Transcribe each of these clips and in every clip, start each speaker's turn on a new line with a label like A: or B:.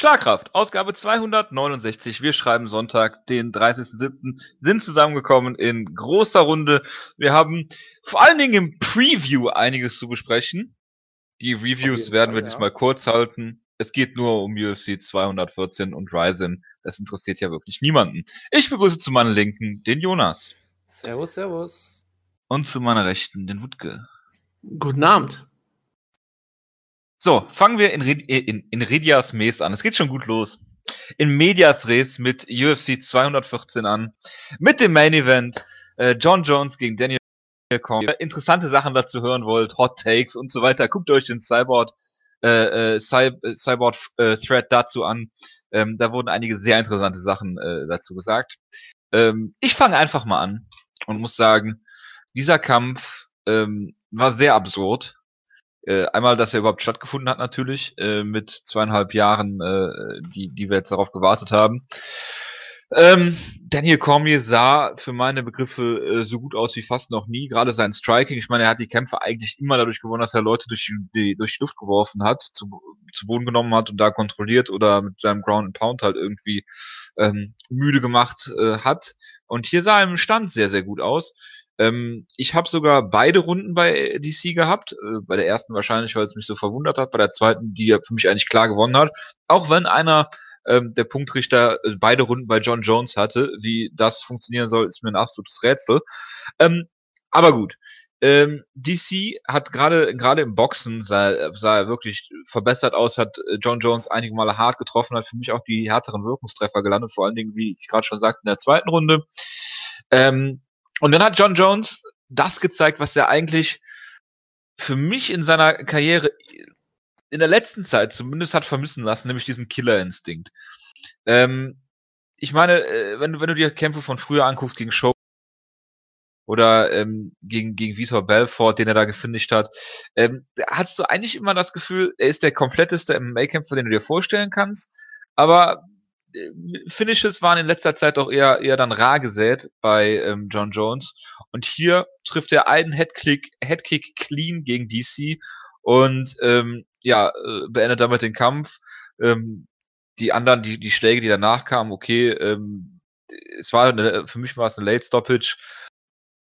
A: Schlagkraft, Ausgabe 269. Wir schreiben Sonntag, den 30.07. sind zusammengekommen in großer Runde. Wir haben vor allen Dingen im Preview einiges zu besprechen. Die Reviews werden Fall, wir ja. diesmal kurz halten. Es geht nur um UFC 214 und Ryzen. Das interessiert ja wirklich niemanden. Ich begrüße zu meiner Linken den Jonas.
B: Servus, servus.
A: Und zu meiner Rechten den Wutke.
B: Guten Abend.
A: So, fangen wir in, in, in Redias Mes an. Es geht schon gut los. In Medias Res mit UFC 214 an. Mit dem Main Event. Äh, John Jones gegen Daniel Cormier. Interessante Sachen dazu hören wollt, Hot Takes und so weiter. Guckt euch den Cyborg, äh, äh, Cy Cyborg äh, Thread dazu an. Ähm, da wurden einige sehr interessante Sachen äh, dazu gesagt. Ähm, ich fange einfach mal an und muss sagen, dieser Kampf ähm, war sehr absurd äh, einmal, dass er überhaupt stattgefunden hat natürlich, äh, mit zweieinhalb Jahren, äh, die, die wir jetzt darauf gewartet haben. Ähm, Daniel Cormier sah für meine Begriffe äh, so gut aus wie fast noch nie. Gerade sein Striking. Ich meine, er hat die Kämpfe eigentlich immer dadurch gewonnen, dass er Leute durch die, durch die Luft geworfen hat, zu, zu Boden genommen hat und da kontrolliert oder mit seinem Ground and Pound halt irgendwie ähm, müde gemacht äh, hat. Und hier sah er im Stand sehr, sehr gut aus. Ähm, ich habe sogar beide Runden bei DC gehabt. Äh, bei der ersten wahrscheinlich, weil es mich so verwundert hat. Bei der zweiten, die ja für mich eigentlich klar gewonnen hat. Auch wenn einer ähm, der Punktrichter äh, beide Runden bei John Jones hatte. Wie das funktionieren soll, ist mir ein absolutes Rätsel. Ähm, aber gut. Ähm, DC hat gerade gerade im Boxen sah, sah er wirklich verbessert aus, hat äh, John Jones einige Male hart getroffen, hat für mich auch die härteren Wirkungstreffer gelandet, vor allen Dingen, wie ich gerade schon sagte, in der zweiten Runde. Ähm, und dann hat John Jones das gezeigt, was er eigentlich für mich in seiner Karriere in der letzten Zeit zumindest hat vermissen lassen, nämlich diesen Killerinstinkt. Ähm, ich meine, äh, wenn du, wenn du dir Kämpfe von früher anguckst gegen Show oder ähm, gegen, gegen Vitor Belfort, den er da gefinisht hat, ähm, hast du eigentlich immer das Gefühl, er ist der kompletteste MMA-Kämpfer, den du dir vorstellen kannst. Aber Finishes waren in letzter Zeit auch eher, eher dann rar gesät bei ähm, John Jones. Und hier trifft er einen Headkick, Headkick clean gegen DC und ähm, ja, äh, beendet damit den Kampf. Ähm, die anderen, die, die Schläge, die danach kamen, okay, ähm, es war eine, für mich war es eine Late Stoppage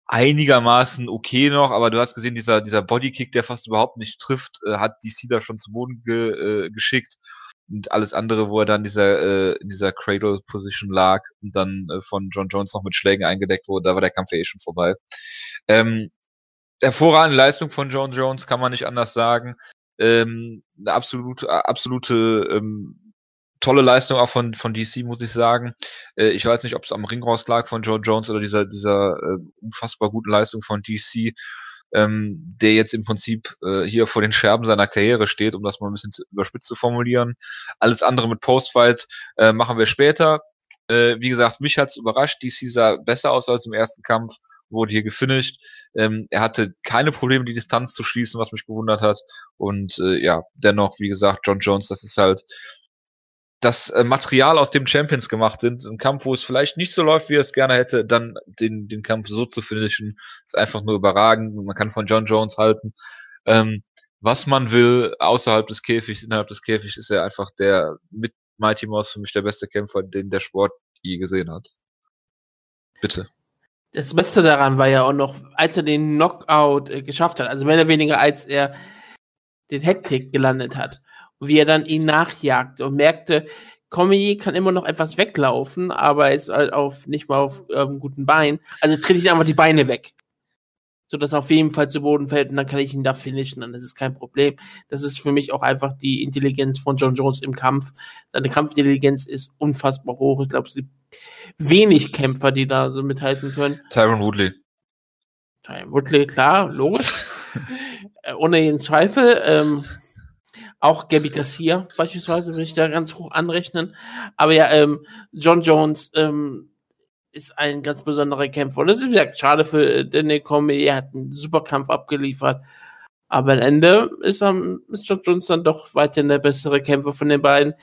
A: einigermaßen okay noch, aber du hast gesehen, dieser, dieser Bodykick, der fast überhaupt nicht trifft, äh, hat DC da schon zu Boden ge, äh, geschickt und alles andere, wo er dann dieser, äh, in dieser Cradle-Position lag und dann äh, von John Jones noch mit Schlägen eingedeckt wurde, da war der Kampf ja eh schon vorbei. Ähm, hervorragende Leistung von John Jones, kann man nicht anders sagen. Ähm, eine absolute, absolute ähm, tolle Leistung auch von, von DC, muss ich sagen. Äh, ich weiß nicht, ob es am Ring raus lag von John Jones oder dieser, dieser äh, unfassbar guten Leistung von DC ähm, der jetzt im Prinzip äh, hier vor den Scherben seiner Karriere steht, um das mal ein bisschen zu, überspitzt zu formulieren. Alles andere mit Postfight äh, machen wir später. Äh, wie gesagt, mich hat's überrascht. DC sah besser aus als im ersten Kampf, wurde hier gefinisht. Ähm, er hatte keine Probleme, die Distanz zu schließen, was mich gewundert hat. Und äh, ja, dennoch, wie gesagt, John Jones, das ist halt das äh, Material, aus dem Champions gemacht sind, ein Kampf, wo es vielleicht nicht so läuft, wie er es gerne hätte, dann den, den Kampf so zu finishen, ist einfach nur überragend. Man kann von John Jones halten. Ähm, was man will, außerhalb des Käfigs, innerhalb des Käfigs, ist er einfach der mit Mighty Mouse für mich der beste Kämpfer, den der Sport je gesehen hat. Bitte.
B: Das Beste daran war ja auch noch, als er den Knockout äh, geschafft hat, also mehr oder weniger als er den Headkick gelandet hat wie er dann ihn nachjagt und merkte, Cormier kann immer noch etwas weglaufen, aber ist halt auf, nicht mal auf ähm, guten Beinen. Also trete ich einfach die Beine weg. So dass er auf jeden Fall zu Boden fällt und dann kann ich ihn da finishen, dann ist es kein Problem. Das ist für mich auch einfach die Intelligenz von John Jones im Kampf. Seine Kampfintelligenz ist unfassbar hoch. Ich glaube, es gibt wenig Kämpfer, die da so mithalten können.
A: Tyron Woodley.
B: Tyron Woodley, klar, logisch. äh, ohne jeden Zweifel. Ähm, auch Gabby Garcia beispielsweise würde ich da ganz hoch anrechnen. Aber ja, ähm, John Jones ähm, ist ein ganz besonderer Kämpfer. Und es ist wieder schade für äh, Daniel Cormier. Er hat einen super Kampf abgeliefert. Aber am Ende ist, ähm, ist John Jones dann doch weiterhin der bessere Kämpfer von den beiden.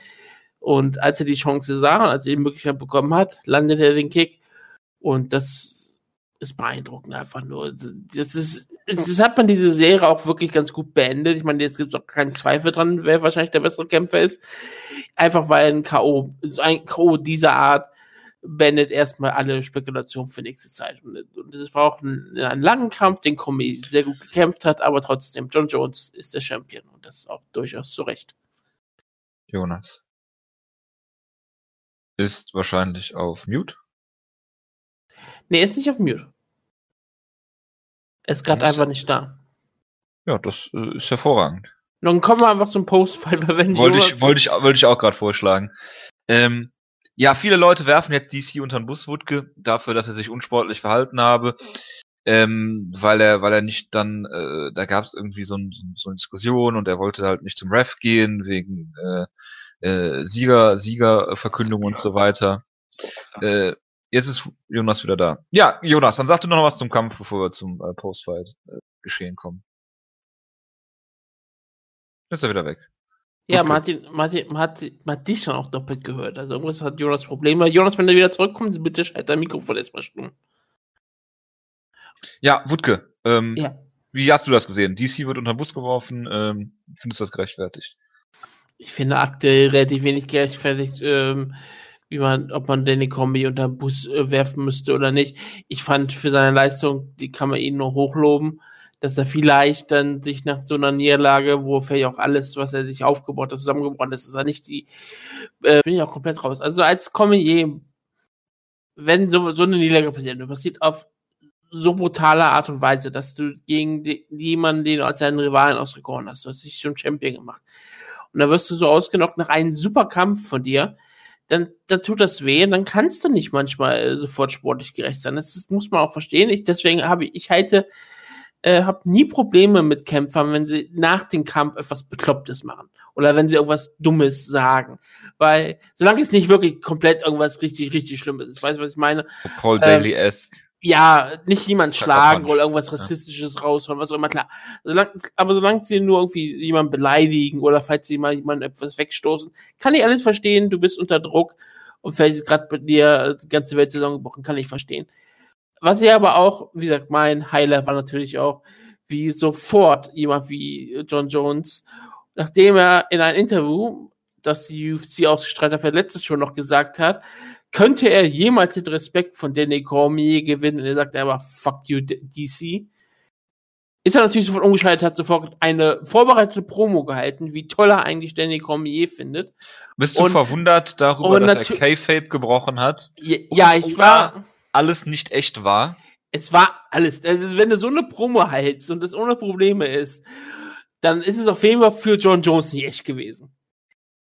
B: Und als er die Chance sah und als er die Möglichkeit bekommen hat, landet er den Kick. Und das ist beeindruckend einfach nur. Das ist das hat man diese Serie auch wirklich ganz gut beendet. Ich meine, jetzt gibt es auch keinen Zweifel dran, wer wahrscheinlich der bessere Kämpfer ist. Einfach weil ein K.O., ein K.O. dieser Art beendet erstmal alle Spekulationen für nächste Zeit. Und es war auch ein, ein langer Kampf, den Komi sehr gut gekämpft hat, aber trotzdem, John Jones ist der Champion und das auch durchaus zu Recht.
A: Jonas. Ist wahrscheinlich auf Mute.
B: Nee, ist nicht auf Mute. Er ist gerade einfach nicht da.
A: Ja, das äh, ist hervorragend.
B: Dann kommen wir einfach zum Post, weil wir wenn
A: Wollte ich, wollte ich, wollte ich auch gerade vorschlagen. Ähm, ja, viele Leute werfen jetzt DC unter den Bus Wutke dafür, dass er sich unsportlich verhalten habe, ähm, weil er, weil er nicht dann, äh, da gab es irgendwie so, ein, so, eine Diskussion und er wollte halt nicht zum Ref gehen wegen äh, äh, Sieger, Siegerverkündung und so weiter. Äh, jetzt ist Jonas wieder da. Ja, Jonas, dann sag du noch was zum Kampf, bevor wir zum äh, Postfight äh, geschehen kommen. Ist er wieder weg.
B: Ja, Martin, Martin, man hat dich schon auch doppelt gehört. Also irgendwas hat Jonas Probleme. Jonas, wenn du wieder zurückkommst, bitte schalt dein Mikrofon erstmal stumm.
A: Ja, Wutke, ähm,
B: Ja.
A: wie hast du das gesehen? DC wird unter den Bus geworfen, ähm, findest du das gerechtfertigt?
B: Ich finde aktuell relativ wenig gerechtfertigt, ähm, wie man, ob man Danny Combi unter den Bus äh, werfen müsste oder nicht. Ich fand für seine Leistung, die kann man ihn nur hochloben, dass er vielleicht dann sich nach so einer Niederlage, wo vielleicht auch alles, was er sich aufgebaut hat, zusammengebrochen ist, ist er nicht die, äh, bin ich auch komplett raus. Also als Commier, wenn so, so eine Niederlage passiert, und passiert auf so brutale Art und Weise, dass du gegen die, jemanden, den du als deinen Rivalen ausgekoren hast, du hast dich schon Champion gemacht. Und dann wirst du so ausgenockt nach einem super Kampf von dir, dann, dann tut das weh und dann kannst du nicht manchmal äh, sofort sportlich gerecht sein. Das, ist, muss man auch verstehen. Ich, deswegen habe ich, ich halte, äh, habe nie Probleme mit Kämpfern, wenn sie nach dem Kampf etwas Beklopptes machen oder wenn sie irgendwas Dummes sagen. Weil, solange es nicht wirklich komplett irgendwas richtig, richtig Schlimmes ist, weißt du, was ich meine?
A: Paul
B: Ähm,
A: Daly-esque.
B: Ja, nicht jemand schlagen oder irgendwas Rassistisches raushauen, was auch immer, klar. Solang, aber solange sie nur irgendwie jemanden beleidigen oder falls sie mal jemanden etwas wegstoßen, kann ich alles verstehen, du bist unter Druck und vielleicht ist gerade bei dir die ganze Welt zusammengebrochen, kann ich verstehen. Was ich aber auch, wie gesagt, mein Highlight war natürlich auch, wie sofort jemand wie John Jones, nachdem er in einem Interview, das die UFC ausgestrahlt hat, letztes schon noch gesagt hat, könnte er jemals den Respekt von Danny Cormier gewinnen? Und er sagt aber, fuck you, DC. Ist er natürlich sofort umgeschaltet, hat sofort eine vorbereitete Promo gehalten, wie toll er eigentlich Danny Cormier findet.
A: Bist du
B: und-
A: verwundert darüber, dass er K-Fape gebrochen hat?
B: Ja, ja ich war,
A: Alles nicht echt war?
B: es war alles. Also, wenn du so eine Promo hältst und das ohne Probleme ist, dann ist es auf jeden Fall für John Jones nicht echt gewesen.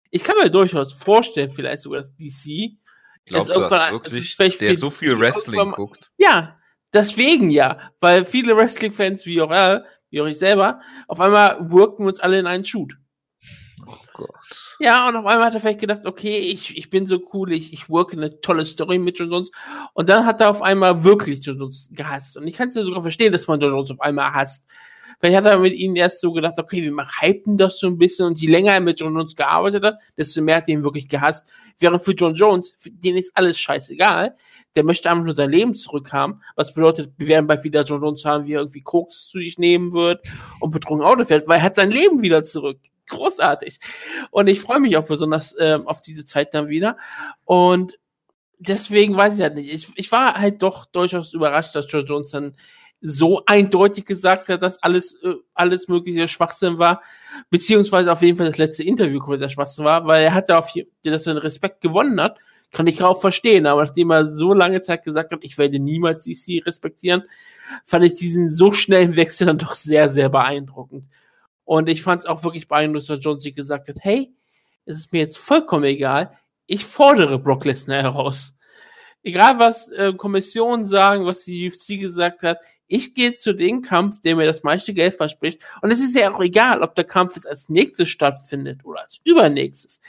B: Ich kann mir durchaus vorstellen, vielleicht sogar, dass DC
A: Glaubst du das wirklich? Der
B: viel-
A: so viel Wrestling guckt.
B: Ja, deswegen ja, weil viele Wrestling-Fans wie auch er, wie auch ich selber, auf einmal worken uns alle in einen Shoot.
A: Oh Gott.
B: Ja, und auf einmal hat er vielleicht gedacht, okay, ich, ich bin so cool, ich, ich worke eine tolle Story mit John Jones. Und dann hat er auf einmal wirklich John Jones gehasst. Und ich kann es ja sogar verstehen, dass man John Jones auf einmal hasst. Vielleicht hat er mit ihnen erst so gedacht, okay, wir hypen das so ein bisschen. Und je länger er mit John Jones gearbeitet hat, desto mehr hat er ihn wirklich gehasst. Während für John Jones, für den ist alles scheißegal. Der möchte einfach nur sein Leben zurückhaben. Was bedeutet, wir werden bald wieder John Jones haben, wie er irgendwie Koks zu sich nehmen wird und betrunken Auto fährt, weil er hat sein Leben wieder zurück. Großartig. Und ich freue mich auch besonders ähm, auf diese Zeit dann wieder. Und deswegen weiß ich halt nicht. Ich, ich war halt doch durchaus überrascht, dass John Jones dann so eindeutig gesagt hat, dass alles, äh, alles mögliche Schwachsinn war, beziehungsweise auf jeden Fall das letzte Interview kompletter Schwachsinn war, weil er hat da auf je- dass er den Respekt gewonnen hat, kann ich auch verstehen, aber nachdem er so lange Zeit gesagt hat, ich werde niemals DC respektieren, fand ich diesen so schnellen Wechsel dann doch sehr, sehr beeindruckend. Und ich fand es auch wirklich beeindruckend, dass John sich gesagt hat, hey, es ist mir jetzt vollkommen egal, ich fordere Brock Lesnar heraus. Egal was äh, Kommissionen sagen, was die UFC gesagt hat, ich gehe zu dem Kampf, der mir das meiste Geld verspricht. Und es ist ja auch egal, ob der Kampf jetzt als nächstes stattfindet oder als übernächstes.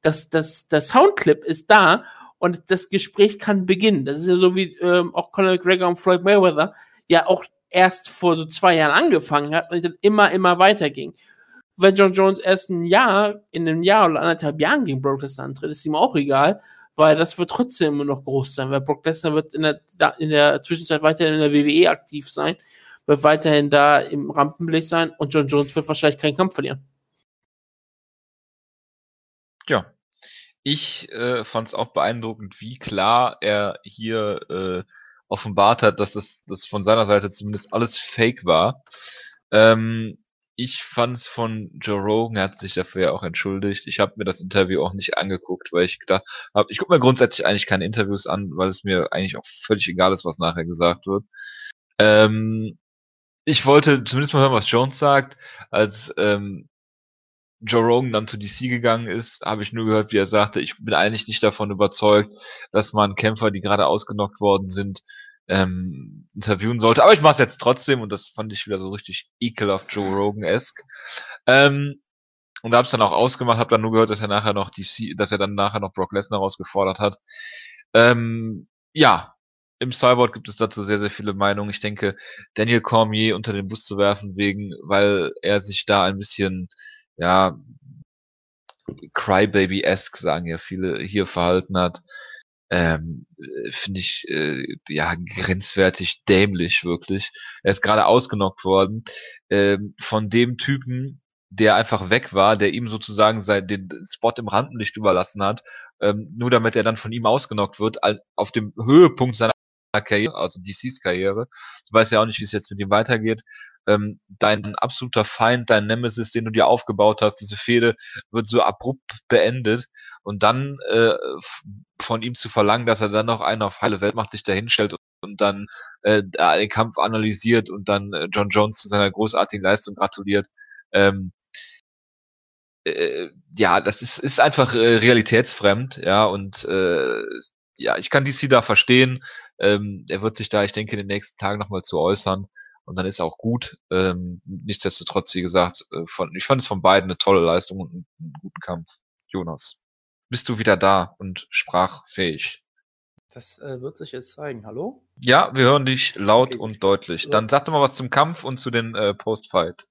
B: Das, das, das Soundclip ist da und das Gespräch kann beginnen. Das ist ja so wie ähm, auch Conor McGregor und Floyd Mayweather ja auch erst vor so zwei Jahren angefangen hat und dann immer, immer weiterging. Wenn John Jones erst ein Jahr, in einem Jahr oder anderthalb Jahren gegen Brock Lesnar antritt, ist ihm auch egal, weil das wird trotzdem immer noch groß sein, weil Brock Lesnar wird in der, in der Zwischenzeit weiterhin in der WWE aktiv sein, wird weiterhin da im Rampenblick sein und John Jones wird wahrscheinlich keinen Kampf verlieren.
A: Ja. Ich äh, fand es auch beeindruckend, wie klar er hier äh, offenbart hat, dass es das von seiner Seite zumindest alles Fake war. Ähm, ich fand es von Joe Rogan, er hat sich dafür ja auch entschuldigt. Ich habe mir das Interview auch nicht angeguckt, weil ich gedacht habe, ich gucke mir grundsätzlich eigentlich keine Interviews an, weil es mir eigentlich auch völlig egal ist, was nachher gesagt wird. Ähm, ich wollte zumindest mal hören, was Jones sagt. Als ähm, Joe Rogan dann zu DC gegangen ist, habe ich nur gehört, wie er sagte, ich bin eigentlich nicht davon überzeugt, dass man Kämpfer, die gerade ausgenockt worden sind, ähm, interviewen sollte. Aber ich mache es jetzt trotzdem und das fand ich wieder so richtig ekelhaft Joe Rogan-esque. Ähm, und habe es dann auch ausgemacht, habe dann nur gehört, dass er nachher noch DC, dass er dann nachher noch Brock Lesnar rausgefordert hat. Ähm, ja, im Cyborg gibt es dazu sehr, sehr viele Meinungen. Ich denke, Daniel Cormier unter den Bus zu werfen, wegen, weil er sich da ein bisschen, ja, Crybaby-esque, sagen ja viele, hier verhalten hat ähm, finde ich äh, ja grenzwertig dämlich wirklich. Er ist gerade ausgenockt worden ähm, von dem Typen, der einfach weg war, der ihm sozusagen sein, den Spot im Rampenlicht überlassen hat, ähm, nur damit er dann von ihm ausgenockt wird, auf dem Höhepunkt seiner Karriere, also DCs Karriere. Du weißt ja auch nicht, wie es jetzt mit ihm weitergeht. Ähm, dein absoluter Feind, dein Nemesis, den du dir aufgebaut hast, diese Fehde wird so abrupt beendet und dann äh, von ihm zu verlangen, dass er dann noch einen auf heile Weltmacht sich dahinstellt und dann äh, den Kampf analysiert und dann äh, John Jones zu seiner großartigen Leistung gratuliert. Ähm, äh, ja, das ist, ist einfach äh, realitätsfremd, ja, und äh, ja, ich kann DC da verstehen. Ähm, er wird sich da, ich denke, in den nächsten Tagen nochmal zu äußern. Und dann ist auch gut. Ähm, nichtsdestotrotz, wie gesagt, äh, von, ich fand es von beiden eine tolle Leistung und einen, einen guten Kampf. Jonas, bist du wieder da und sprachfähig?
C: Das äh, wird sich jetzt zeigen. Hallo?
A: Ja, wir hören dich laut okay, und deutlich. Dann sag doch mal was zum Kampf und zu den äh, Post-Fight.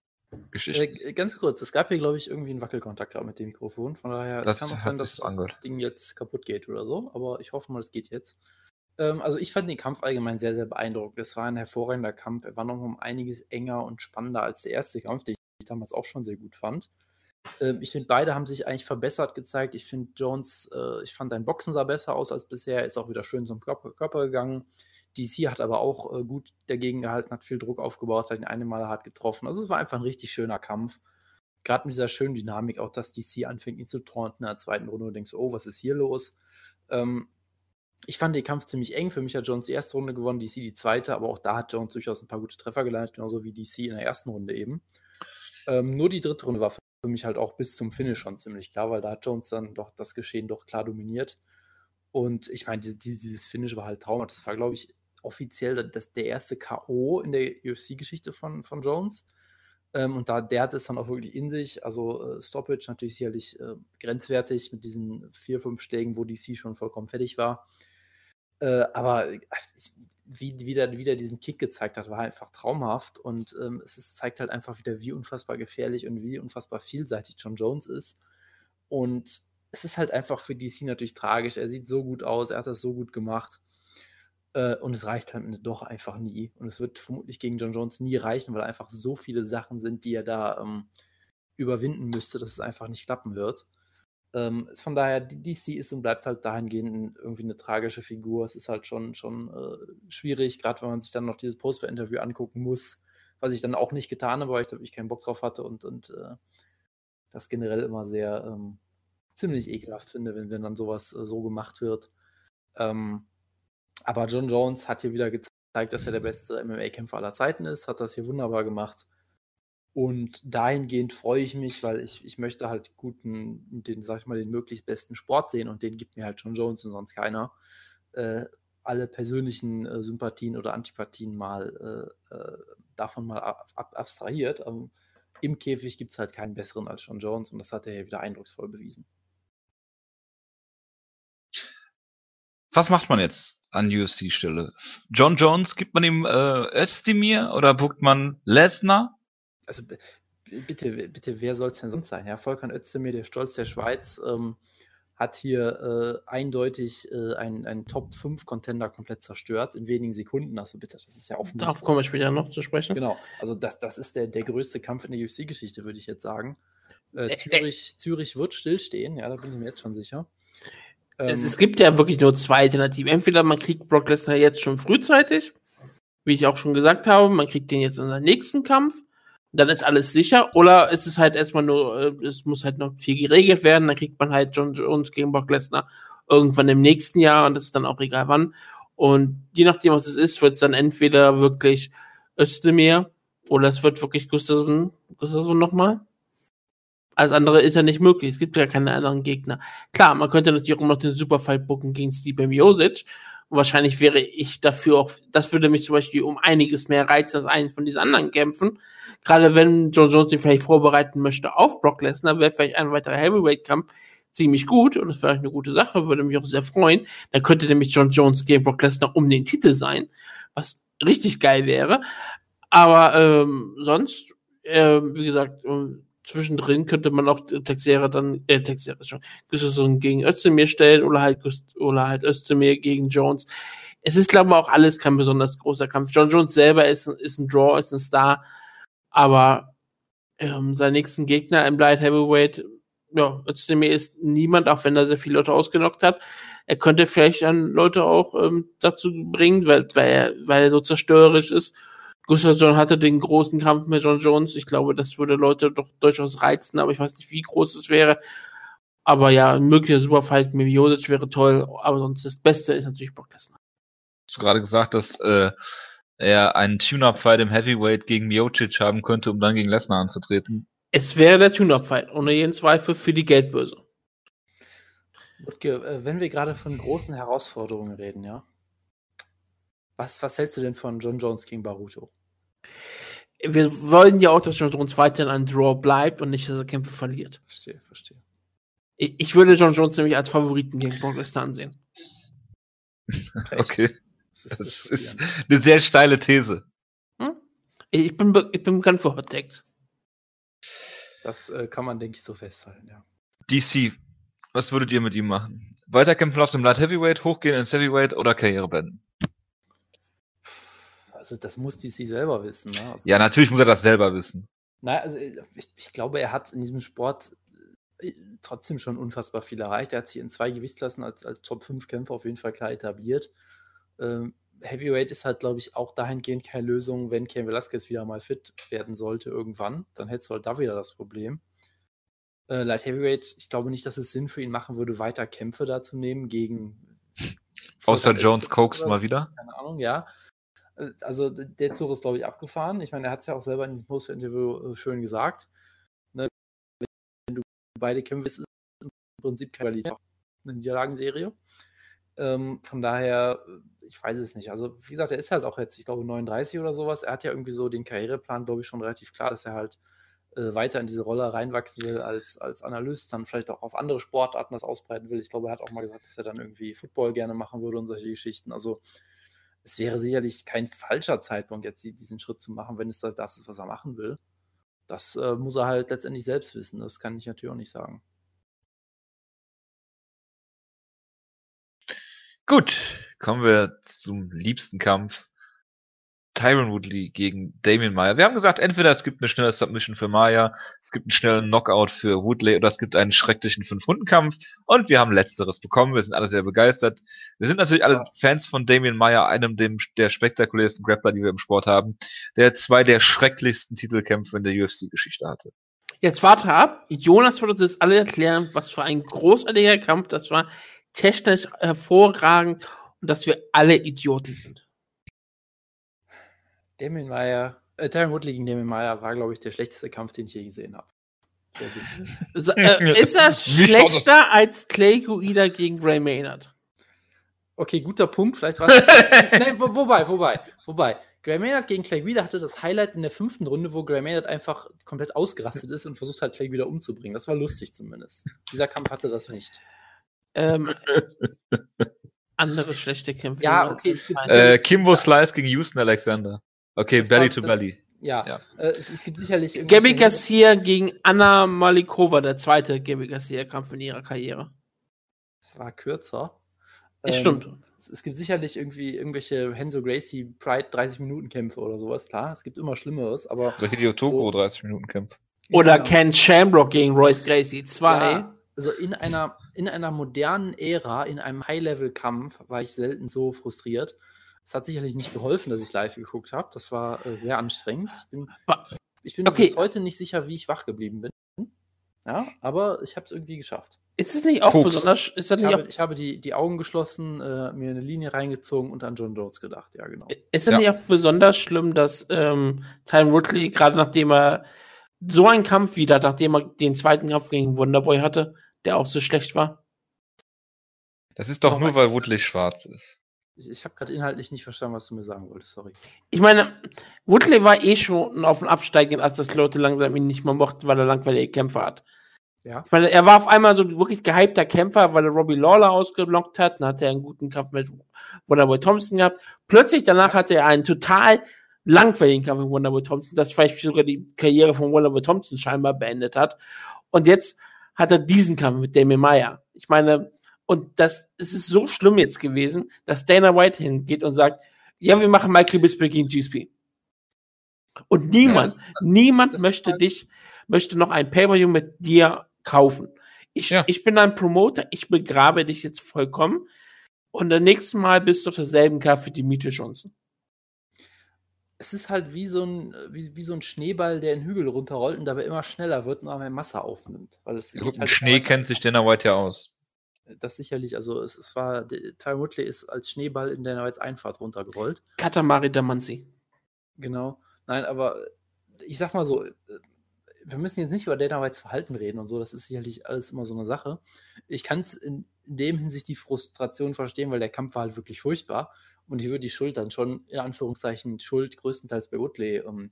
A: Geschichten.
C: Äh, ganz kurz, es gab hier, glaube ich, irgendwie einen Wackelkontakt mit dem Mikrofon. Von daher,
A: das es kann auch sein, dass
C: so das Ding jetzt kaputt geht oder so. Aber ich hoffe mal, es geht jetzt. Ähm, also ich fand den Kampf allgemein sehr, sehr beeindruckend. Es war ein hervorragender Kampf. Er war noch um einiges enger und spannender als der erste Kampf, den ich damals auch schon sehr gut fand. Ähm, ich finde, beide haben sich eigentlich verbessert gezeigt. Ich finde, Jones, äh, ich fand sein Boxen sah besser aus als bisher. Er ist auch wieder schön zum Körper, Körper gegangen. DC hat aber auch äh, gut dagegen gehalten, hat viel Druck aufgebaut, hat ihn eine Mal hart getroffen. Also es war einfach ein richtig schöner Kampf. Gerade mit dieser schönen Dynamik, auch dass DC anfängt, ihn zu taunten in der zweiten Runde und denkst, oh, was ist hier los? Ähm, ich fand den Kampf ziemlich eng. Für mich hat Jones die erste Runde gewonnen, DC die zweite, aber auch da hat Jones durchaus ein paar gute Treffer gelandet, genauso wie DC in der ersten Runde eben. Ähm, nur die dritte Runde war für mich halt auch bis zum Finish schon ziemlich klar, weil da hat Jones dann doch das Geschehen doch klar dominiert. Und ich meine, dieses, dieses Finish war halt traumhaft. Das war, glaube ich, offiziell das, der erste K.O. in der UFC-Geschichte von, von Jones. Ähm, und da, der hat es dann auch wirklich in sich. Also äh, Stoppage natürlich sicherlich äh, grenzwertig mit diesen vier, fünf Schlägen, wo DC schon vollkommen fertig war. Äh, aber ich, wie, wie, der, wie der diesen Kick gezeigt hat, war einfach traumhaft. Und ähm, es ist, zeigt halt einfach wieder, wie unfassbar gefährlich und wie unfassbar vielseitig John Jones ist. Und es ist halt einfach für DC natürlich tragisch. Er sieht so gut aus, er hat das so gut gemacht. Äh, und es reicht halt doch einfach nie. Und es wird vermutlich gegen John Jones nie reichen, weil einfach so viele Sachen sind, die er da ähm, überwinden müsste, dass es einfach nicht klappen wird. Ähm, von daher, DC ist und bleibt halt dahingehend irgendwie eine tragische Figur. Es ist halt schon, schon äh, schwierig, gerade wenn man sich dann noch dieses Poster-Interview angucken muss, was ich dann auch nicht getan habe, weil ich da wirklich keinen Bock drauf hatte und, und äh, das generell immer sehr ähm, ziemlich ekelhaft finde, wenn, wenn dann sowas äh, so gemacht wird. Ähm, aber John Jones hat hier wieder gezeigt, dass er der beste MMA-Kämpfer aller Zeiten ist, hat das hier wunderbar gemacht. Und dahingehend freue ich mich, weil ich, ich möchte halt guten, den, sag ich mal, den möglichst besten Sport sehen und den gibt mir halt John Jones und sonst keiner. Äh, alle persönlichen äh, Sympathien oder Antipathien mal äh, äh davon mal ab, ab, abstrahiert. Aber Im Käfig gibt es halt keinen besseren als John Jones und das hat er hier wieder eindrucksvoll bewiesen.
A: Was macht man jetzt an UFC-Stelle? John Jones, gibt man ihm äh, Özdemir oder buckt man Lesnar?
C: Also bitte, bitte, wer soll es denn sonst sein? Ja, Volkan Özdemir, der Stolz der Schweiz, ähm, hat hier äh, eindeutig äh, einen, einen Top-5-Contender komplett zerstört in wenigen Sekunden. Also bitte, das ist ja offensichtlich.
B: Darauf kommen wir später noch zu sprechen.
C: Genau, also das, das ist der, der größte Kampf in der UFC-Geschichte, würde ich jetzt sagen. Äh, Zürich, Zürich wird stillstehen, ja, da bin ich mir jetzt schon sicher.
B: Es,
C: Ähm,
B: es gibt ja wirklich nur zwei Alternativen. Entweder man kriegt Brock Lesnar jetzt schon frühzeitig, wie ich auch schon gesagt habe, man kriegt den jetzt in seinen nächsten Kampf, dann ist alles sicher, oder es ist halt erstmal nur, äh, es muss halt noch viel geregelt werden, dann kriegt man halt John Jones gegen Brock Lesnar irgendwann im nächsten Jahr und das ist dann auch egal wann. Und je nachdem, was es ist, wird es dann entweder wirklich Özdemir oder es wird wirklich Gustafsson, Gustafsson nochmal. Alles andere ist ja nicht möglich. Es gibt ja keine anderen Gegner. Klar, man könnte natürlich auch noch den Superfight bucken gegen Stipe Miosic. Und wahrscheinlich wäre ich dafür auch, das würde mich zum Beispiel um einiges mehr reizen als einen von diesen anderen Kämpfen. Gerade wenn John Jones sich vielleicht vorbereiten möchte auf Brock Lesnar, wäre vielleicht ein weiterer Heavyweight-Kampf ziemlich gut und das wäre eine gute Sache, würde mich auch sehr freuen. Dann könnte nämlich John Jones gegen Brock Lesnar um den Titel sein, was richtig geil wäre. Aber ähm, sonst, ähm, wie gesagt, ähm, zwischendrin könnte man auch Texera dann, äh, Texera schon, Gustafsson gegen Özdemir stellen oder halt, Gust oder halt Özdemir gegen Jones. Es ist, glaube ich, auch alles kein besonders großer Kampf. John Jones selber ist, ist ein Draw, ist ein Star, aber ähm, sein nächsten Gegner im Light Heavyweight, ja, Özdemir ist niemand, auch wenn er sehr viele Leute ausgenockt hat. Er könnte vielleicht dann Leute auch ähm, dazu bringen, weil, weil, er, weil er so zerstörerisch ist. Gustafsson hatte den großen Kampf mit John Jones. Ich glaube, das würde Leute doch durchaus reizen, aber ich weiß nicht, wie groß es wäre. Aber ja, ein möglicher Superfight mit Josic wäre toll, aber sonst das Beste ist natürlich Brock Lesnar.
A: Hast du gerade gesagt, dass äh, er einen Tune-Up-Fight im Heavyweight gegen Miocic haben könnte, um dann gegen Lesnar anzutreten?
B: Es wäre der Tune-Up-Fight, ohne jeden Zweifel für die Geldbörse.
C: Wutke, äh, wenn wir gerade von großen Herausforderungen reden, ja. Was, was hältst du denn von John Jones gegen Baruto?
B: Wir wollen ja auch, dass John Jones weiterhin ein Draw bleibt und nicht, dass er Kämpfe verliert.
C: Verstehe, verstehe.
B: Ich, ich würde John Jones nämlich als Favoriten gegen Brock Lesnar ansehen.
A: Okay,
C: Das ist,
A: das ist eine sehr steile These.
B: Ich bin, ich bin bekannt für Hot Takes.
C: Das äh, kann man, denke ich, so festhalten, ja.
A: DC, was würdet ihr mit ihm machen? Weiterkämpfen aus dem Light Heavyweight, hochgehen ins Heavyweight oder Karriere beenden?
C: Also, das muss DC selber wissen. Ne? Also,
A: Ja, natürlich muss er das selber wissen.
C: Naja, also äh, ich, ich glaube, er hat in diesem Sport äh, trotzdem schon unfassbar viel erreicht. Er hat sich in zwei Gewichtsklassen als, als Top-5-Kämpfer auf jeden Fall klar etabliert. Ähm, Heavyweight ist halt, glaube ich, auch dahingehend keine Lösung, wenn Ken Velasquez wieder mal fit werden sollte irgendwann. Dann hättest du halt da wieder das Problem. Äh, Light Heavyweight, ich glaube nicht, dass es Sinn für ihn machen würde, weiter Kämpfe da zu nehmen gegen.
A: Außer Jones
C: oder
A: mal wieder.
C: keine Ahnung, ja. Äh, Also der Zug ist, glaube ich, abgefahren. Ich meine, er hat es ja auch selber in diesem Post-Interview äh, schön gesagt. Ne? Wenn du beide Kämpfe ist im Prinzip keine Niederlagenserie. Ähm, von daher, äh, ich weiß es nicht. Also, wie gesagt, er ist halt auch jetzt, ich glaube, 39 oder sowas. Er hat ja irgendwie so den Karriereplan, glaube ich, schon relativ klar, dass er halt äh, weiter in diese Rolle reinwachsen will als, als Analyst, dann vielleicht auch auf andere Sportarten das ausbreiten will. Ich glaube, er hat auch mal gesagt, dass er dann irgendwie Football gerne machen würde und solche Geschichten. Also, es wäre sicherlich kein falscher Zeitpunkt, jetzt die- diesen Schritt zu machen, wenn es da- das ist, was er machen will. Das äh, muss er halt letztendlich selbst wissen. Das kann ich natürlich auch nicht sagen.
A: Gut, kommen wir zum liebsten Kampf. Tyron Woodley gegen Damien Maya. Wir haben gesagt, entweder es gibt eine schnelle Submission für Maya, es gibt einen schnellen Knockout für Woodley oder es gibt einen schrecklichen Fünf-Runden-Kampf und wir haben letzteres bekommen. Wir sind alle sehr begeistert. Wir sind natürlich alle. Fans von Damien Maya, einem dem, der spektakulärsten Grappler, die wir im Sport haben, der zwei der schrecklichsten Titelkämpfe in der UFC-Geschichte hatte.
B: Jetzt warte ab. Jonas wird uns alle erklären, was für ein großartiger Kampf das war. Technisch hervorragend und dass wir alle Idioten sind.
C: Damien Meyer, äh, Tyron Woodley gegen Damien Meyer war, glaube ich, der schlechteste Kampf, den ich je gesehen habe. Sehr gut.
B: So, äh, ist das
A: Wie
B: schlechter als Clay Guida gegen Gray Maynard?
C: Okay, guter Punkt. Vielleicht war Nein, wo, wobei, wobei, wobei. Gray Maynard gegen Clay Guida hatte das Highlight in der fünften Runde, wo Gray Maynard einfach komplett ausgerastet ist und versucht hat, Clay Guida umzubringen. Das war lustig zumindest. Dieser Kampf hatte das nicht.
B: Ähm, andere schlechte Kämpfe.
C: Ja, okay,
A: Äh, Kimbo Slice gegen Houston Alexander. Okay,
C: Das war-
A: Belly to Belly.
C: Ja,
A: Ja.
C: Äh, es, es gibt sicherlich
B: Gabby Garcia gegen Anna Malikova, der zweite Gabby Garcia-Kampf in ihrer Karriere.
C: Es war kürzer.
B: Das
C: Ähm,
B: stimmt.
C: Es, es gibt sicherlich irgendwie irgendwelche Henzo Gracie Pride 30 Minuten Kämpfe oder sowas, klar. Es gibt immer Schlimmeres, aber.
A: Oder Hideo Toko
C: So.
A: 30 Minuten Kampf.
B: Oder
C: Ja.
B: Ken Shamrock gegen Royce Gracie 2.
C: Ja, also in einer, in einer modernen Ära, in einem High-Level-Kampf, war ich selten so frustriert. Es hat sicherlich nicht geholfen, dass ich live geguckt habe. Das war äh, sehr anstrengend. Ich bin, ich bin
B: Okay.
C: bis heute nicht sicher, wie ich wach geblieben bin. Ja, aber ich habe es irgendwie geschafft.
B: Ist es nicht auch
A: Koks.
B: besonders, ist das
C: Ich
B: nicht
C: habe,
B: auch,
C: ich habe die, die Augen geschlossen, äh, mir eine Linie reingezogen und an John Jones gedacht. Ja, genau.
B: ist das
A: Ja.
B: nicht auch besonders schlimm, dass ähm, Tyron Woodley, gerade nachdem er so einen Kampf wieder, nachdem er den zweiten Kampf gegen Wonderboy hatte, der auch so schlecht war?
A: Das ist doch
C: Oh
A: nur, weil Woodley schwarz ist.
C: Ich, ich habe gerade inhaltlich nicht verstanden, was du mir sagen wolltest. Sorry.
B: Ich meine, Woodley war eh schon auf dem Absteigen, als das Leute langsam ihn nicht mehr mochten, weil er langweilige Kämpfer hat.
C: Ja.
B: Ich meine, er war auf einmal so ein wirklich gehypter Kämpfer, weil er Robbie Lawler ausgelockt hat. Dann hat er einen guten Kampf mit Wonderboy Thompson gehabt. Plötzlich danach hatte er einen total langweiligen Kampf mit Wonderboy Thompson, das vielleicht sogar die Karriere von Wonderboy Thompson scheinbar beendet hat. Und jetzt hat er diesen Kampf mit Damien Meyer. Ich meine, und das es ist so schlimm jetzt gewesen, dass Dana White hingeht und sagt, ja, wir machen Michael Bisping gegen GSP. Und niemand, niemand
C: das ist
B: möchte
C: halt-
B: dich, möchte noch ein Pay-Per-View mit dir kaufen. Ich,
A: Ja.
B: ich bin ein Promoter, ich begrabe dich jetzt vollkommen. Und das nächste Mal bist du auf derselben Karte für Dimitri Johnson.
C: Es ist halt wie so, ein, wie, wie so ein Schneeball, der den Hügel runterrollt und dabei immer schneller wird und immer mehr Masse aufnimmt. Weil es
A: Gut,
C: geht
A: mit
C: halt
A: Schnee kennt sich Dana White ja aus.
C: Das sicherlich, also es, es war, der- Ty Woodley ist als Schneeball in der Einfahrt runtergerollt.
B: Katamari Damanzi.
C: Genau. Nein, aber ich sag mal so, äh, wir müssen jetzt nicht über Dana Whites Verhalten reden und so, das ist sicherlich alles immer so eine Sache. Ich kann es in, in dem Hinsicht die Frustration verstehen, weil der Kampf war halt wirklich furchtbar und ich würde die Schuld dann schon in Anführungszeichen Schuld größtenteils bei Woodley ähm,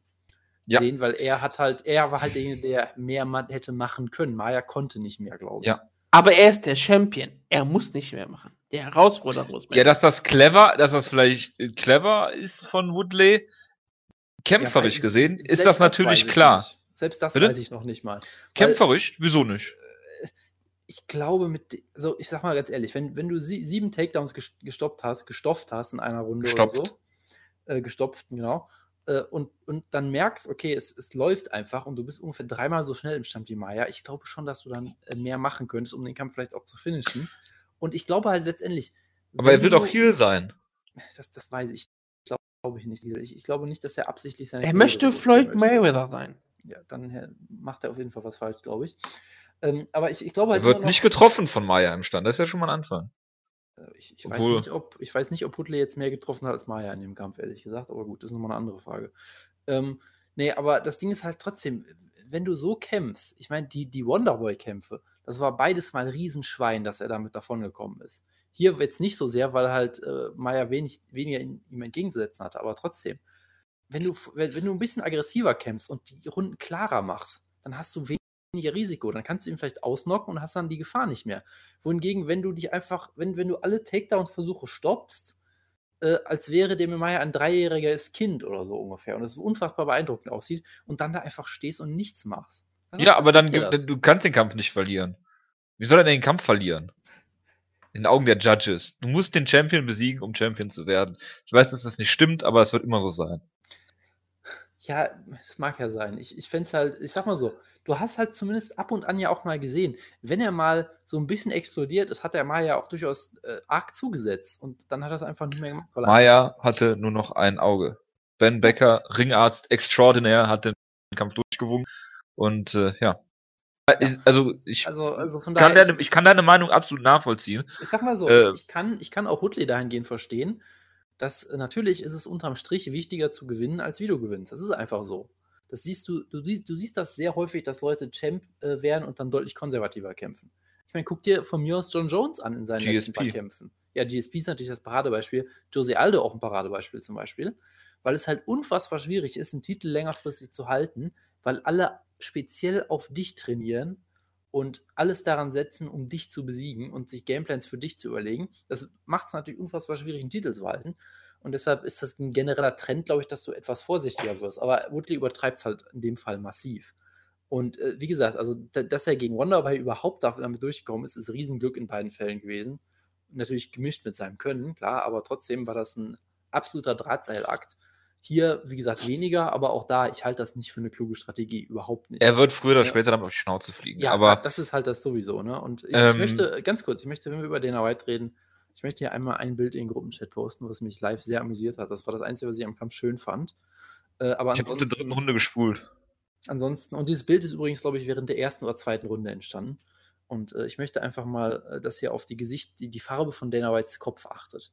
A: Ja.
C: sehen, weil er hat halt, er war halt derjenige, der mehr hätte machen können. Maya konnte nicht mehr, glaube ich.
A: Ja.
B: Aber er ist der Champion. Er muss nicht mehr machen. Der Herausforderer muss mehr
A: Ja, dass das clever, dass das vielleicht äh, clever ist von Woodley, kämpferisch
C: Ja, weil
A: gesehen, ist das natürlich
C: ich
A: klar.
C: nicht. Selbst das
A: Bitte?
C: weiß ich noch nicht mal. Weil-
A: Kämpferisch, wieso nicht?
C: ich glaube, mit, de- so, ich sag mal ganz ehrlich, wenn, wenn du sie, sieben Takedowns ges- gestoppt hast, gestopft hast in einer Runde oder
A: Gestopft.
C: so, äh, gestopft, genau, äh, und, und dann merkst, okay, es, es läuft einfach und du bist ungefähr dreimal so schnell im Stand wie Maya, ich glaube schon, dass du dann äh, mehr machen könntest, um den Kampf vielleicht auch zu finishen. Und ich glaube halt letztendlich.
A: Aber er will
C: du-
A: doch Heal sein.
C: Das, das weiß ich. Glaube glaub ich nicht. Ich, ich glaube nicht, dass er absichtlich seine
B: Er möchte Floyd Mayweather sein.
C: ja, dann äh, macht er auf jeden Fall was falsch, glaube ich. Ähm, aber ich, ich glaube halt
A: Er wird
C: noch-
A: nicht getroffen von Maya im Stand. Das ist ja schon mal ein Anfang.
C: Äh, Ich, ich, weiß nicht, ob, ich weiß nicht, ob Woodley jetzt mehr getroffen hat als Maya in dem Kampf, ehrlich gesagt. Aber gut, das ist nochmal eine andere Frage. Ähm, nee, aber das Ding ist halt trotzdem, wenn du so kämpfst, ich meine, die, die Wonderboy-Kämpfe, das war beides mal ein Riesenschwein, dass er damit davongekommen ist. Hier jetzt nicht so sehr, weil halt äh, Maya wenig, weniger in, ihm entgegenzusetzen hatte, aber trotzdem, wenn du, wenn, wenn du ein bisschen aggressiver kämpfst und die Runden klarer machst, dann hast du weniger Risiko. Dann kannst du ihn vielleicht ausnocken und hast dann die Gefahr nicht mehr. Wohingegen, wenn du dich einfach, wenn, wenn du alle Takedown-Versuche stoppst, äh, als wäre dem Maya ein dreijähriges Kind oder so ungefähr und es unfassbar beeindruckend aussieht und dann da einfach stehst und nichts machst. Was-
A: Ja, aber dann,
C: das?
A: du kannst den Kampf nicht verlieren. Wie soll er denn den Kampf verlieren? In den Augen der Judges. Du musst den Champion besiegen, um Champion zu werden. Ich weiß, dass das nicht stimmt, aber es wird immer so sein.
C: Ja, es mag ja sein. Ich, ich fände es halt, ich sag mal so, du hast halt zumindest ab und an ja auch mal gesehen, wenn er mal so ein bisschen explodiert ist, hat er mal ja auch durchaus äh, arg zugesetzt und dann hat er es einfach nicht mehr gemacht.
A: Maya hatte nur noch ein Auge. Ben Becker, Ringarzt extraordinär, hat den Kampf durchgewungen. Und äh, ja. Ist- Also ich,
C: also, also
A: kann
C: daher,
A: deine, ich kann deine Meinung absolut nachvollziehen.
C: Ich sag mal so,
A: Äh,
C: ich, ich, kann, ich kann auch Woodley dahingehend verstehen, dass äh, natürlich ist es unterm Strich wichtiger zu gewinnen, als wie du gewinnst. Das ist einfach so. Das siehst du, du siehst, du siehst das sehr häufig, dass Leute Champ äh, werden und dann deutlich konservativer kämpfen. Ich meine, guck dir von mir aus John Jones an in seinen letzten
A: GSP.
C: paar Kämpfen. Ja, GSP ist natürlich das Paradebeispiel. Jose Aldo auch ein Paradebeispiel zum Beispiel. Weil es halt unfassbar schwierig ist, einen Titel längerfristig zu halten, weil alle speziell auf dich trainieren und alles daran setzen, um dich zu besiegen und sich Gameplans für dich zu überlegen. Das macht es natürlich unfassbar schwierig, einen Titel zu halten. Und deshalb ist das ein genereller Trend, glaube ich, dass du etwas vorsichtiger wirst. Aber Woodley übertreibt es halt in dem Fall massiv. Und äh, wie gesagt, also dass er gegen Wonderboy überhaupt damit durchgekommen ist, ist Riesenglück in beiden Fällen gewesen. Natürlich gemischt mit seinem Können, klar, aber trotzdem war das ein absoluter Drahtseilakt. Hier, wie gesagt, weniger, aber auch da, ich halte das nicht für eine kluge Strategie, überhaupt nicht.
A: Er wird früher oder ja. später dann auf die Schnauze fliegen.
C: Ja,
A: aber
C: das ist halt das sowieso, ne? Und ich, ähm, ich möchte, ganz kurz, ich möchte, wenn wir über Dana White reden, ich möchte hier einmal ein Bild in den Gruppenchat posten, was mich live sehr amüsiert hat. Das war das Einzige, was ich am Kampf schön fand.
A: Äh, aber ich habe in der dritten Runde gespult.
C: Ansonsten, und dieses Bild ist übrigens, glaube ich, während der ersten oder zweiten Runde entstanden. Und äh, ich möchte einfach mal, äh, dass ihr auf die Gesicht, die, die Farbe von Dana Whites Kopf achtet.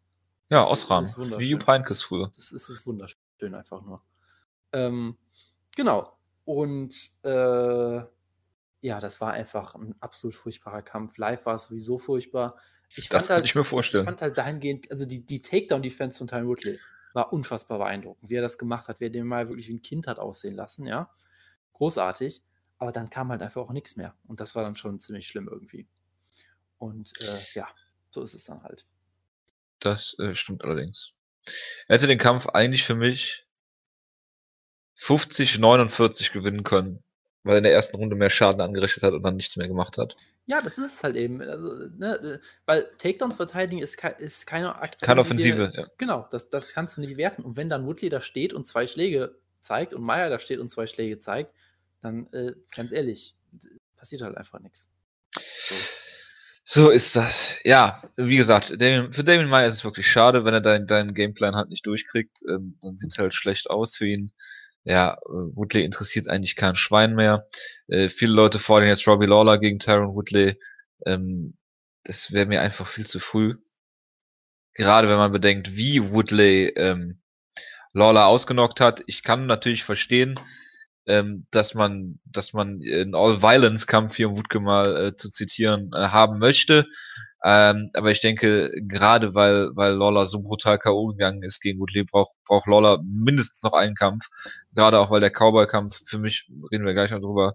A: Das ja, Osram. Wie Jupp Heynckes früher.
C: Das ist, das ist wunderschön einfach nur. Ähm, genau. Und äh, ja, das war einfach ein absolut furchtbarer Kampf. Live war es sowieso furchtbar.
A: Ich das kann
C: halt,
A: ich mir vorstellen.
C: Ich fand halt dahingehend, also die, die Takedown-Defense von Tyron Woodley war unfassbar beeindruckend, wie er das gemacht hat, wie er den mal wirklich wie ein Kind hat aussehen lassen, ja. Großartig. Aber dann kam halt einfach auch nichts mehr. Und das war dann schon ziemlich schlimm irgendwie. Und äh, ja, so ist es dann halt.
A: Das äh, stimmt allerdings. Er hätte den Kampf eigentlich für mich 50, 49 gewinnen können, weil er in der ersten Runde mehr Schaden angerichtet hat und dann nichts mehr gemacht hat.
C: Ja, das ist es halt eben. Also, ne, weil Takedowns verteidigen ist, ke ist keine Aktion.
A: Keine Offensive,
C: dir, ja. Genau, das, das kannst du nicht werten. Und wenn dann Woodley da steht und zwei Schläge zeigt und Meyer da steht und zwei Schläge zeigt, dann äh, ganz ehrlich, passiert halt einfach nichts.
A: So. So. ist das. Ja, wie gesagt, für Damien Meyer ist es wirklich schade, wenn er deinen dein Gameplan halt nicht durchkriegt. Ähm, dann sieht es halt schlecht aus für ihn ja, äh, Woodley interessiert eigentlich kein Schwein mehr. Äh, viele Leute fordern jetzt Robbie Lawler gegen Tyron Woodley. Ähm, das wäre mir einfach viel zu früh. Gerade wenn man bedenkt, wie Woodley ähm, Lawler ausgenockt hat. Ich kann natürlich verstehen, ähm, dass man, dass man einen All-Violence-Kampf hier, um Wutke mal äh, zu zitieren, äh, haben möchte. Ähm, aber ich denke, gerade weil, weil Lawler so brutal K.O. gegangen ist gegen Woodley, braucht, braucht Lawler mindestens noch einen Kampf. Gerade auch, weil der Cowboy-Kampf, für mich, reden wir gleich noch drüber,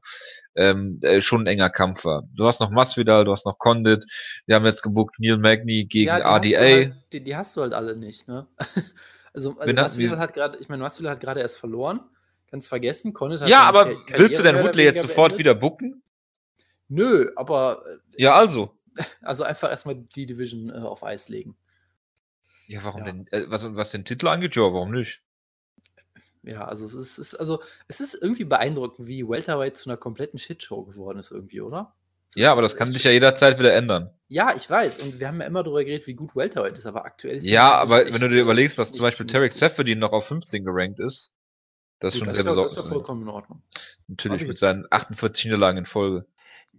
A: ähm, äh, schon ein enger Kampf war. Du hast noch Masvidal, du hast noch Condit, wir haben jetzt gebuckt Neil Magny gegen ja, RDA.
C: Halt, die, die, hast du halt alle nicht, ne? also, also Masvidal hat gerade, ich meine, Masvidal hat gerade erst verloren. Ganz vergessen, Condit
A: hat Ja, aber willst du denn Woodley jetzt sofort beendet? wieder bucken?
C: Nö, aber.
A: Äh, ja, also.
C: Also einfach erstmal die Division äh, auf Eis legen.
A: Ja, warum ja. denn? Äh, was, was den Titel angeht, ja, warum nicht?
C: Ja, also es ist, ist, also es ist irgendwie beeindruckend, wie Welterweight zu einer kompletten Shitshow geworden ist, irgendwie, oder?
A: Das ja, aber das kann sich ja jederzeit wieder ändern.
C: Ja, ich weiß. Und wir haben ja immer darüber geredet, wie gut Welterweight ist, aber aktuell ist
A: Ja, aber wenn du dir überlegst, dass zum Beispiel Tarek Seferdin noch auf 15 gerankt ist, das ist schon das sehr besorgnisrechend. Das ist ja vollkommen in Ordnung. Natürlich, mit seinen 48 Niederlagen in Folge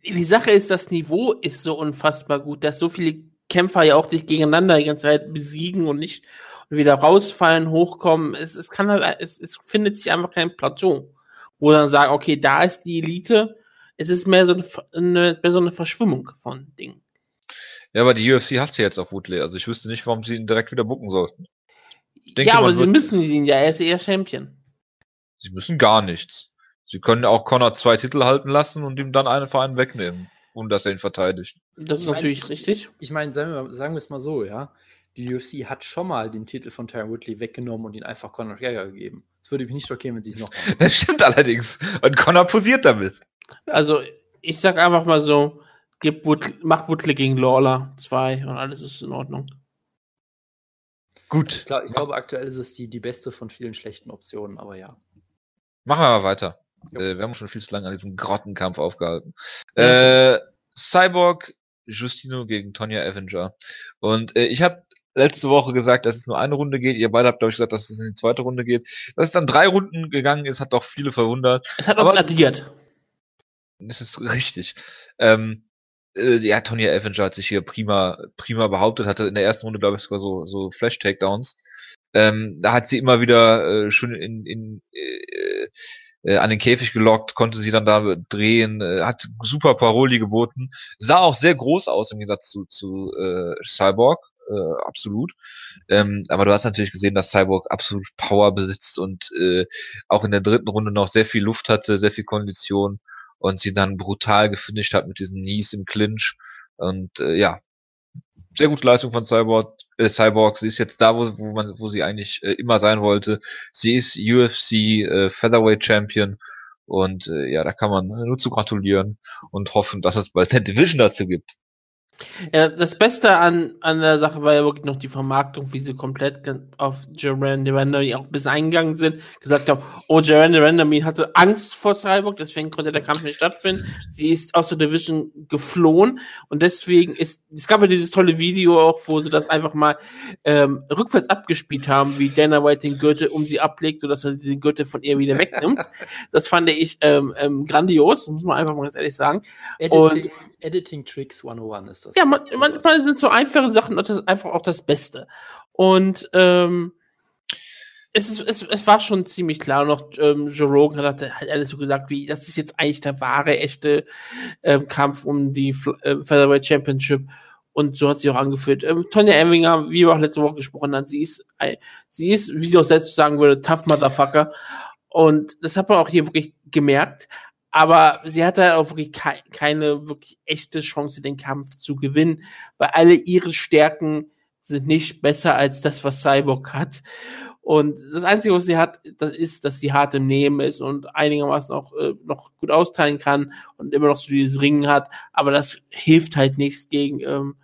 B: die Sache ist, das Niveau ist so unfassbar gut, dass so viele Kämpfer ja auch sich gegeneinander die ganze Zeit besiegen und nicht und wieder rausfallen, hochkommen. Es, es kann halt, es, es findet sich einfach kein Plateau, wo dann sagen, okay, da ist die Elite. Es ist mehr so eine, eine, mehr so eine Verschwimmung von Dingen.
A: Ja, aber die UFC hasst ja jetzt auf Woodley. Also ich wüsste nicht, warum sie ihn direkt wieder bucken sollten.
B: Denke, ja, aber sie müssen ihn ja, er ist eher Champion.
A: Sie müssen gar nichts. Sie können auch Connor zwei Titel halten lassen und ihm dann einen Verein wegnehmen, ohne dass er ihn verteidigt.
B: Das ist ich natürlich mein, richtig.
C: Ich meine, sagen wir, sagen wir es mal so, ja. Die UFC hat schon mal den Titel von Tyron Woodley weggenommen und ihn einfach Conor McGregor gegeben. Es würde mich nicht schockieren, wenn sie es noch
A: machen. Das stimmt allerdings. Und Conor posiert damit.
B: Also, ich sag einfach mal so, gib Woodley, mach Woodley gegen Lawler 2 und alles ist in Ordnung.
C: Gut. Ich, glaub, ich glaube, aktuell ist es die, die beste von vielen schlechten Optionen, aber ja.
A: Machen wir mal weiter. Äh, wir haben schon viel zu lange an diesem Grottenkampf aufgehalten. Ja. Äh, Cyborg Justino gegen Tonya Avenger. Und äh, ich habe letzte Woche gesagt, dass es nur eine Runde geht. Ihr beide habt, glaube ich, gesagt, dass es in die zweite Runde geht. Dass es dann drei Runden gegangen ist, hat doch viele verwundert.
B: Es hat uns addiert.
A: Das ist richtig. Ähm, äh, ja, Tonya Avenger hat sich hier prima, prima behauptet, hatte in der ersten Runde, glaube ich, sogar so, so Flash-Takedowns. Ähm, da hat sie immer wieder äh, schon in, in äh, äh, an den Käfig gelockt, konnte sie dann da drehen, äh, hat super Paroli geboten, sah auch sehr groß aus im Gegensatz zu, zu äh, Cyborg, äh, absolut. Ähm, aber du hast natürlich gesehen, dass Cyborg absolut Power besitzt und äh, auch in der dritten Runde noch sehr viel Luft hatte, sehr viel Kondition und sie dann brutal gefinisht hat mit diesen Knees im Clinch. Und äh, ja, sehr gute Leistung von Cyborg. Äh, Cyborg. Sie ist jetzt da, wo, wo man, wo sie eigentlich äh, immer sein wollte. Sie ist UFC äh, Featherweight Champion Und äh, ja, da kann man nur zu gratulieren und hoffen, dass es bald eine Division dazu gibt.
B: Ja, das Beste an, an der Sache war ja wirklich noch die Vermarktung, wie sie komplett auf Jermaine Randomine auch ein bisschen eingegangen sind, gesagt haben, oh, Jermaine Randomine hatte Angst vor Cyborg, deswegen konnte der Kampf nicht stattfinden. Sie ist aus der Division geflohen und deswegen ist, es gab ja dieses tolle Video auch, wo sie das einfach mal ähm, rückwärts abgespielt haben, wie Dana White den Gürtel um sie ablegt, sodass er den Gürtel von ihr wieder wegnimmt. das fand ich ähm, ähm, grandios, muss man einfach mal ganz ehrlich sagen.
C: Editing, und, Editing Tricks 101 ist das.
B: Ja, man, manchmal sind so einfache Sachen einfach auch das Beste. Und ähm, es, ist, es, es war schon ziemlich klar. Noch ähm, Joe Rogan hat halt alles so gesagt, wie das ist jetzt eigentlich der wahre, echte ähm, Kampf um die äh, Featherweight Championship. Und so hat sie auch angeführt. Ähm, Tonja Emminger, wie wir auch letzte Woche gesprochen haben, sie ist, sie ist, wie sie auch selbst sagen würde, tough Motherfucker. Und das hat man auch hier wirklich gemerkt. Aber sie hatte halt auch wirklich ke keine wirklich echte Chance, den Kampf zu gewinnen, weil alle ihre Stärken sind nicht besser als das, was Cyborg hat. Und das Einzige, was sie hat, das ist, dass sie hart im Nehmen ist und einigermaßen auch äh, noch gut austeilen kann und immer noch so dieses Ringen hat. Aber das hilft halt nichts gegen ähm,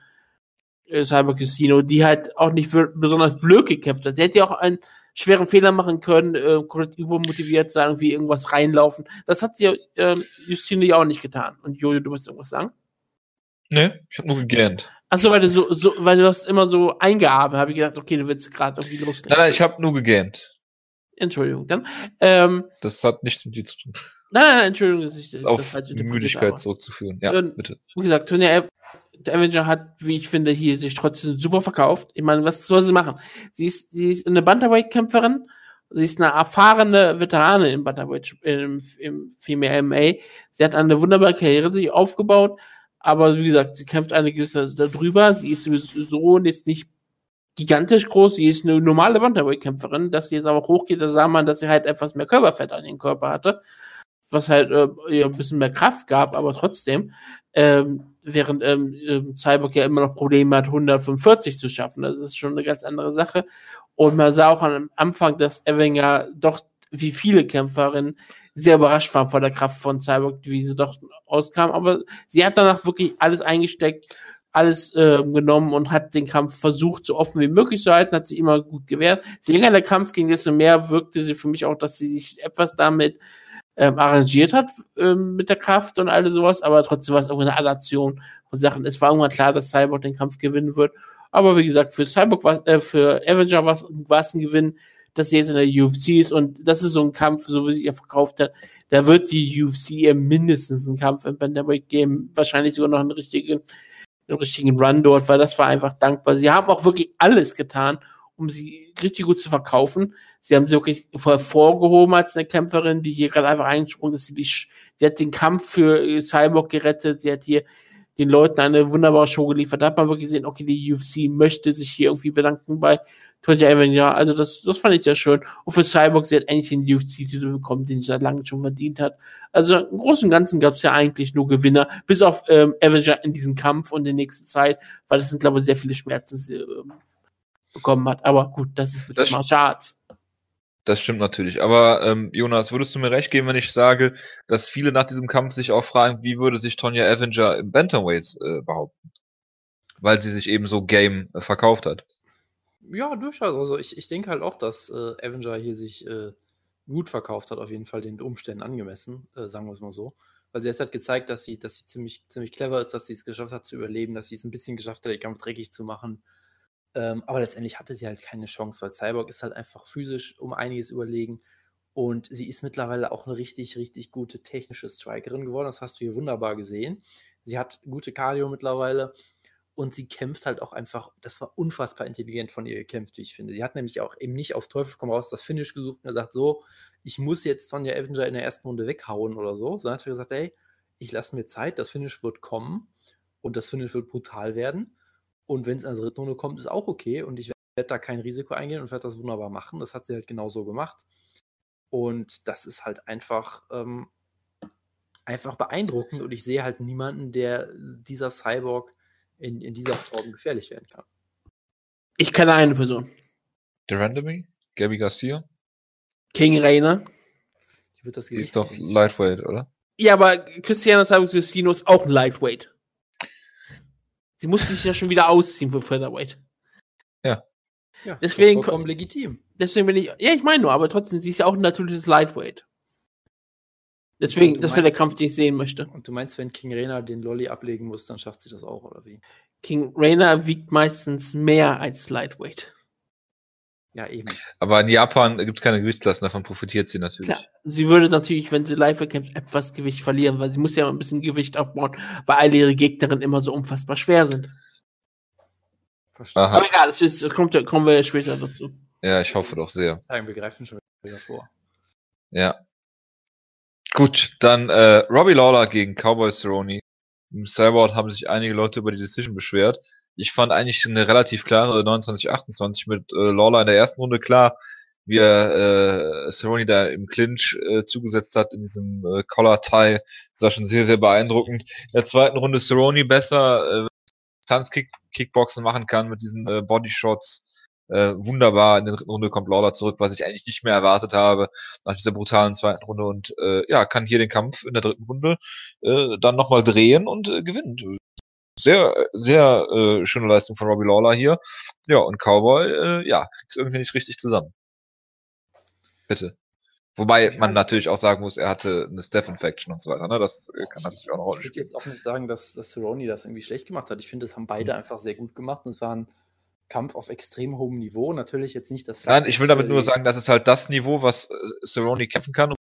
B: äh, Cyber Casino, die halt auch nicht besonders blöd gekämpft hat. Sie hätte ja auch ein schweren Fehler machen können, äh, komplett übermotiviert sein, wie irgendwas reinlaufen. Das hat ja äh, Justine ja auch nicht getan. Und Jojo, du musst irgendwas sagen?
A: Nee, ich habe nur gegähnt.
B: Achso, weil du so, so, weil du das immer so eingearbeitet habe ich gedacht, okay, du willst gerade irgendwie loslegen.
A: Nein, nein, ich habe nur gegähnt.
B: Entschuldigung, dann. Ähm,
A: das hat nichts mit dir zu tun.
B: Nein, nein, Entschuldigung, dass ich
A: das, das auf die Müdigkeit zurückzuführen. Ja,
B: bitte. Wie gesagt, Tony der Avenger hat, wie ich finde, hier sich trotzdem super verkauft. Ich meine, was soll sie machen? Sie ist, sie ist eine Bantamweight-Kämpferin. Sie ist eine erfahrene Veteranin im Bantamweight, im, im Female MMA. Sie hat eine wunderbare Karriere sich aufgebaut. Aber wie gesagt, sie kämpft eine gewisse darüber. Sie ist sowieso jetzt nicht gigantisch groß. Sie ist eine normale Bantamweight-Kämpferin. Dass sie jetzt aber hochgeht, da sah man, dass sie halt etwas mehr Körperfett an ihrem Körper hatte. Was halt äh, ihr ein bisschen mehr Kraft gab, aber trotzdem. Ähm, während ähm, ähm, Cyborg ja immer noch Probleme hat, 145 zu schaffen. Das ist schon eine ganz andere Sache. Und man sah auch am Anfang, dass Evinger doch wie viele Kämpferinnen sehr überrascht waren vor der Kraft von Cyborg, wie sie doch auskam. Aber sie hat danach wirklich alles eingesteckt, alles äh, genommen und hat den Kampf versucht, so offen wie möglich zu halten, hat sie immer gut gewehrt. Je länger der Kampf ging, desto mehr wirkte sie für mich auch, dass sie sich etwas damit ähm, arrangiert hat ähm, mit der Kraft und all sowas, aber trotzdem war es irgendwie eine Adaption von Sachen. Es war irgendwann klar, dass Cyborg den Kampf gewinnen wird. Aber wie gesagt, für Cyborg war äh, für Avenger war es ein Gewinn, dass sie jetzt in der UFC ist und das ist so ein Kampf, so wie sich er verkauft hat. Da wird die UFC mindestens einen Kampf im Bantamweight geben, wahrscheinlich sogar noch einen richtigen, einen richtigen Run dort, weil das war einfach dankbar. Sie haben auch wirklich alles getan, um sie richtig gut zu verkaufen. Sie haben sie wirklich hervorgehoben als eine Kämpferin, die hier gerade einfach eingesprungen ist. Sie, die, sie hat den Kampf für Cyborg gerettet. Sie hat hier den Leuten eine wunderbare Show geliefert. Da hat man wirklich gesehen, okay, die UFC möchte sich hier irgendwie bedanken bei Tonya Evan. Ja, also das, das fand ich sehr schön. Und für Cyborg, sie hat endlich den UFC-Titel bekommen, den sie seit langem schon verdient hat. Also im Großen und Ganzen gab es ja eigentlich nur Gewinner, bis auf ähm, Avenger in diesem Kampf und in der nächsten Zeit, weil das sind, glaube ich, sehr viele Schmerzen äh, bekommen hat. Aber gut, das ist mit das Martial Arts.
A: Das stimmt natürlich. Aber ähm, Jonas, würdest du mir recht geben, wenn ich sage, dass viele nach diesem Kampf sich auch fragen, wie würde sich Tonya Avenger im Bantamweight äh, behaupten? Weil sie sich eben so Game äh, verkauft hat.
C: Ja, durchaus. Also ich, ich denke halt auch, dass äh, Avenger hier sich äh, gut verkauft hat, auf jeden Fall den Umständen angemessen, äh, sagen wir es mal so. Weil sie hat halt gezeigt, dass sie, dass sie ziemlich, ziemlich clever ist, dass sie es geschafft hat zu überleben, dass sie es ein bisschen geschafft hat, den Kampf dreckig zu machen ähm, aber letztendlich hatte sie halt keine Chance, weil Cyborg ist halt einfach physisch um einiges überlegen. Und sie ist mittlerweile auch eine richtig, richtig gute technische Strikerin geworden. Das hast du hier wunderbar gesehen. Sie hat gute Cardio mittlerweile und sie kämpft halt auch einfach, das war unfassbar intelligent von ihr gekämpft, wie ich finde. Sie hat nämlich auch eben nicht auf Teufel komm raus das Finish gesucht und gesagt, so, ich muss jetzt Sonja Avenger in der ersten Runde weghauen oder so, sondern hat gesagt, ey, ich lasse mir Zeit, das Finish wird kommen und das Finish wird brutal werden. Und wenn es in der dritten Runde kommt, ist auch okay. Und ich werde da kein Risiko eingehen und werde das wunderbar machen. Das hat sie halt genauso gemacht. Und das ist halt einfach, ähm, einfach beeindruckend. Und ich sehe halt niemanden, der dieser Cyborg in, in dieser Form gefährlich werden kann.
B: Ich kenne eine Person.
A: The Randomy? Gabby Garcia?
B: King Rainer.
C: wird das
A: Die ist doch Lightweight, oder?
B: Ja, aber Christiana Salvador ist auch ein Lightweight. Sie muss sich ja schon wieder ausziehen für Featherweight.
C: Ja,
B: deswegen-
C: vollkommen legitim.
B: Deswegen bin ich, ja, ich meine nur, aber trotzdem, sie ist ja auch ein natürliches Lightweight. Deswegen, das wäre der Kampf, den ich sehen möchte.
C: Und du meinst, wenn King Rena den Lolly ablegen muss, dann schafft sie das auch, oder wie?
B: King Rainer wiegt meistens mehr als Lightweight.
C: Ja, eben.
A: Aber in Japan gibt es keine Gewichtsklassen, davon profitiert sie natürlich.
B: Klar. Sie würde natürlich, wenn sie Lightweight kämpft, etwas Gewicht verlieren, weil sie muss ja ein bisschen Gewicht aufbauen, weil alle ihre Gegnerinnen immer so unfassbar schwer sind.
C: Verstehe.
A: Aha.
B: Aber egal, das, ist, das kommt, kommen wir später dazu.
A: Ja, ich hoffe doch sehr.
C: Wir greifen schon wieder vor.
A: Ja. Gut, dann äh, Robbie Lawler gegen Cowboy Cerrone. Im Cyborg haben sich einige Leute über die Decision beschwert. Ich fand eigentlich eine relativ klare 29-28 mit äh, Lawler in der ersten Runde klar, wie er äh, Cerrone da im Clinch äh, zugesetzt hat in diesem äh, Collar-Tie. Das war schon sehr, sehr beeindruckend. In der zweiten Runde Cerrone besser, äh, Tanzkick Kickboxen machen kann mit diesen äh, Bodyshots. Äh, wunderbar. In der dritten Runde kommt Lawler zurück, was ich eigentlich nicht mehr erwartet habe nach dieser brutalen zweiten Runde und äh, ja, kann hier den Kampf in der dritten Runde äh, dann nochmal drehen und äh, gewinnt. Sehr, sehr äh, schöne Leistung von Robbie Lawler hier. Ja, und Cowboy, äh, ja, kriegt's irgendwie nicht richtig zusammen. Bitte. Wobei man natürlich auch sagen muss, er hatte eine Steph-Infection und so weiter, ne? Das äh, kann natürlich auch eine Rolle
C: Ich würde
A: spielen.
C: jetzt auch nicht sagen, dass, dass Cerrone das irgendwie schlecht gemacht hat. Ich finde, das haben beide
A: Mhm.
C: einfach sehr gut gemacht. Und es war ein Kampf auf extrem hohem Niveau. Natürlich jetzt nicht das.
A: Nein, ich will damit nur
C: äh,
A: sagen, das ist halt das Niveau, was äh, Cerrone kämpfen kann, um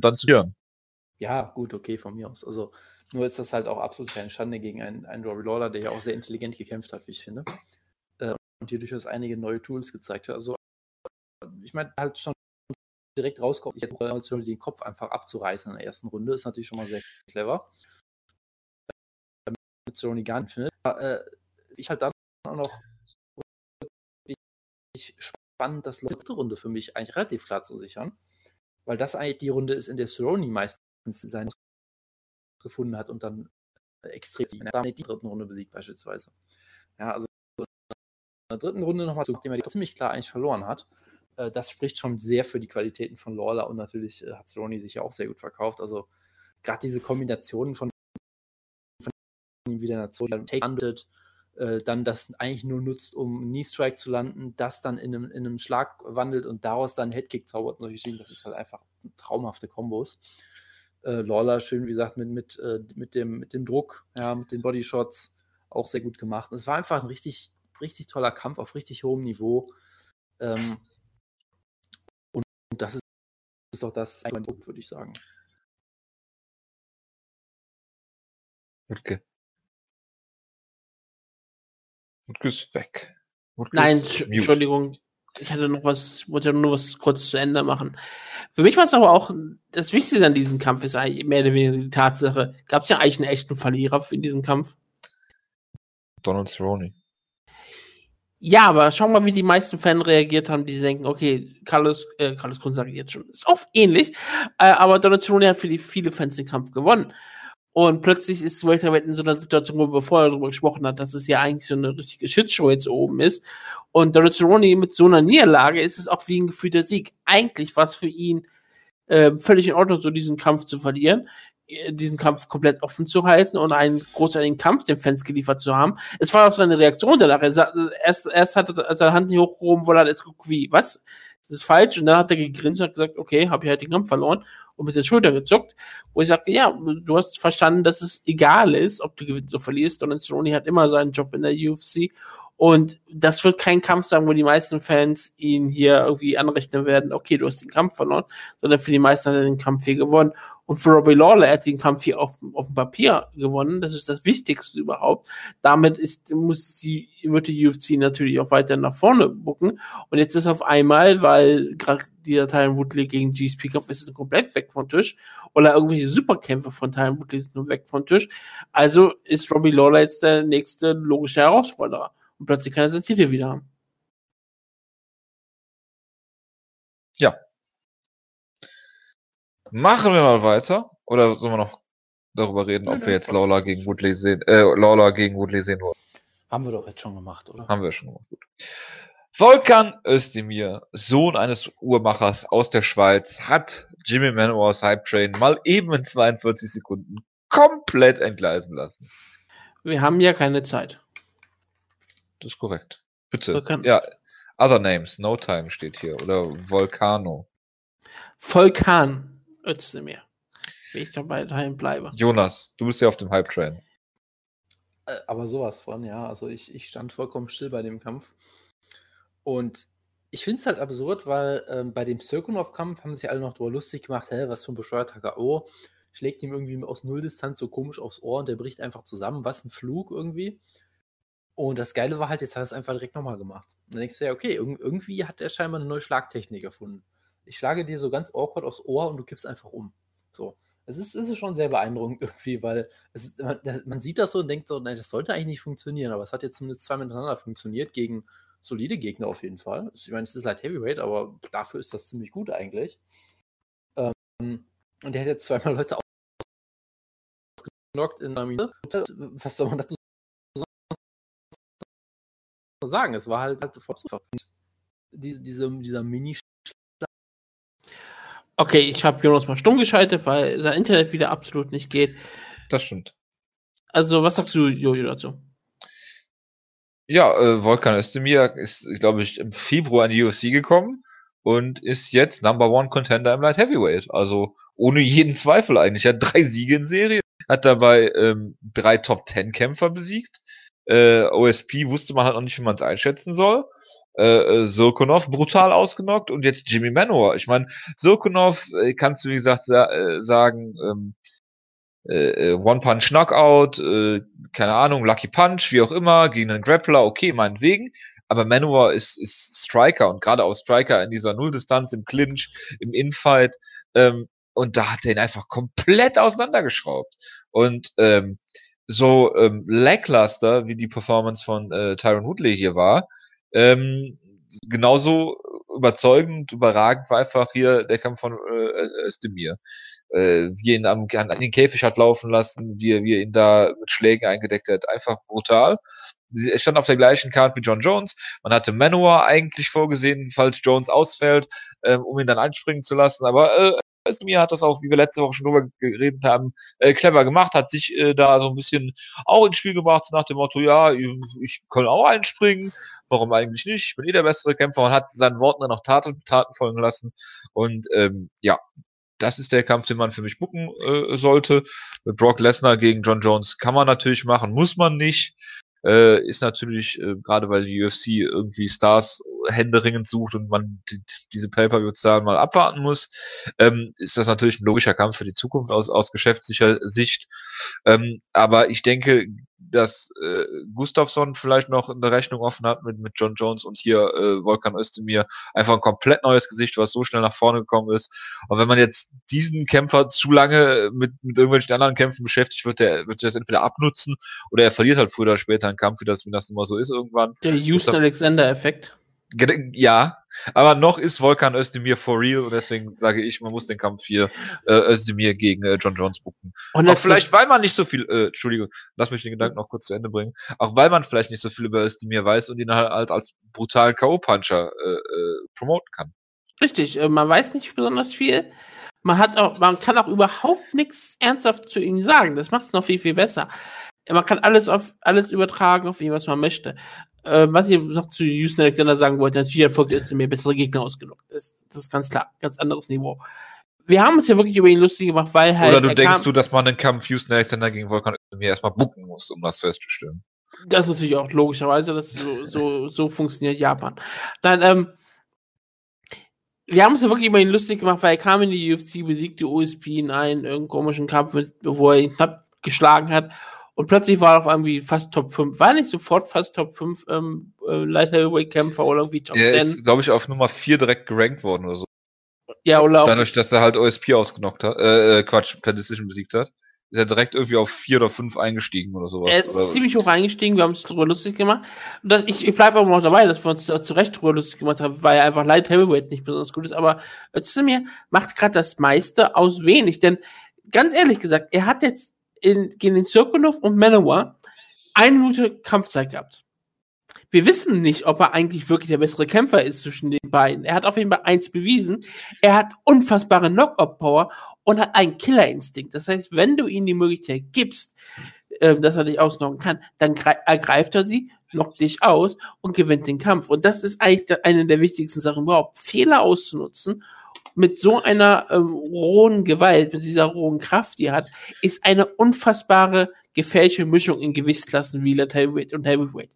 A: dann zu verlieren.
C: Ja, gut, okay, von mir aus. Also, nur ist das halt auch absolut keine Schande gegen einen, einen Robbie Lawler, der ja auch sehr intelligent gekämpft hat, wie ich finde. Äh, und hier durchaus einige neue Tools gezeigt hat. Also, ich meine, halt schon direkt rauskommt, ich hätte den Kopf einfach abzureißen in der ersten Runde, ist natürlich schon mal sehr clever. Äh, Mit Cerrone gar nicht findet. Aber, äh, ich halt dann auch noch spannend, das dritte Runde für mich eigentlich relativ klar zu sichern. Weil das eigentlich die Runde ist, in der Cerrone meistens seine gefunden hat und dann äh, extrem in der dritten Runde besiegt beispielsweise. Ja, also in der dritten Runde nochmal zu, nachdem er die ziemlich klar eigentlich verloren hat. Äh, das spricht schon sehr für die Qualitäten von Lawler und natürlich äh, hat Cerrone sich ja auch sehr gut verkauft. Also gerade diese Kombinationen von, von ihm wieder Nation, landet, dann das eigentlich nur nutzt, um Knee-Strike zu landen, das dann in einem, in einem Schlag wandelt und daraus dann Headkick zaubert und. Das ist halt einfach traumhafte Kombos. Äh, Lawler, schön wie gesagt, mit, mit, äh, mit, dem, mit dem Druck, ja, mit den Bodyshots auch sehr gut gemacht. Es war einfach ein richtig, richtig toller Kampf auf richtig hohem Niveau. Ähm, und, und das ist, ist doch das, würde ich sagen.
A: Wutke. Wutke ist weg. Wutke
B: Nein,
A: ist.
B: Entschuldigung. Ich hatte noch was, wollte nur was kurz zu Ende machen. Für mich war es aber auch, das Wichtigste an diesem Kampf ist eigentlich mehr oder weniger die Tatsache, gab es ja eigentlich einen echten Verlierer in diesem Kampf?
A: Donald Cerrone.
B: Ja, aber schau mal, wie die meisten Fans reagiert haben, die denken, okay, Carlos, äh, Carlos sage ich jetzt schon, ist oft ähnlich, äh, aber Donald Cerrone hat für die viele Fans den Kampf gewonnen. Und plötzlich ist Welterweight in so einer Situation, wo wir vorher darüber gesprochen haben, dass es ja eigentlich so eine richtige Shitshow jetzt oben ist. Und Donald Cerrone mit so einer Niederlage ist es auch wie ein gefühlter Sieg. Eigentlich war es für ihn äh, völlig in Ordnung, so diesen Kampf zu verlieren, äh, diesen Kampf komplett offen zu halten und einen großartigen Kampf den Fans geliefert zu haben. Es war auch seine Reaktion danach. Er sa- erst, erst hat er seine Hand nicht hochgehoben, weil er jetzt guckt, wie, was? Das ist falsch. Und dann hat er gegrinst und hat gesagt, okay, habe ich halt den Kampf verloren und mit den Schultern gezuckt. Wo ich sage, ja, du hast verstanden, dass es egal ist, ob du gewinnst oder verlierst. Donald Cerrone hat immer seinen Job in der UFC. Und das wird kein Kampf sein, wo die meisten Fans ihn hier irgendwie anrechnen werden, okay, du hast den Kampf verloren, sondern für die meisten hat er den Kampf hier gewonnen. Und für Robbie Lawler, er hat den Kampf hier auf, auf dem Papier gewonnen. Das ist das Wichtigste überhaupt. Damit ist, muss die, wird die UFC natürlich auch weiter nach vorne bucken. Und jetzt ist auf einmal, weil gerade dieser Tyron Woodley gegen GSP Kampf ist komplett weg vom Tisch. Oder irgendwelche Superkämpfe von Tyron Woodley sind nur weg vom Tisch. Also ist Robbie Lawler jetzt der nächste logische Herausforderer. Und plötzlich kann er seinen Titel wieder haben.
A: Machen wir mal weiter. Oder sollen wir noch darüber reden, ob wir jetzt. Lawler gegen Woodley sehen, äh, Lawler gegen Woodley sehen wollen?
C: Haben wir doch jetzt schon gemacht, oder?
A: Haben wir schon gemacht. Gut. Volkan Özdemir, Sohn eines Uhrmachers aus der Schweiz, hat Jimmy Manowars Hype Train mal eben in 42 Sekunden komplett entgleisen lassen.
B: Wir haben ja keine Zeit.
A: Das ist korrekt. Bitte.
B: So kann-
A: ja, Other Names, No Time steht hier. Oder Volcano.
B: Vulkan, Özdemir. Wenn ich dabei daheim bleibe.
A: Jonas, du bist ja auf dem Hype Train.
C: Äh, Aber sowas von, ja. Also ich, ich stand vollkommen still bei dem Kampf. Und ich finde es halt absurd, weil ähm, bei dem Cirkunov-Kampf haben sich alle noch drüber lustig gemacht, hä, was für ein bescheuerter K.O. Schlägt ihm irgendwie aus Nulldistanz so komisch aufs Ohr und der bricht einfach zusammen. Was ein Flug irgendwie. Und das Geile war halt, jetzt hat er es einfach direkt nochmal gemacht. Und dann denkst du ja, okay, irg irgendwie hat er scheinbar eine neue Schlagtechnik erfunden. Ich schlage dir so ganz awkward aufs Ohr und du kippst einfach um. So. Es ist, ist schon sehr beeindruckend irgendwie, weil ist, man, man sieht das so und denkt so, nein, das sollte eigentlich nicht funktionieren, aber es hat jetzt zumindest zweimal miteinander funktioniert gegen solide Gegner auf jeden Fall. Ich meine, es ist halt Heavyweight, aber dafür ist das ziemlich gut eigentlich. Ähm, und der hat jetzt zweimal Leute ausgenockt in einer Minute. Was soll man dazu sagen? Es war halt, halt super. Diese, diese, dieser Mini
B: Okay, ich habe Jonas mal stumm geschaltet, weil sein Internet wieder absolut nicht geht.
A: Das stimmt.
B: Also, was sagst du, Jojo, dazu?
A: Ja, äh, Volkan Özdemir ist, glaube ich, im Februar in die UFC gekommen und ist jetzt Number One Contender im Light Heavyweight. Also ohne jeden Zweifel eigentlich. Er hat drei Siege in Serie, hat dabei ähm, drei Top Ten Kämpfer besiegt. Äh, OSP wusste man halt noch nicht, wie man es einschätzen soll. Äh, äh, Surkunov brutal ausgenockt und jetzt Jimmy Manowar. Ich meine, Surkunov äh, kannst du wie gesagt sa äh, sagen, ähm, äh, äh, One Punch Knockout, äh, keine Ahnung, Lucky Punch, wie auch immer, gegen einen Grappler, okay, meinetwegen. Aber Manowar ist, ist Striker und gerade auch Striker in dieser Nulldistanz, im Clinch, im Infight. Ähm, und da hat er ihn einfach komplett auseinandergeschraubt. Und ähm, so ähm, lackluster, wie die Performance von äh, Tyron Woodley hier war, ähm, genauso überzeugend, überragend war einfach hier der Kampf von äh, Özdemir äh, wie er ihn am, an, den Käfig hat laufen lassen, wie er, wie er ihn da mit Schlägen eingedeckt hat. Einfach brutal. Er stand auf der gleichen Karte wie John Jones. Man hatte Manowar eigentlich vorgesehen, falls Jones ausfällt, ähm, um ihn dann einspringen zu lassen. Aber äh, mir hat das auch, wie wir letzte Woche schon drüber geredet haben, äh, clever gemacht, hat sich äh, da so ein bisschen auch ins Spiel gebracht, nach dem Motto, ja, ich, ich kann auch einspringen, warum eigentlich nicht? Ich bin eh der bessere Kämpfer und hat seinen Worten dann noch Taten, Taten folgen lassen. Und ähm, ja, das ist der Kampf, den man für mich bucken äh, sollte. Mit Brock Lesnar gegen John Jones kann man natürlich machen, muss man nicht. Äh, ist natürlich, äh, gerade weil die UFC irgendwie Stars händeringend sucht und man die, diese Pay-Per-View-Zahlen mal abwarten muss, ähm, ist das natürlich ein logischer Kampf für die Zukunft aus, aus geschäftlicher Sicht. Ähm, aber ich denke, dass äh, Gustafsson vielleicht noch eine Rechnung offen hat mit, mit John Jones und hier äh, Volkan Özdemir einfach ein komplett neues Gesicht, was so schnell nach vorne gekommen ist. Und wenn man jetzt diesen Kämpfer zu lange mit, mit irgendwelchen anderen Kämpfen beschäftigt, wird der wird sich das entweder abnutzen oder er verliert halt früher oder später einen Kampf, wie das, wie das immer so ist irgendwann.
B: Der Houston Alexander-Effekt.
A: Ge- Ja, aber noch ist Volkan Özdemir for real und deswegen sage ich, man muss den Kampf hier äh, Özdemir gegen äh, John Jones bucken.
B: Und
A: Auch vielleicht, weil man nicht so viel, äh, Entschuldigung, lass mich den Gedanken noch kurz zu Ende bringen, auch weil man vielleicht nicht so viel über Özdemir weiß und ihn halt als, als brutalen K.O.-Puncher äh, äh, promoten kann.
B: Richtig, äh, man weiß nicht besonders viel. Man hat auch, man kann auch überhaupt nichts ernsthaft zu ihm sagen. Das macht es noch viel, viel besser. Man kann alles auf alles übertragen auf ihn, was man möchte. Äh, was ich noch zu Houston Alexander sagen wollte, natürlich erfolgt ist mir bessere Gegner ausgenug. Das, das ist ganz klar, ganz anderes Niveau. Wir haben uns ja wirklich über ihn lustig gemacht, weil halt.
A: Oder du denkst
B: kam,
A: du, dass man den Kampf Houston Alexander gegen Volkan Özdemir erstmal bucken muss, um das festzustellen?
B: Das ist natürlich auch logischerweise, das so, so, so funktioniert Japan. Nein, ähm, wir haben uns ja wirklich über ihn lustig gemacht, weil er kam in die UFC, besiegte USP in einen irgendeinen komischen Kampf, mit, wo er ihn knapp geschlagen hat. Und plötzlich war er auf irgendwie fast Top 5. War nicht sofort fast Top 5 ähm, äh, Light Heavyweight Kämpfer oder irgendwie Top
A: Er
B: 10.
A: ist, glaube ich, auf Nummer 4 direkt gerankt worden oder so.
B: ja, oder auf,
A: Dadurch, dass er halt OSP ausgenockt hat, äh, äh, Quatsch, per Decision besiegt hat, ist er direkt irgendwie auf 4 oder 5 eingestiegen oder sowas.
B: er ist
A: oder,
B: ziemlich hoch eingestiegen, wir haben uns darüber lustig gemacht. Und das, ich ich bleibe aber noch dabei, dass wir uns zu Recht darüber lustig gemacht haben, weil er einfach Light Heavyweight nicht besonders gut ist. Aber Özdemir macht gerade das meiste aus wenig. Denn ganz ehrlich gesagt, er hat jetzt in, gegen den Cirkunov und Manowar eine Minute Kampfzeit gehabt. wir wissen nicht, ob er eigentlich wirklich der bessere Kämpfer ist zwischen den beiden. Er hat auf jeden Fall eins bewiesen. Er hat unfassbare Knockout-Power und hat einen Killerinstinkt. Das heißt, wenn du ihm die Möglichkeit gibst, äh, dass er dich ausnocken kann, dann ergreift er sie, knockt dich aus und gewinnt den Kampf. Und das ist eigentlich eine der wichtigsten Sachen überhaupt. Fehler auszunutzen mit so einer ähm, rohen Gewalt, mit dieser rohen Kraft, die er hat, ist eine unfassbare gefährliche Mischung in Gewichtsklassen wie Light Heavyweight und Heavyweight.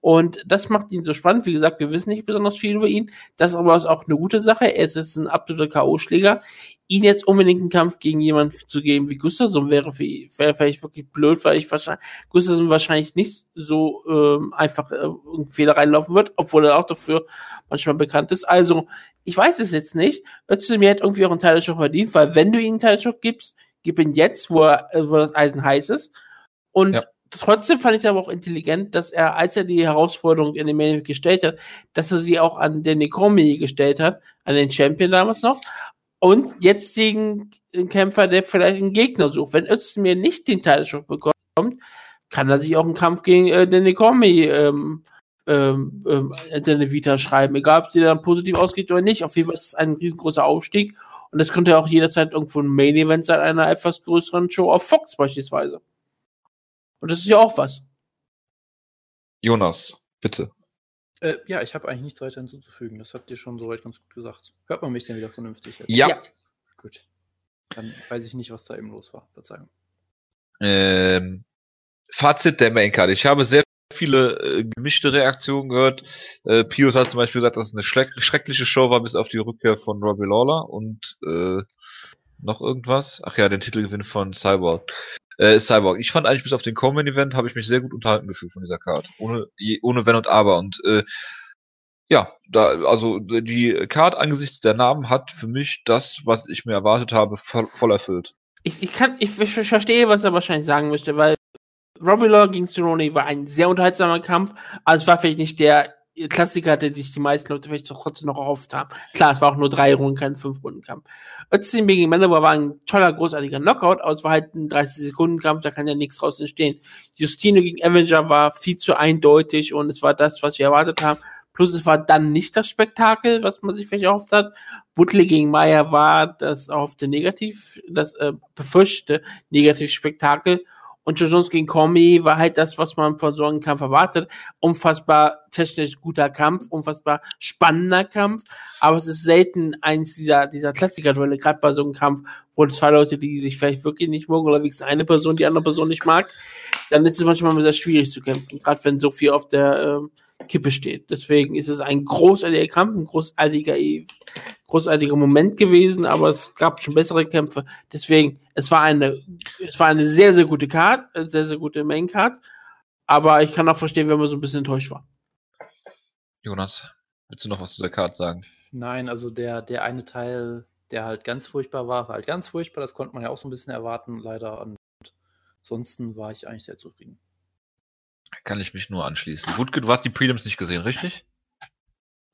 B: Und das macht ihn so spannend. Wie gesagt, wir wissen nicht besonders viel über ihn. Das aber ist auch eine gute Sache. Er ist jetzt ein absoluter K.O.-Schläger. Ihn jetzt unbedingt einen Kampf gegen jemanden zu geben wie Gustafsson wäre, für, wäre vielleicht wirklich blöd, weil ich wahrscheinlich, Gustafsson wahrscheinlich nicht so ähm, einfach äh, einen Fehler reinlaufen wird, obwohl er auch dafür manchmal bekannt ist. Also, ich weiß es jetzt nicht. Özdemir hat irgendwie auch einen Teil schon verdient, weil wenn du ihm einen Teil schon gibst, gib ihn jetzt, wo, er, wo das Eisen heiß ist. Und ja trotzdem fand ich es aber auch intelligent, dass er, als er die Herausforderung in dem Main gestellt hat, dass er sie auch an den Nekomi gestellt hat, an den Champion damals noch. Und jetzt gegen den Kämpfer, der vielleicht einen Gegner sucht. Wenn Özdemir nicht den Teilschuss bekommt, kann er sich auch einen Kampf gegen äh, den Nekomi ähm, ähm, ähm, seine Vita schreiben. Egal, ob sie dann positiv ausgeht oder nicht. Auf jeden Fall ist es ein riesengroßer Aufstieg. Und das könnte auch jederzeit irgendwo ein Main Event sein, einer etwas größeren Show auf Fox beispielsweise. Und das ist ja auch was.
A: Jonas, bitte.
C: Äh, ja, ich habe eigentlich nichts weiter hinzuzufügen. Das habt ihr schon soweit ganz gut gesagt. Hört man mich denn wieder vernünftig?
A: Jetzt? Ja. ja.
C: Gut. Dann weiß ich nicht, was da eben los war. Verzeihung.
A: Ähm, Fazit der Maincard. Ich habe sehr viele äh, gemischte Reaktionen gehört. Äh, Pius hat zum Beispiel gesagt, dass es eine schreckliche Show war, bis auf die Rückkehr von Robbie Lawler und äh, noch irgendwas. Ach ja, den Titelgewinn von Cyborg äh, Cyborg. Ich fand eigentlich bis auf den Coleman Event habe ich mich sehr gut unterhalten gefühlt von dieser Card. Ohne, ohne Wenn und Aber. Und äh, ja, da, also die Card angesichts der Namen hat für mich das, was ich mir erwartet habe, voll, voll erfüllt.
B: Ich, ich kann, ich, ich verstehe, was er wahrscheinlich sagen möchte, weil Robbie Law gegen Cerrone war ein sehr unterhaltsamer Kampf, aber es war vielleicht nicht der Klassiker, der sich die meisten Leute vielleicht trotzdem noch erhofft haben. Klar, es war auch nur drei Runden, kein Fünf-Runden-Kampf. Özdemir gegen Manowar war ein toller, großartiger Knockout, aber es war halt ein 30-Sekunden-Kampf, da kann ja nichts draus entstehen. Justino gegen Avenger war viel zu eindeutig und es war das, was wir erwartet haben. Plus es war dann nicht das Spektakel, was man sich vielleicht erhofft hat. Butle gegen Meyer war das auf der Negativ, das äh, befürchte Negativ-Spektakel. Und Jones gegen Comey war halt das, was man von so einem Kampf erwartet. Unfassbar technisch guter Kampf, unfassbar spannender Kampf. Aber es ist selten eins dieser, dieser Klassiker-Duelle, gerade bei so einem Kampf, wo zwei Leute, die sich vielleicht wirklich nicht mögen, oder wenigstens eine Person die andere Person nicht mag, dann ist es manchmal sehr schwierig zu kämpfen, gerade wenn so viel auf der ähm, Kippe steht. Deswegen ist es ein großartiger Kampf, ein großartiger großartiger Moment gewesen, aber es gab schon bessere Kämpfe. Deswegen, es war eine, es war eine sehr, sehr gute Card, sehr, sehr gute Main Card. Aber ich kann auch verstehen, wenn man so ein bisschen enttäuscht war.
A: Jonas, willst du noch was zu der Card sagen?
C: Nein, also der, der eine Teil, der halt ganz furchtbar war, war halt ganz furchtbar. Das konnte man ja auch so ein bisschen erwarten, leider. Und ansonsten war ich eigentlich sehr zufrieden.
A: Kann ich mich nur anschließen. Gut, du hast die Prelims nicht gesehen, richtig?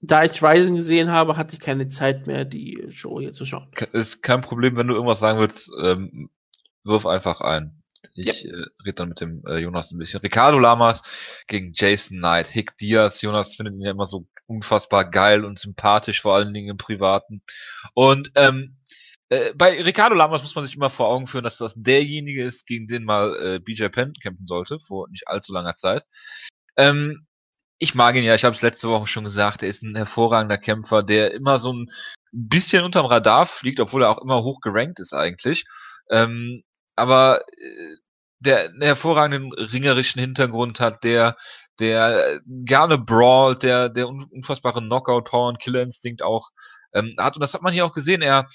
B: da ich Rising gesehen habe, hatte ich keine Zeit mehr, die Show hier zu schauen.
A: Ist kein Problem, wenn du irgendwas sagen willst, ähm, wirf einfach ein. Ich ja. äh, rede dann mit dem äh, Jonas ein bisschen. Ricardo Lamas gegen Jason Knight. Hick Diaz. Jonas findet ihn ja immer so unfassbar geil und sympathisch, vor allen Dingen im Privaten. Und ähm, äh, bei Ricardo Lamas muss man sich immer vor Augen führen, dass das derjenige ist, gegen den mal äh, BJ Penn kämpfen sollte, vor nicht allzu langer Zeit. Ähm, ich mag ihn ja, ich habe es letzte Woche schon gesagt, er ist ein hervorragender Kämpfer, der immer so ein bisschen unterm Radar fliegt, obwohl er auch immer hoch gerankt ist eigentlich. Ähm, aber äh, der einen hervorragenden ringerischen Hintergrund hat, der der gerne brawlt, der der unfassbare Knockout Power und Killer Instinct auch ähm, hat und das hat man hier auch gesehen. Er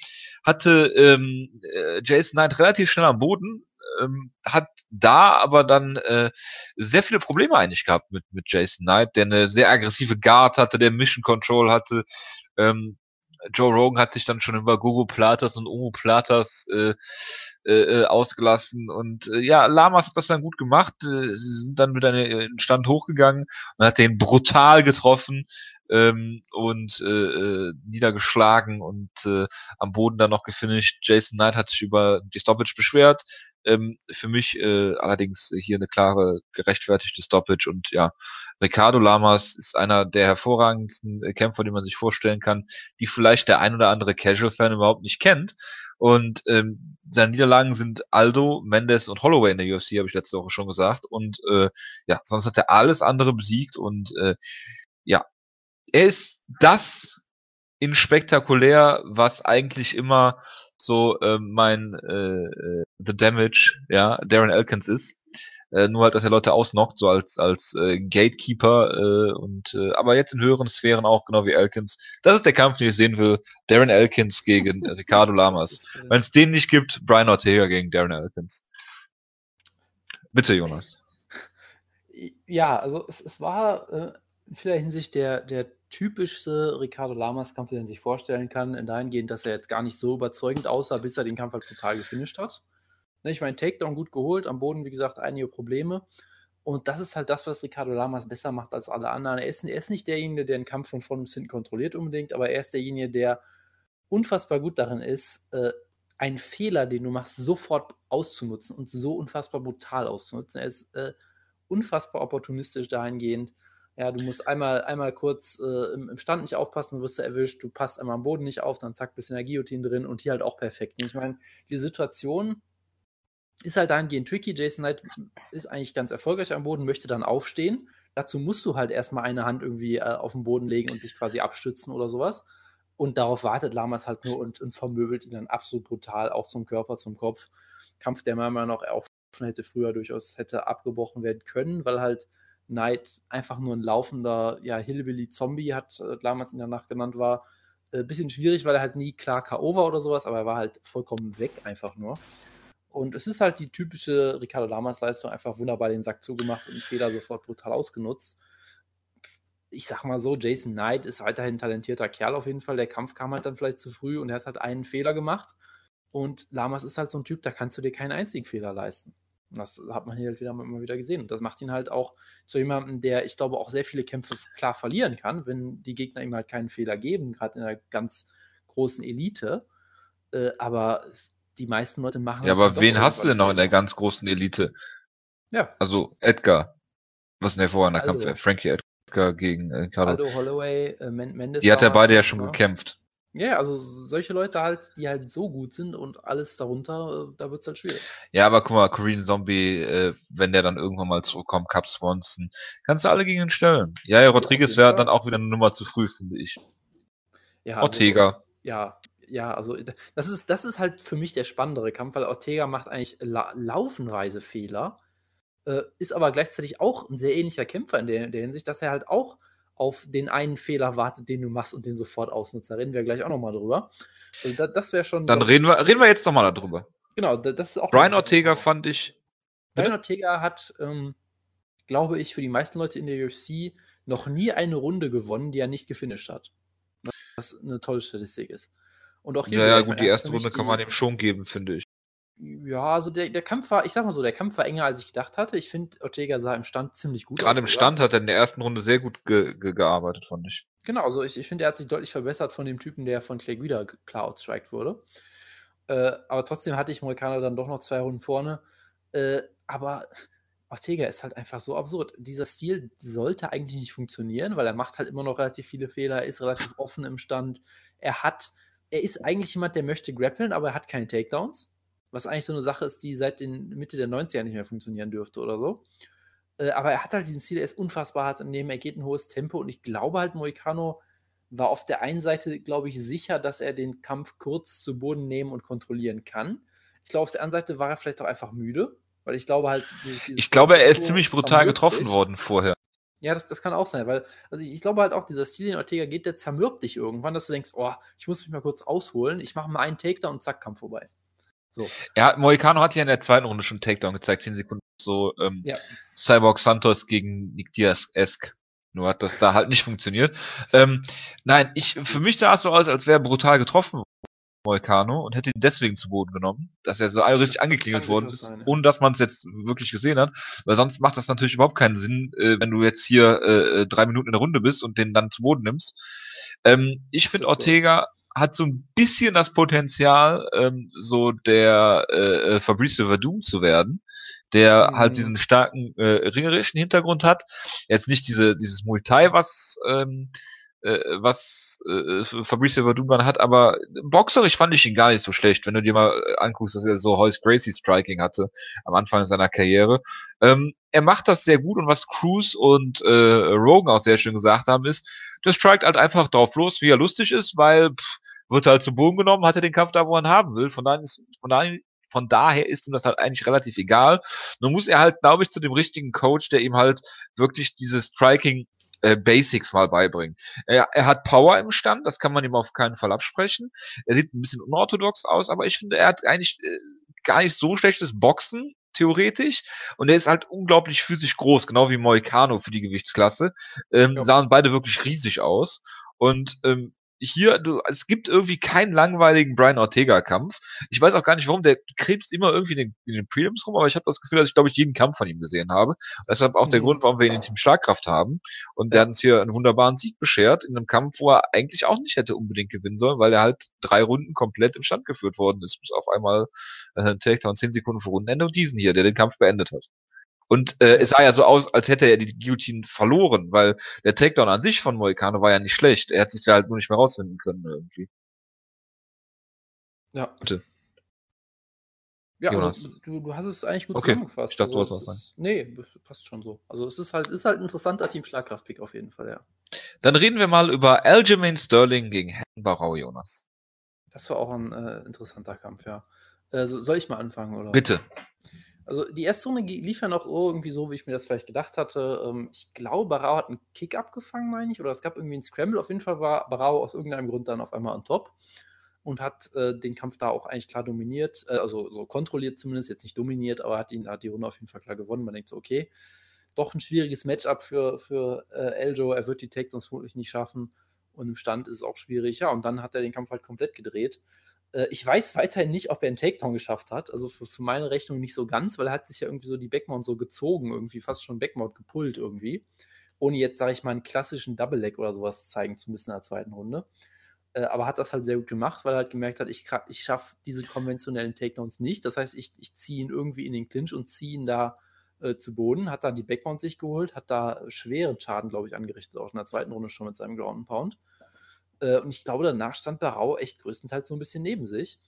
A: hatte ähm, äh, Jason Knight relativ schnell am Boden, ähm, hat da aber dann äh, sehr viele Probleme eigentlich gehabt mit, mit Jason Knight, der eine sehr aggressive Guard hatte, der Mission Control hatte. Ähm, Joe Rogan hat sich dann schon über Gogo Platas und Omo Platas äh, äh, äh, ausgelassen und äh, ja, Lamas hat das dann gut gemacht, äh, sie sind dann mit einem Stand hochgegangen und hat den brutal getroffen, ähm, und äh, äh, niedergeschlagen und äh, am Boden dann noch gefinisht. Jason Knight hat sich über die Stoppage beschwert. Ähm, für mich äh, allerdings hier eine klare, gerechtfertigte Stoppage und ja, Ricardo Lamas ist einer der hervorragendsten Kämpfer, die man sich vorstellen kann, die vielleicht der ein oder andere Casual-Fan überhaupt nicht kennt. Und ähm, seine Niederlagen sind Aldo, Mendes und Holloway in der UFC, habe ich letzte Woche schon gesagt. Und äh, ja, sonst hat er alles andere besiegt und äh, ja, er ist das in spektakulär, was eigentlich immer so äh, mein äh, The Damage, ja, Darren Elkins ist. Äh, nur halt, dass er Leute ausnockt, so als als äh, Gatekeeper äh, und äh, aber jetzt in höheren Sphären auch, genau wie Elkins. Das ist der Kampf, den ich sehen will. Darren Elkins gegen Ricardo Lamas. Wenn es den nicht gibt, Brian Ortega gegen Darren Elkins. Bitte, Jonas.
C: Ja, also es, es war äh, in vieler Hinsicht der, der typischste Ricardo Lamas-Kampf, den man sich vorstellen kann, in dahingehend, dass er jetzt gar nicht so überzeugend aussah, bis er den Kampf halt total gefinisht hat. Ne, ich meine, Takedown gut geholt, am Boden, wie gesagt, einige Probleme. Und das ist halt das, was Ricardo Lamas besser macht als alle anderen. Er ist, er ist nicht derjenige, der den Kampf von vorn bis hinten kontrolliert unbedingt, aber er ist derjenige, der unfassbar gut darin ist, äh, einen Fehler, den du machst, sofort auszunutzen und so unfassbar brutal auszunutzen. Er ist äh, unfassbar opportunistisch dahingehend, ja, du musst einmal, einmal kurz äh, im, im, Stand nicht aufpassen, wirst du erwischt, du passt einmal am Boden nicht auf, dann zack, bisschen der Guillotine drin und hier halt auch perfekt. Ich meine, die Situation ist halt dahingehend tricky. Jason Knight ist eigentlich ganz erfolgreich am Boden, möchte dann aufstehen. Dazu musst du halt erstmal eine Hand irgendwie äh, auf den Boden legen und dich quasi abstützen oder sowas. Und darauf wartet Lamas halt nur und, und vermöbelt ihn dann absolut brutal, auch zum Körper, zum Kopf. Kampf, der meiner Meinung nach auch schon hätte früher durchaus hätte abgebrochen werden können, weil halt Knight einfach nur ein laufender, ja, Hillbilly-Zombie, hat äh, damals in der Nacht genannt war. Äh, bisschen schwierig, weil er halt nie klar K.O. war oder sowas, aber er war halt vollkommen weg, einfach nur. Und es ist halt die typische Ricardo Lamas-Leistung, einfach wunderbar den Sack zugemacht und den Fehler sofort brutal ausgenutzt. Ich sag mal so, Jason Knight ist weiterhin ein talentierter Kerl auf jeden Fall. Der Kampf kam halt dann vielleicht zu früh und er hat halt einen Fehler gemacht. Und Lamas ist halt so ein Typ, da kannst du dir keinen einzigen Fehler leisten. Das hat man hier halt wieder immer wieder gesehen. Und das macht ihn halt auch zu jemandem, der, ich glaube, auch sehr viele Kämpfe klar verlieren kann, wenn die Gegner ihm halt keinen Fehler geben, gerade in der ganz großen Elite. Äh, aber die meisten Leute machen.
A: Ja, halt aber wen hast du denn noch in der ganz großen Elite? Ja. Also Edgar. Was ist denn der vorher Kampf? Frankie Edgar gegen äh, Carlo.
C: Aldo Holloway, äh, Mendes.
A: Die hat ja beide ja schon ne? gekämpft.
C: Ja, also solche Leute halt, die halt so gut sind und alles darunter, äh, da wird es halt schwierig.
A: Ja, aber guck mal, Korean Zombie, äh, wenn der dann irgendwann mal zurückkommt, Cap Swanson, kannst du alle gegen ihn stellen. Ja, ja Rodriguez wäre dann auch wieder eine Nummer zu früh, finde ich.
C: Ja, also, Ortega. ja, ja, also das ist, das ist halt für mich der spannendere Kampf, weil Ortega macht eigentlich La Laufenreisefehler, äh, ist aber gleichzeitig auch ein sehr ähnlicher Kämpfer in der, in der Hinsicht, dass er halt auch auf den einen Fehler wartet, den du machst und den sofort ausnutzt. Da reden wir gleich auch nochmal drüber. Also das, das wäre schon.
A: Dann reden wir, reden wir jetzt nochmal darüber.
C: Genau, das ist auch.
A: Brian Ortega fand ich.
C: Brian Ortega hat, ähm, glaube ich, für die meisten Leute in der UFC noch nie eine Runde gewonnen, die er nicht gefinisht hat. Was eine tolle Statistik ist.
A: Und auch hier. Ja, ja gut, die erste Runde kann man ihm schon geben, finde ich.
C: Ja, also der, der Kampf war, ich sag mal so, der Kampf war enger, als ich gedacht hatte. Ich finde, Ortega sah im Stand ziemlich gut
A: Gerade aus. Gerade im Stand hat er in der ersten Runde sehr gut ge ge gearbeitet, fand ich.
C: Genau, also ich, ich finde, er hat sich deutlich verbessert von dem Typen, der von Clay Guida klar outstriked wurde. Äh, aber trotzdem hatte ich Morikaner dann doch noch zwei Runden vorne. Äh, aber Ortega ist halt einfach so absurd. Dieser Stil sollte eigentlich nicht funktionieren, weil er macht halt immer noch relativ viele Fehler, ist relativ offen im Stand. Er hat, er ist eigentlich jemand, der möchte grappeln, aber er hat keine Takedowns was eigentlich so eine Sache ist, die seit den Mitte der 90er nicht mehr funktionieren dürfte oder so. Äh, aber er hat halt diesen Ziel, er ist unfassbar hart im Nehmen, er geht ein hohes Tempo und ich glaube halt, Moicano war auf der einen Seite, glaube ich, sicher, dass er den Kampf kurz zu Boden nehmen und kontrollieren kann. Ich glaube, auf der anderen Seite war er vielleicht auch einfach müde, weil ich glaube halt.
A: Dieses, ich glaube, er ist ziemlich brutal getroffen dich. worden vorher.
C: Ja, das, das kann auch sein, weil also ich, ich, glaube halt auch, dieser Stil, den Ortega geht, der zermürbt dich irgendwann, dass du denkst, oh, ich muss mich mal kurz ausholen, ich mache mal einen Takedown und zack, Kampf vorbei.
A: So. Ja, Moicano hat ja in der zweiten Runde schon Takedown gezeigt, 10 Sekunden so ähm, ja. Cyborg Santos gegen Nick Diaz-esque. Nur hat das da halt nicht funktioniert. Ähm, nein, ich, für mich sah es so aus, als wäre brutal getroffen Moicano und hätte ihn deswegen zu Boden genommen, dass er so richtig
C: das
A: angeklingelt worden ist,
C: sein, ja.
A: ohne dass man es jetzt wirklich gesehen hat, weil sonst macht das natürlich überhaupt keinen Sinn, äh, wenn du jetzt hier äh, drei Minuten in der Runde bist und den dann zu Boden nimmst. Ähm, ich finde Ortega hat so ein bisschen das Potenzial, ähm, so der äh, äh, Fabrice Verdum zu werden, der
C: Mhm.
A: halt diesen starken äh, ringerischen Hintergrund hat. Jetzt nicht diese dieses Muay Thai, was ähm, äh, was äh, Fabrice Verdum dann hat, aber boxerisch fand ich ihn gar nicht so schlecht, wenn du dir mal äh, anguckst, dass er so Hoyce Gracie Striking hatte am Anfang seiner Karriere. Ähm, er macht das sehr gut und was Cruz und äh, Rogan auch sehr schön gesagt haben, ist, der strikt halt einfach drauf los, wie er lustig ist, weil pff, wird halt zu Boden genommen, hat er den Kampf da, wo er ihn haben will. Von daher ist, von daher, von daher ist ihm das halt eigentlich relativ egal. Nun muss er halt, glaube ich, zu dem richtigen Coach, der ihm halt wirklich diese Striking äh, Basics mal beibringen. Er, er hat Power im Stand, das kann man ihm auf keinen Fall absprechen. Er sieht ein bisschen unorthodox aus, aber ich finde, er hat eigentlich äh, gar nicht so schlechtes Boxen, theoretisch. Und er ist halt unglaublich physisch groß, genau wie Moicano für die Gewichtsklasse. Ähm,
C: Ja.
A: Sahen beide wirklich riesig aus. Und ähm, hier, du, es gibt irgendwie keinen langweiligen Brian Ortega-Kampf. Ich weiß auch gar nicht, warum der krebst immer irgendwie in den, in den Prelims rum, aber ich habe das Gefühl, dass ich, glaube ich, jeden Kampf von ihm gesehen habe. Deshalb auch der
C: Mhm.
A: Grund, warum wir ihn in Team Schlagkraft haben. Und der hat uns hier einen wunderbaren Sieg beschert in einem Kampf, wo er eigentlich auch nicht hätte unbedingt gewinnen sollen, weil er halt drei Runden komplett im Stand geführt worden ist, bis auf einmal äh, Takedown 10 Sekunden vor Rundenende und diesen hier, der den Kampf beendet hat. Und äh, es sah ja so aus, als hätte er die Guillotine verloren, weil der Takedown an sich von Moicano war ja nicht schlecht. Er hat sich da halt nur nicht mehr rausfinden können irgendwie.
C: Ja.
A: Bitte.
C: Ja,
A: Jonas.
C: also du, du hast es eigentlich gut
A: Okay,
C: zusammengefasst.
A: ich dachte, du
C: also,
A: wolltest
C: es
A: was
C: ist- Nee, passt schon so. Also es ist halt, ist halt ein interessanter Team Schlagkraft-Pick auf jeden Fall, ja.
A: Dann reden wir mal über Aljamain Sterling gegen Herrn Barau, Jonas.
C: Das war auch ein äh, interessanter Kampf, ja. Also, soll ich mal anfangen, oder?
A: Bitte.
C: Also die erste Runde lief ja noch irgendwie so, wie ich mir das vielleicht gedacht hatte. Ähm, ich glaube, Barau hat einen Kick abgefangen, meine ich, oder es gab irgendwie einen Scramble. Auf jeden Fall war Barau aus irgendeinem Grund dann auf einmal on top und hat äh, den Kampf da auch eigentlich klar dominiert, äh, also so kontrolliert zumindest, jetzt nicht dominiert, aber hat ihn hat die Runde auf jeden Fall klar gewonnen. Man denkt so, okay, doch ein schwieriges Matchup für, für äh, Eljo. Er wird die Takedowns vermutlich nicht schaffen und im Stand ist es auch schwierig. Ja, und dann hat er den Kampf halt komplett gedreht. Äh, ich weiß weiterhin nicht, ob er einen Takedown geschafft hat. Also für, für meine Rechnung nicht so ganz, weil er hat sich ja irgendwie so die Backmount so gezogen, irgendwie fast schon Backmount gepullt irgendwie. Ohne jetzt, sage ich mal, einen klassischen Double Leg oder sowas zeigen zu müssen in der zweiten Runde. Äh, aber hat das halt sehr gut gemacht, weil er halt gemerkt hat, ich, ich schaffe diese konventionellen Takedowns nicht. Das heißt, ich, ich ziehe ihn irgendwie in den Clinch und ziehe ihn da äh, zu Boden, hat dann die Backmount sich geholt, hat da schweren Schaden, glaube ich, angerichtet, auch in der zweiten Runde schon mit seinem Ground Pound. Äh, und ich glaube, danach stand Barau echt größtenteils so ein bisschen neben sich.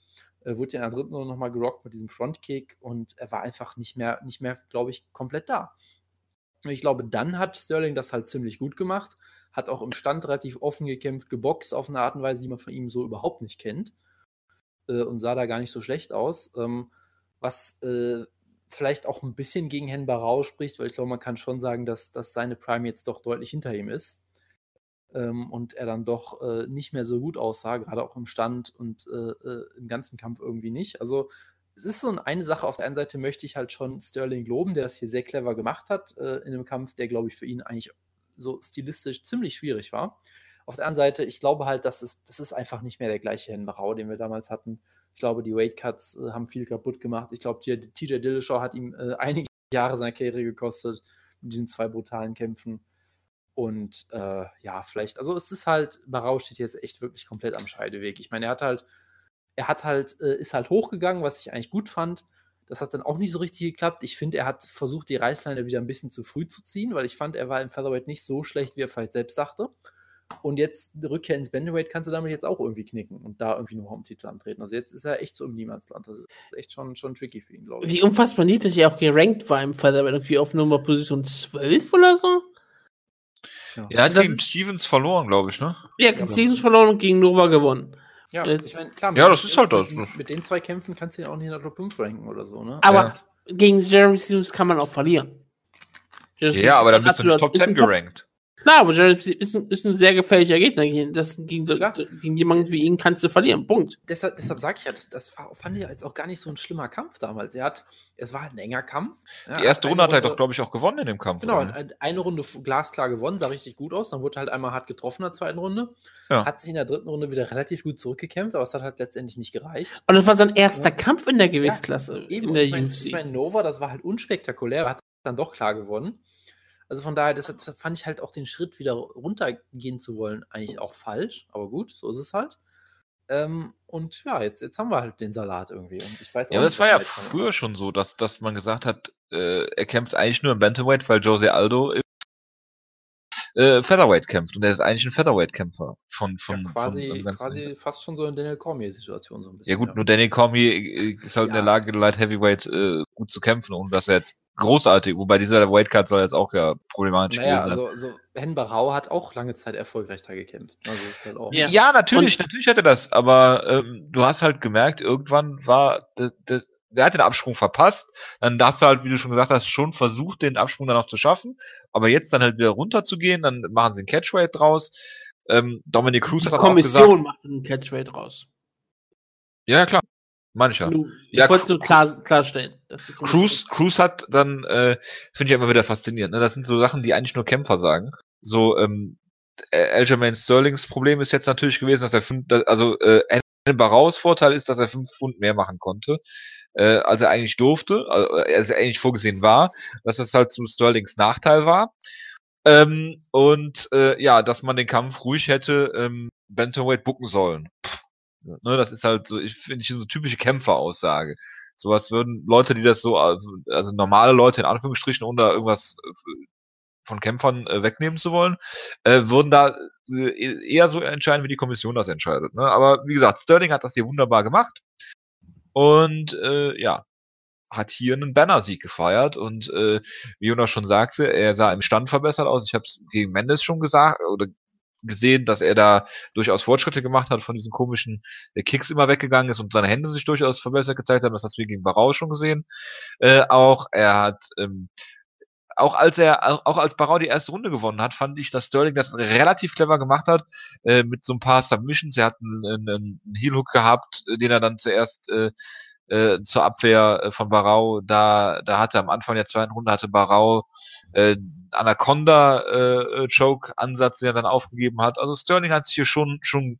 C: Äh, wurde ja in der dritten Runde nochmal gerockt mit diesem Frontkick und er war einfach nicht mehr, nicht mehr, glaube ich, komplett da. Ich glaube, dann hat Sterling das halt ziemlich gut gemacht, hat auch im Stand relativ offen gekämpft, geboxt auf eine Art und Weise, die man von ihm so überhaupt nicht kennt. Äh, und sah da gar nicht so schlecht aus. Ähm, was äh, vielleicht auch ein bisschen gegen Hen Barau spricht, weil ich glaube, man kann schon sagen, dass, dass seine Prime jetzt doch deutlich hinter ihm ist. Ähm, und er dann doch äh, nicht mehr so gut aussah, gerade auch im Stand und äh, äh, im ganzen Kampf irgendwie nicht. Also es ist so eine Sache, auf der einen Seite möchte ich halt schon Sterling loben, der das hier sehr clever gemacht hat äh, in einem Kampf, der, glaube ich, für ihn eigentlich so stilistisch ziemlich schwierig war. Auf der anderen Seite, ich glaube halt, dass es, das ist einfach nicht mehr der gleiche Hen Barau, den wir damals hatten. Ich glaube, die Weight Cuts äh, haben viel kaputt gemacht. Ich glaube, TJ Dillashaw hat ihm äh, einige Jahre seiner Karriere gekostet mit diesen zwei brutalen Kämpfen. Und äh, ja, vielleicht, also es ist halt, Barau steht jetzt echt wirklich komplett am Scheideweg. Ich meine, er hat halt, er hat halt, äh, ist halt hochgegangen, was ich eigentlich gut fand. Das hat dann auch nicht so richtig geklappt. Ich finde, er hat versucht, die Reißleine wieder ein bisschen zu früh zu ziehen, weil ich fand, er war im Featherweight nicht so schlecht, wie er vielleicht selbst dachte. Und jetzt Rückkehr ins Bantamweight kannst du damit jetzt auch irgendwie knicken und da irgendwie nochmal um Titel antreten. Also jetzt ist er echt so im Niemandsland. Das ist echt schon, schon tricky für ihn, glaube ich.
B: Wie unfassbar niedrig er auch gerankt war im Featherweight, irgendwie auf Nummer Position 12 oder so.
A: Er hat
B: Das
A: gegen
B: ist-
A: Stevens verloren, glaube ich, ne?
B: Ja, gegen Stevens verloren und gegen Nova gewonnen.
C: Ja,
B: Jetzt-
C: ich meine, klar,
A: Ja, das ist halt das.
C: Mit den zwei Kämpfen kannst du ihn auch nicht in der Top 5 ranken oder so, ne?
B: Aber
A: Ja.
B: gegen Jeremy Stevens kann man auch verlieren. Jeremy
A: Ja, aber dann bist du nicht Top
B: ist
A: 10
B: ein Top-
A: gerankt.
B: Klar, aber Jared ist ein, ist ein sehr gefährlicher Gegner. Das, gegen, gegen jemanden wie ihn kannst du verlieren. Punkt.
C: Deshalb, deshalb sage ich ja, das, das fand ich jetzt auch gar nicht so ein schlimmer Kampf damals. Er hat, es war halt ein enger Kampf.
A: Ja, die erste Runde hat er doch, glaube ich, auch gewonnen in dem Kampf.
C: Genau, oder? eine Runde glasklar gewonnen, sah richtig gut aus. Dann wurde halt einmal hart getroffen in der zweiten Runde. Ja. Hat sich in der dritten Runde wieder relativ gut zurückgekämpft, aber es hat halt letztendlich nicht gereicht.
B: Und das war sein erster ja. Kampf in der Gewichtsklasse.
C: eben, in der ich mein, UFC. Ich meine, Nova, das war halt unspektakulär, hat dann doch klar gewonnen. Also von daher, das, das, fand ich halt auch den Schritt wieder runtergehen zu wollen, eigentlich auch falsch. Aber gut, so ist es halt. Ähm, und ja, jetzt, jetzt haben wir halt den Salat irgendwie. Und ich weiß
A: ja, aber das war ja früher schon so, dass, dass man gesagt hat, äh, er kämpft eigentlich nur im Bantamweight, weil Jose Aldo äh, Featherweight kämpft. Und er ist eigentlich ein Featherweight-Kämpfer. Von, von,
C: ja, quasi, von quasi fast schon so in Daniel Cormier-Situation so ein bisschen.
A: Ja gut, ja. nur Daniel Cormier äh, ist halt ja. in der Lage, Light Heavyweight äh, gut zu kämpfen, ohne dass er jetzt großartig, wobei dieser Weightcut soll jetzt auch ja problematisch
C: naja, gewesen sein. also, also Hen Barau hat auch lange Zeit erfolgreich da gekämpft. Also
A: ist halt auch ja. ja, natürlich, Und natürlich hat er das, aber ähm, du hast halt gemerkt, irgendwann war de, de, der hat den Absprung verpasst. Dann hast du halt, wie du schon gesagt hast, schon versucht, den Absprung dann auch zu schaffen. Aber jetzt dann halt wieder runterzugehen, dann machen sie einen Catchweight draus. Ähm, Dominic Cruz hat
B: Kommission auch gesagt, macht einen Catchweight raus.
A: Ja, klar. Mancher.
B: Du, ja, ich wollte nur klar, klarstellen.
A: Cruz, Cruz hat dann, äh, finde ich immer wieder faszinierend, ne? Das sind so Sachen, die eigentlich nur Kämpfer sagen. So, ähm, Aljamain Sterlings Problem ist jetzt natürlich gewesen, dass er fünf, also äh, Barraus Vorteil ist, dass er fünf Pfund mehr machen konnte äh, als er eigentlich durfte, also, als er eigentlich vorgesehen war, dass das halt zu Sterlings Nachteil war. Ähm, und äh, ja, dass man den Kampf ruhig hätte ähm, Bantamweight bucken sollen. Pff, ne, das ist halt so, ich finde ich so typische Kämpferaussage. Sowas würden Leute, die das so, also, also normale Leute in Anführungsstrichen, ohne da irgendwas äh, von Kämpfern äh, wegnehmen zu wollen, äh, würden da äh, eher so entscheiden, wie die Kommission das entscheidet. Ne? Aber wie gesagt, Sterling hat das hier wunderbar gemacht. Und äh, ja, hat hier einen Banner-Sieg gefeiert und äh, wie Jonas schon sagte, er sah im Stand verbessert aus. Ich habe es gegen Mendes schon gesagt oder gesehen, dass er da durchaus Fortschritte gemacht hat, von diesen komischen äh, Kicks immer weggegangen ist und seine Hände sich durchaus verbessert gezeigt haben. Das hast du gegen Barau schon gesehen. Äh, auch er hat ähm, auch als er, auch als Barau die erste Runde gewonnen hat, fand ich, dass Sterling das relativ clever gemacht hat, äh, mit so ein paar Submissions. Er hat einen, einen, einen Heel-Hook gehabt, äh, den er dann zuerst äh, äh, zur Abwehr äh, von Barau, da, da hatte am Anfang der zweiten Runde hatte Barau äh, Anaconda äh, Choke Ansatz, den er dann aufgegeben hat. Also Sterling hat sich hier schon schon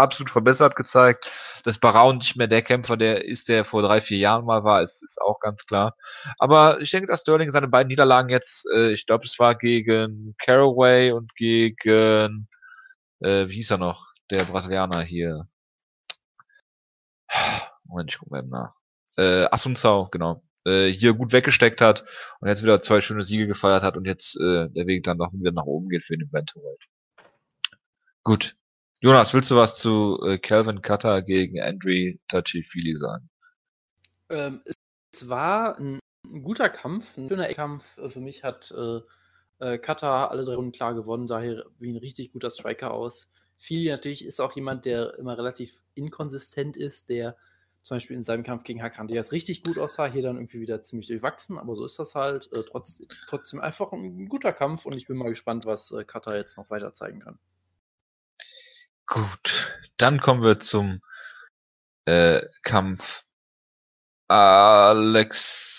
A: absolut verbessert gezeigt. Dass Barau nicht mehr der Kämpfer, der ist, der vor drei, vier Jahren mal war, ist, ist auch ganz klar. Aber ich denke, dass Sterling seine beiden Niederlagen jetzt, äh, ich glaube, es war gegen Caraway und gegen, äh, wie hieß er noch, der Brasilianer hier. Moment, ich gucke mal eben nach. Äh, Assunzao, genau. Äh, hier gut weggesteckt hat und jetzt wieder zwei schöne Siege gefeiert hat und jetzt äh, der Weg dann noch wieder nach oben geht für den Bantamweight. Gut, Jonas, willst du was zu äh, Calvin Cutter gegen Andre Touchy-Feely sagen?
C: Ähm, es war ein, ein, guter Kampf, ein schöner Kampf. Äh, für mich hat äh, äh, Cutter alle drei Runden klar gewonnen, sah hier wie ein richtig guter Striker aus. Feely natürlich ist auch jemand, der immer relativ inkonsistent ist, der zum Beispiel in seinem Kampf gegen Hakan Diaz richtig gut aussah, hier dann irgendwie wieder ziemlich durchwachsen, aber so ist das halt. Äh, trotz, trotzdem einfach ein guter Kampf und ich bin mal gespannt, was äh, Cutter jetzt noch weiter zeigen kann.
A: Gut, dann kommen wir zum äh, Kampf Alexandra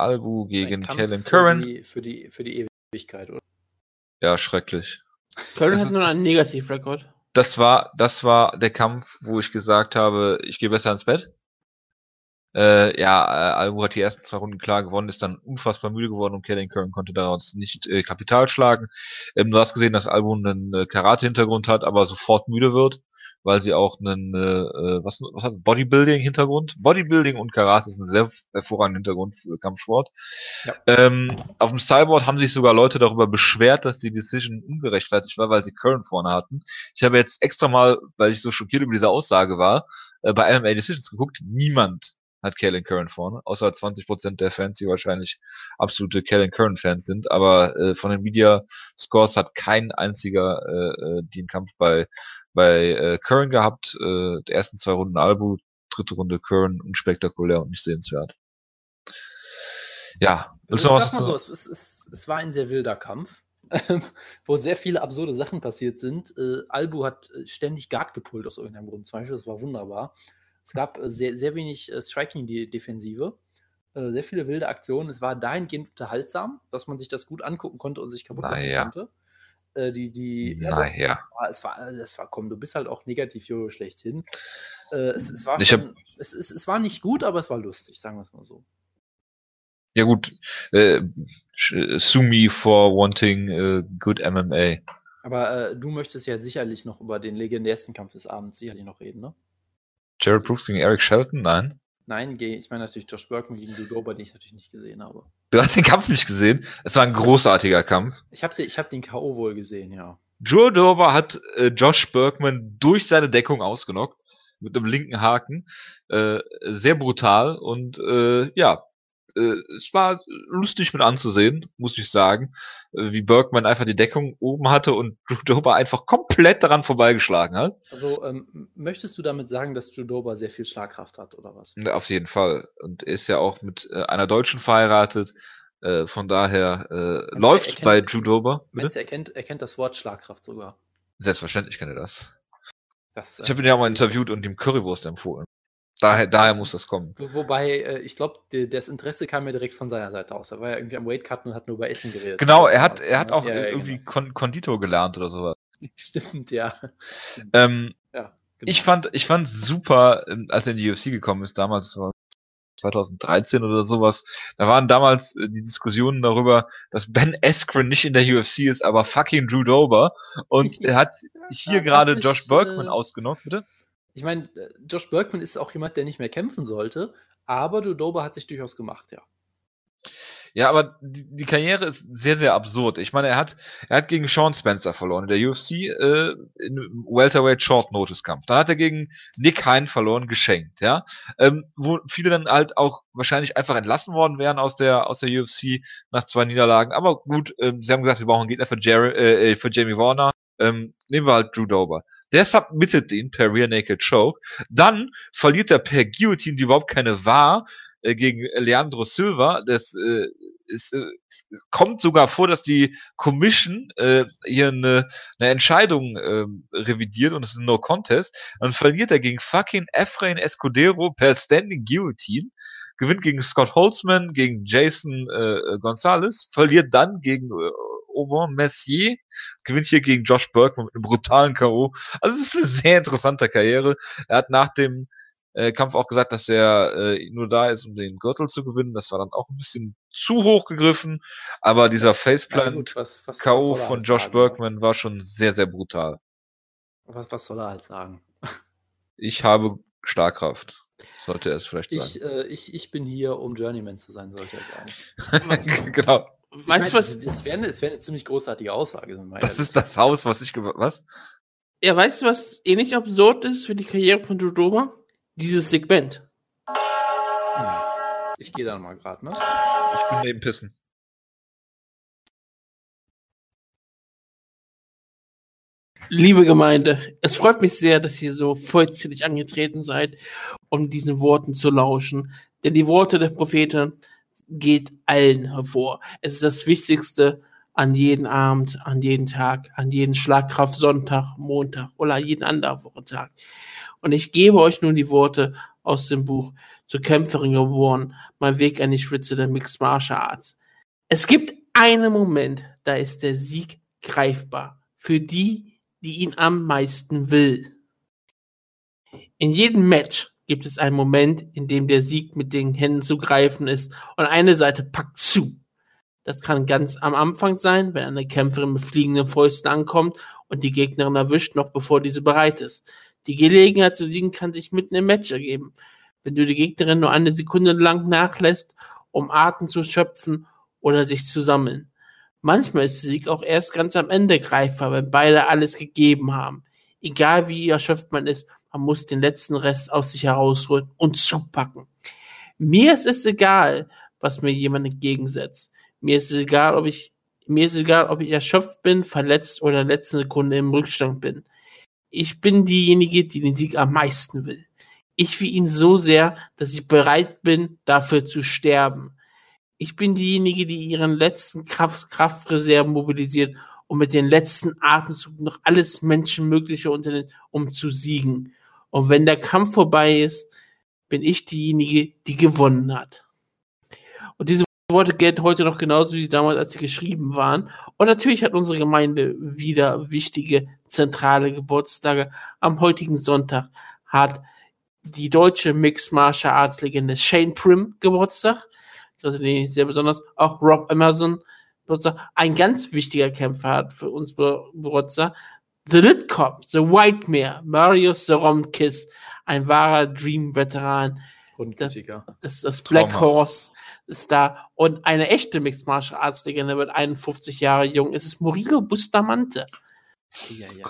A: Albu gegen Kellen Curran.
C: Für die, für, die, für die Ewigkeit, oder?
A: Ja, schrecklich.
B: Curran hat nur einen Negativrekord.
A: Das war, das war der Kampf, wo ich gesagt habe, ich gehe besser ins Bett. Äh, ja, äh, Albu hat die ersten zwei Runden klar gewonnen, ist dann unfassbar müde geworden und Kellen Curran konnte daraus nicht äh, Kapital schlagen. Ähm, du hast gesehen, dass Albu einen äh, Karate-Hintergrund hat, aber sofort müde wird, weil sie auch einen, äh, äh was, was hat Bodybuilding-Hintergrund? Bodybuilding und Karate ist ein sehr hervorragender Hintergrund für Kampfsport. Ja. Ähm, auf dem Cyborg haben sich sogar Leute darüber beschwert, dass die Decision ungerechtfertigt war, weil sie Curran vorne hatten. Ich habe jetzt extra mal, weil ich so schockiert über diese Aussage war, äh, bei MMA Decisions geguckt. Niemand hat Kalen Curran vorne, außer 20% der Fans, die wahrscheinlich absolute Kalen Curran Fans sind, aber äh, von den Media Scores hat kein einziger äh, äh, den Kampf bei bei äh, Curran gehabt, äh, die ersten zwei Runden Albu, dritte Runde Curran, unspektakulär und nicht sehenswert. Ja,
C: willst noch was? Mal so, es, es, es, es war ein sehr wilder Kampf. ähm, wo sehr viele absurde Sachen passiert sind. Äh, Albu hat äh, ständig Guard gepult aus irgendeinem Grund zum Beispiel. Das war wunderbar. Es gab äh, sehr, sehr wenig äh, Striking-Defensive. Äh, sehr viele wilde Aktionen. Es war dahingehend unterhaltsam, dass man sich das gut angucken konnte und sich kaputt machen
A: Naja.
C: konnte. Die, die,
A: Naja.
C: es war, es war, es war, komm, du bist halt auch negativ Jojo schlechthin. Es, es, war
A: Ich hab-
C: schon, es, es, es war nicht gut, aber es war lustig, sagen wir es mal so.
A: Ja gut, äh, sue me for wanting äh, good MMA.
C: Aber äh, du möchtest ja sicherlich noch über den legendärsten Kampf des Abends sicherlich noch reden, ne?
A: Jared Brooks gegen Eric Shelton? Nein.
C: Nein, ich meine natürlich Josh Burkman gegen Dudoba, den ich natürlich nicht gesehen habe.
A: Du hast den Kampf nicht gesehen. Es war ein großartiger Kampf.
C: Ich habe den, ich hab den K.O. wohl gesehen, ja.
A: Joe Dover hat äh, Josh Bergman durch seine Deckung ausgenockt. Mit einem linken Haken. Äh, sehr brutal. Und äh, ja, es war lustig mit anzusehen, muss ich sagen. Äh, wie Bergman einfach die Deckung oben hatte und Dover einfach komplett daran vorbeigeschlagen hat.
C: Also, ähm, möchtest du damit sagen, dass Judoba sehr viel Schlagkraft hat, oder was?
A: Auf jeden Fall. Und er ist ja auch mit äh, einer Deutschen verheiratet. Äh, von daher äh, läuft
C: kennt-
A: bei Judoba.
C: Meinst du, er kennt, er kennt das Wort Schlagkraft sogar?
A: Selbstverständlich kennt er das.
C: Das,
A: Ich habe ihn ja auch mal interviewt und ihm Currywurst empfohlen. Daher, daher muss das kommen.
C: Wo- Wobei, äh, ich glaube, das Interesse kam ja direkt von seiner Seite aus. Er war ja irgendwie am Weightcutten und hat nur über Essen geredet.
A: Genau, er hat,
C: Also,
A: er hat auch
C: Ja,
A: irgendwie
C: genau.
A: Kon Konditor gelernt oder sowas.
C: Stimmt, ja.
A: Ähm,
C: ja genau.
A: Ich fand, ich fand super, ähm, als er in die UFC gekommen ist, damals war 2013 oder sowas. Da waren damals äh, die Diskussionen darüber, dass Ben Askren nicht in der UFC ist, aber fucking Drew Dober. Und er hat hier gerade Josh Bergman
C: äh,
A: ausgenockt, bitte?
C: Ich meine, äh, Josh Bergman ist auch jemand, der nicht mehr kämpfen sollte, aber Dudoba hat sich durchaus gemacht, ja.
A: Ja, aber die, die Karriere ist sehr, sehr absurd. Ich meine, er hat, er hat gegen Sean Spencer verloren in der UFC äh, im Welterweight Short Notice Kampf. Dann hat er gegen Nick Hein verloren, geschenkt, ja. Ähm, wo viele dann halt auch wahrscheinlich einfach entlassen worden wären aus der aus der UFC nach zwei Niederlagen. Aber gut, ähm, sie haben gesagt, wir brauchen einen Gegner für, Jerry, äh, für Jamie Warner. Ähm, nehmen wir halt Drew Dober. Der submittet ihn per Rear Naked Choke. Dann verliert er per Guillotine, die überhaupt keine war, äh, gegen Leandro Silva. Das äh, ist, äh, kommt sogar vor, dass die Commission äh, hier eine, eine Entscheidung ähm, revidiert und es ist ein No Contest. Dann verliert er gegen fucking Efrain Escudero per Standing Guillotine. Gewinnt gegen Scott Holtzman, gegen Jason äh, Gonzalez, verliert dann gegen äh, Aubin Messier, gewinnt hier gegen Josh Bergman mit einem brutalen K.O. Also es ist eine sehr interessante Karriere. Er hat nach dem äh, Kampf auch gesagt, dass er äh, nur da ist, um den Gürtel zu gewinnen. Das war dann auch ein bisschen zu hoch gegriffen. Aber dieser
C: Ja,
A: Faceplant
C: gut, was, was, was
A: K.O.
C: soll er
A: von
C: halt
A: Josh
C: sagen, ne?
A: Bergman war schon sehr, sehr brutal.
C: Was, was soll er halt sagen?
A: Ich habe Schlagkraft. Sollte er es vielleicht
C: Ich,
A: sagen.
C: äh, ich, ich bin hier, um Journeyman zu sein, sollte er sagen.
A: genau.
B: Weißt
C: ich
B: du was?
C: Es wäre eine, es wär eine ziemlich großartige Aussage.
A: Das ist das Haus, was ich was?
B: Ja, weißt du, was ähnlich absurd ist für die Karriere von Dodoma? Dieses Segment.
C: Ich gehe da mal gerade, ne?
A: Ich bin neben Pissen.
B: Liebe Gemeinde, es freut mich sehr, dass ihr so vollzählig angetreten seid, um diesen Worten zu lauschen. Denn die Worte der Propheten geht allen hervor. Es ist das Wichtigste an jeden Abend, an jeden Tag, an jeden Schlagkraft Sonntag, Montag oder jeden anderen Wochentag. Und ich gebe euch nun die Worte aus dem Buch zur Kämpferin geworden, mein Weg an die Spitze der Mixed Martial Arts. Es gibt einen Moment, da ist der Sieg greifbar. Für die, die ihn am meisten will. In jedem Match gibt es einen Moment, in dem der Sieg mit den Händen zu greifen ist und eine Seite packt zu. Das kann ganz am Anfang sein, wenn eine Kämpferin mit fliegenden Fäusten ankommt und die Gegnerin erwischt, noch bevor diese bereit ist. Die Gelegenheit zu siegen kann sich mitten im Match ergeben. Wenn du die Gegnerin nur eine Sekunde lang nachlässt, um Atem zu schöpfen oder sich zu sammeln. Manchmal ist der Sieg auch erst ganz am Ende greifbar, wenn beide alles gegeben haben. Egal wie erschöpft man ist, man muss den letzten Rest aus sich herausholen und zupacken. Mir ist es egal, was mir jemand entgegensetzt. Mir ist es egal, ob ich, mir ist es egal, ob ich erschöpft bin, verletzt oder in der letzten Sekunde im Rückstand bin. Ich bin diejenige, die den Sieg am meisten will. Ich will ihn so sehr, dass ich bereit bin, dafür zu sterben. Ich bin diejenige, die ihren letzten Kraft, Kraftreserven mobilisiert und mit den letzten Atemzug noch alles Menschenmögliche unternimmt, um zu siegen. Und wenn der Kampf vorbei ist, bin ich diejenige, die gewonnen hat. Und diese Worte gelten heute noch genauso wie damals, als sie geschrieben waren. Und natürlich hat unsere Gemeinde wieder wichtige zentrale Geburtstage. Am heutigen Sonntag hat die deutsche Mixed Martial Arts Legende Shane Prim Geburtstag. Das ist sehr besonders. Auch Rob Emerson Geburtstag. Ein ganz wichtiger Kämpfer hat für uns Geburtstag. The Lit Cop, The White Mare, Mario Soromkis, ein wahrer Dream-Veteran. Das, das, das Black. Horse ist da. Und eine echte Mixed Martial Arts Legende wird 51 Jahre jung. Es ist Murilo Bustamante. Ja, ja.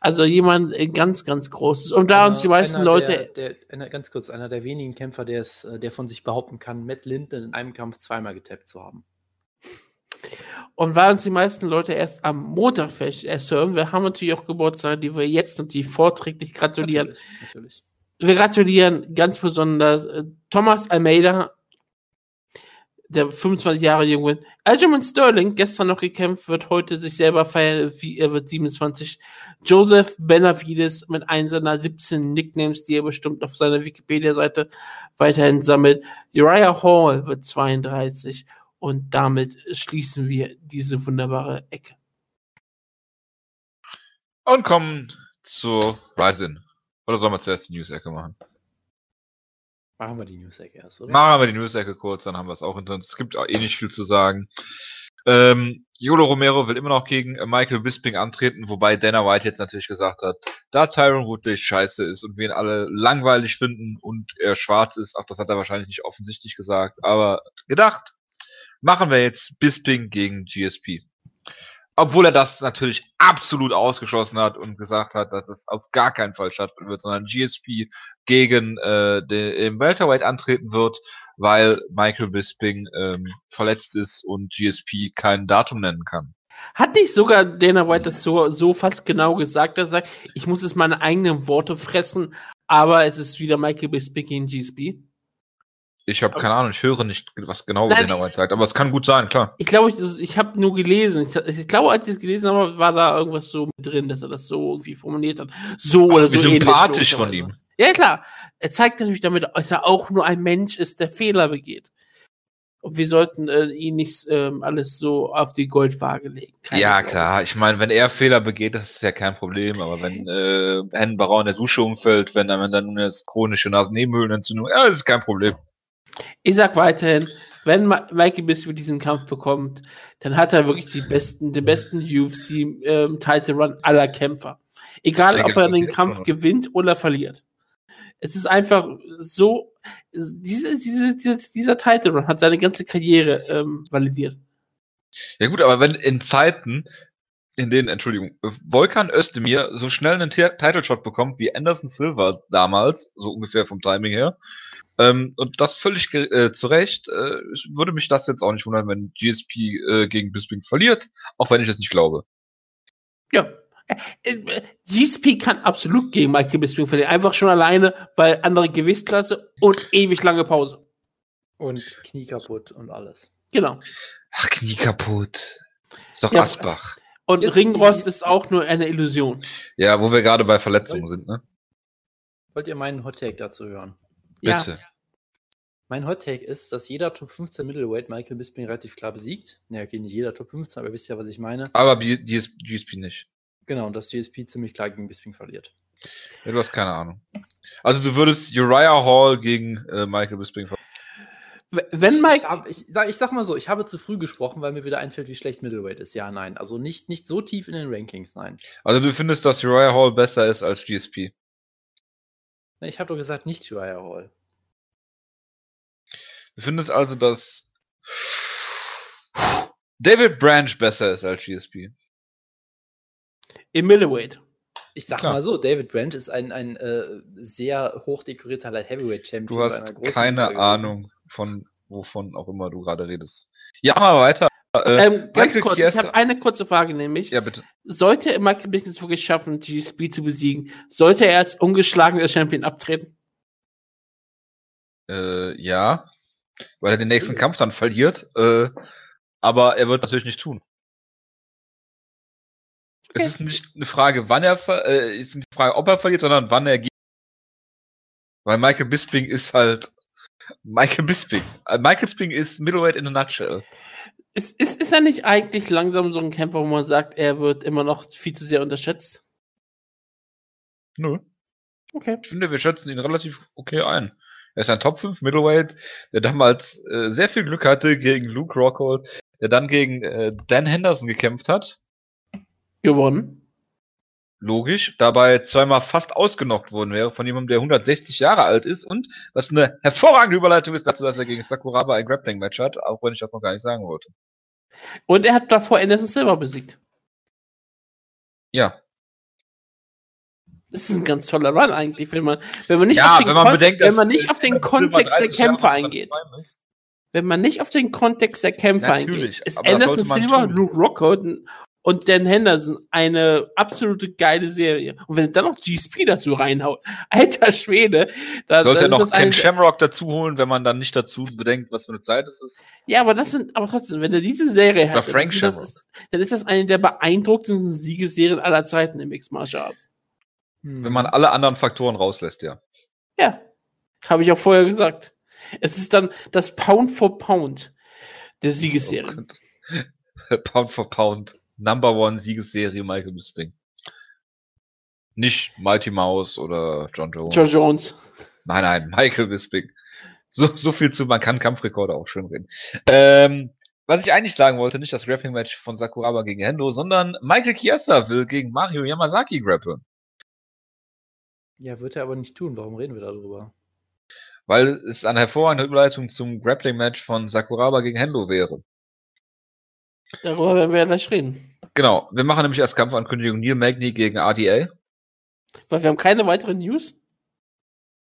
B: Also jemand äh, ganz, ganz großes. Und da einer, uns die meisten Leute.
C: Der, der, einer, ganz kurz, einer der wenigen Kämpfer, der, es, äh, der von sich behaupten kann, Matt Linden in einem Kampf zweimal getappt zu haben.
B: Und weil uns die meisten Leute erst am Montag erst hören, wir haben natürlich auch Geburtstage, die wir jetzt natürlich vorträglich gratulieren. Natürlich, natürlich. Wir gratulieren ganz besonders äh, Thomas Almeida, der 25 Jahre junge. Aljamain Sterling, gestern noch gekämpft, wird heute sich selber feiern, wie er wird 27. Joseph Benavides mit einem seiner 17 Nicknames, die er bestimmt auf seiner Wikipedia-Seite weiterhin sammelt. Uriah Hall wird 32 und damit schließen wir diese wunderbare Ecke.
A: Und kommen zu Ryzen. Oder sollen wir zuerst die News-Ecke machen?
C: Machen wir die News-Ecke erst,
A: oder? Machen wir die News-Ecke kurz, dann haben wir es auch hinter uns. Es gibt auch eh nicht viel zu sagen. Ähm, Yolo Romero will immer noch gegen äh, Michael Bisping antreten, wobei Dana White jetzt natürlich gesagt hat, da Tyron Woodley scheiße ist und wir ihn alle langweilig finden und er schwarz ist, ach, das hat er wahrscheinlich nicht offensichtlich gesagt, aber gedacht, machen wir jetzt Bisping gegen GSP. Obwohl er das natürlich absolut ausgeschlossen hat und gesagt hat, dass es auf gar keinen Fall stattfinden wird, sondern GSP gegen äh, den, Welterweight antreten wird, weil Michael Bisping ähm, verletzt ist und GSP kein Datum nennen kann.
B: Hat nicht sogar Dana White das so, so fast genau gesagt, dass er sagt, ich muss jetzt meine eigenen Worte fressen, aber es ist wieder Michael Bisping gegen GSP?
A: Ich habe keine Ahnung, ich höre nicht, was genau Nein, der Arbeit sagt, aber es kann gut sein, klar.
B: Ich glaube, ich, ich habe nur gelesen. Ich, ich glaube, als ich es gelesen habe, war da irgendwas so mit drin, dass er das so irgendwie formuliert hat. So Ach, oder
A: wie so. sympathisch von ihm.
B: Ja, klar. Er zeigt natürlich damit, dass er auch nur ein Mensch ist, der Fehler begeht. Und wir sollten äh, ihn nicht ähm, alles so auf die Goldwaage legen.
A: Keine ja, Sorge. klar. Ich meine, wenn er Fehler begeht, das ist ja kein Problem. Aber wenn äh, Hennen Barau in der Dusche umfällt, wenn er dann jetzt chronische Nasennebenhöhlenentzündung, ja, das ist kein Problem.
B: Ich sag weiterhin, wenn Mikey Bisping diesen Kampf bekommt, dann hat er wirklich besten, den besten UFC ähm, Title Run aller Kämpfer. Egal, ob er den Kampf gewinnt oder verliert. Es ist einfach so, diese, diese, dieser, dieser Title Run hat seine ganze Karriere ähm, validiert.
A: Ja gut, aber wenn in Zeiten, in denen, Entschuldigung, Volkan Özdemir so schnell einen Title Shot bekommt wie Anderson Silva damals, so ungefähr vom Timing her, ähm, und das völlig äh, zu Recht, äh, würde mich das jetzt auch nicht wundern, wenn GSP äh, gegen Bisping verliert, auch wenn ich es nicht glaube.
B: Ja. Äh, äh, GSP kann absolut gegen Michael Bisping verlieren. Einfach schon alleine, weil andere Gewichtsklasse und ewig lange Pause.
C: Und Knie kaputt und alles.
B: Genau.
A: Ach, Knie kaputt. Ist doch ja, Asbach.
B: Und ist Ringrost ist auch nur eine Illusion.
A: Ja, wo wir gerade bei Verletzungen sind, ne?
C: Wollt ihr meinen Hottake dazu hören?
A: Bitte. Ja.
C: Mein Hot Take ist, dass jeder Top 15 Middleweight Michael Bisping relativ klar besiegt. Ne, okay, nicht jeder Top 15, aber ihr wisst ja, was ich meine.
A: Aber GSP nicht.
C: Genau, und dass GSP ziemlich klar gegen Bisping verliert.
A: Ja, du hast keine Ahnung. Also du würdest Uriah Hall gegen äh, Michael Bisping
B: verlieren. Wenn Mike.
C: Ich, hab, ich, sag, ich, sag mal so, ich habe zu früh gesprochen, weil mir wieder einfällt, wie schlecht Middleweight ist. Ja, nein. Also nicht, nicht so tief in den Rankings, nein.
A: Also du findest, dass Uriah Hall besser ist als GSP?
C: Ich habe doch gesagt, nicht Uriah Hall.
A: Du findest also, dass David Branch besser ist als GSP?
B: Im Middleweight.
C: Ich sag Klar. mal so, David Branch ist ein, ein äh, sehr hochdekorierter Light Heavyweight Champion.
A: Du hast keine Ahnung von wovon auch immer du gerade redest. Ja, mal weiter.
B: Äh, ähm, ganz kurz, Chiesa. ich habe eine kurze Frage nämlich.
A: Ja, bitte.
B: Sollte Michael Bickens wirklich schaffen, GSP zu besiegen, sollte er als ungeschlagener Champion abtreten?
A: Äh, ja. weil er den nächsten Kampf dann verliert. Äh, aber er wird natürlich nicht tun.
B: Okay.
A: Es ist nicht eine Frage, wann er äh, ist nicht die Frage, ob er verliert, sondern wann er geht. Weil Michael Bisping ist halt Michael Bisping. Äh, Michael Bisping ist Middleweight in a nutshell.
B: Ist, ist, ist er nicht eigentlich langsam so ein Kämpfer, wo man sagt, er wird immer noch viel zu sehr unterschätzt?
A: Nö.
B: Okay.
A: Ich finde, wir schätzen ihn relativ okay ein. Er ist ein Top 5 Middleweight, der damals äh, sehr viel Glück hatte gegen Luke Rockhold, der dann gegen äh, Dan Henderson gekämpft hat.
B: Gewonnen.
A: Logisch, dabei zweimal fast ausgenockt worden wäre von jemandem, der 160 Jahre alt ist und was eine hervorragende Überleitung ist dazu, dass er gegen Sakuraba ein Grappling-Match hat, auch wenn ich das noch gar nicht sagen wollte.
B: Und er hat davor Anderson Silver besiegt.
A: Ja,
B: Das ist ein ganz toller Run eigentlich, wenn man, wenn man nicht
A: ja
B: auf den,
A: wenn man bedenkt,
B: wenn
A: dass
B: man nicht auf den Kontext der
A: 30 Jahre
B: Kämpfer
A: alt
B: eingeht. Wenn man nicht auf den Kontext der Kämpfer
A: Natürlich,
B: eingeht, ist Anderson Silver. Luke Rockhold und Dan Henderson eine absolute geile Serie. Und wenn dann noch GSP dazu reinhaut, alter Schwede, da,
A: Sollte er noch Ken Shamrock dazu holen, wenn man dann nicht dazu bedenkt, was für eine Zeit es ist.
B: Ja, aber das sind, aber trotzdem, wenn er diese Serie
A: Oder
B: hat,
A: Frank
B: dann, ist, dann ist das eine der beeindruckendsten Siegesserien aller Zeiten im Mixed Martial Arts.
A: Wenn man alle anderen Faktoren rauslässt, ja.
B: Ja, habe ich auch vorher gesagt. Es ist dann das Pound for Pound der Siegesserie.
A: Oh Pound for Pound. Number One Siegesserie Michael Bisping. Nicht Mighty Mouse oder John Jones.
B: John Jones.
A: Nein, nein, Michael Bisping. So, so viel zu, man kann Kampfrekorde auch schön reden. Ähm, was ich eigentlich sagen wollte, nicht das Grappling-Match von Sakuraba gegen Hendo, sondern Michael Chiesa will gegen Mario Yamazaki grappeln.
C: Ja, wird er aber nicht tun. Warum reden wir darüber?
A: Weil es eine hervorragende Überleitung zum Grappling-Match von Sakuraba gegen Hendo wäre.
B: Darüber werden wir ja gleich reden.
A: Genau, wir machen nämlich als Kampfankündigung Neil Magny gegen RDA.
B: Weil wir haben keine weiteren News.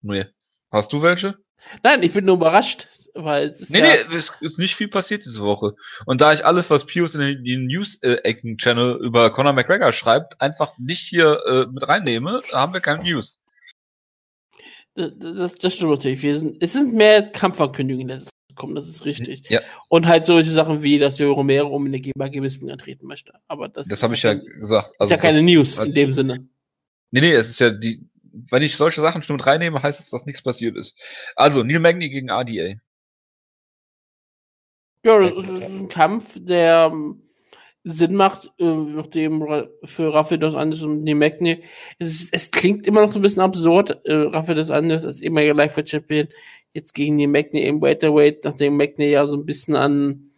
A: Nee. Hast du welche?
B: Nein, ich bin nur überrascht, weil es ist
A: Nee,
B: ja,
A: nee, es ist nicht viel passiert diese Woche. Und da ich alles, was Pius in den, den News-Ecken-Channel über Conor McGregor schreibt, einfach nicht hier äh, mit reinnehme, haben wir keine News.
B: das, das, das stimmt natürlich. Wir sind, es sind mehr Kampfankündigungen, gekommen, das ist richtig.
A: Ja,
B: Und halt solche Sachen wie, dass Joe Romero um in der GBG Bisping antreten möchte. Aber das,
A: das habe ich ja
B: kein-
A: gesagt.
B: ist ja keine
A: das
B: News
A: halt-
B: in dem Sinne.
A: Nee, nee, es ist ja die, wenn ich solche Sachen schon mit reinnehme, heißt es, dass nichts passiert ist. Also, Neil Magny gegen RDA.
B: Ja, das ist ein Kampf, der ähm, Sinn macht, äh, nachdem für Rafael dos Andes und Nemekne. Es, ist- es klingt immer noch so ein bisschen absurd, äh, Rafael dos Andes als ehemaliger Lightweight Champion jetzt gegen Nemekne im Welterweight, nachdem Mekne ja so ein bisschen an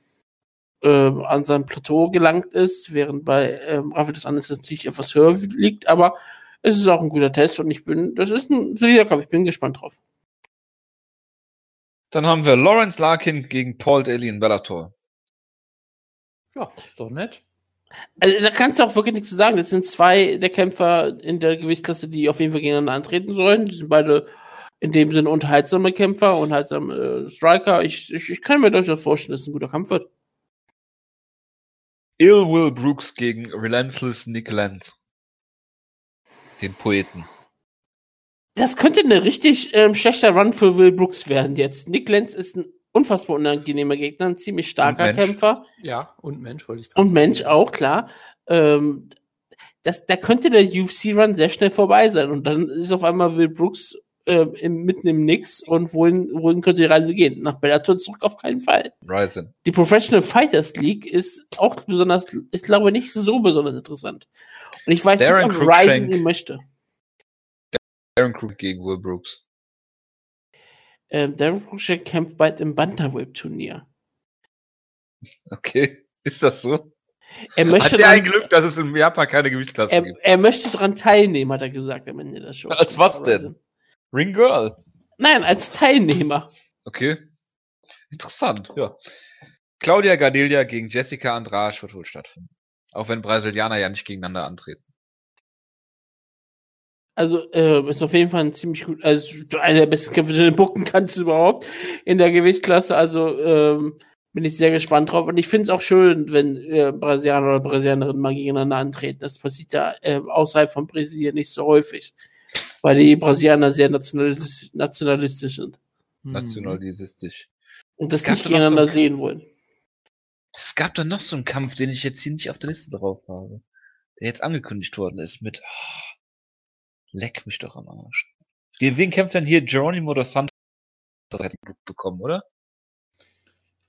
B: äh, an sein Plateau gelangt ist, während bei ähm, Rafael dos Andes das natürlich etwas höher liegt, aber es ist auch ein guter Test und ich bin, das ist ein solider Kampf, ich bin gespannt drauf.
A: Dann haben wir Lawrence Larkin gegen Paul Daly in Bellator.
C: Ja, ist doch nett.
B: Also da kannst du auch wirklich nichts zu sagen. Das sind zwei der Kämpfer in der Gewichtsklasse, die auf jeden Fall gegeneinander antreten sollen. Die sind beide in dem Sinne unterhaltsame Kämpfer, unterhaltsame äh, Striker. Ich, ich, ich kann mir durchaus vorstellen, dass es ein guter Kampf wird.
A: Ill Will Brooks gegen Relentless Nick Lenz. Den Poeten.
B: Das könnte eine richtig ähm, schlechter Run für Will Brooks werden jetzt. Nick Lenz ist ein unfassbar unangenehmer Gegner, ein ziemlich starker. Kämpfer.
C: Ja, und Mensch wollte ich gerade
B: Und Mensch auch, klar. Ähm, das, da könnte der UFC-Run sehr schnell vorbei sein. Und dann ist auf einmal Will Brooks äh, im, mitten im Nix. Und wohin, wohin könnte die Reise gehen? Nach Bellator zurück auf keinen Fall.
A: Ryzen.
B: Die Professional Fighters League ist auch besonders, ich glaube, nicht so besonders interessant. Und ich weiß
A: Darren
B: nicht, ob Ryzen ihn möchte.
A: Aaron Crook gegen Will Brooks.
B: Ähm, Darren Cruikshank kämpft bald im Bantamweight-Turnier.
A: Okay. Ist das so?
B: Er möchte,
A: Hat der ein Glück, dass es in Japan keine Gewichtsklasse
B: er,
A: gibt?
B: er möchte dran teilnehmen, hat er gesagt am Ende der Show.
A: Als was denn? Ring Girl.
B: Nein, als Teilnehmer.
A: Okay. Interessant, ja. Claudia Gardelia gegen Jessica Andrade wird wohl stattfinden. Auch wenn Brasilianer ja nicht gegeneinander antreten.
B: Also äh, ist auf jeden Fall ein ziemlich gut, also einer der besten Kämpfe, den du bucken kannst überhaupt in der Gewichtsklasse. Also ähm, bin ich sehr gespannt drauf. Und ich finde es auch schön, wenn äh, Brasilianer oder Brasilianerinnen mal gegeneinander antreten. Das passiert ja äh, außerhalb von Brasilien nicht so häufig. Weil die Brasilianer sehr nationalistisch, nationalistisch sind.
C: Hm.
A: Nationalistisch.
B: Und das nicht
A: so
B: gegeneinander
A: einen-
B: sehen wollen.
A: Es gab da noch so einen Kampf, den ich jetzt hier nicht auf der Liste drauf habe. Der jetzt angekündigt worden ist mit. ah, leck mich doch am Arsch. Gegen wen kämpft denn hier Geronimo dos Santos? Das hat bekommen, oder?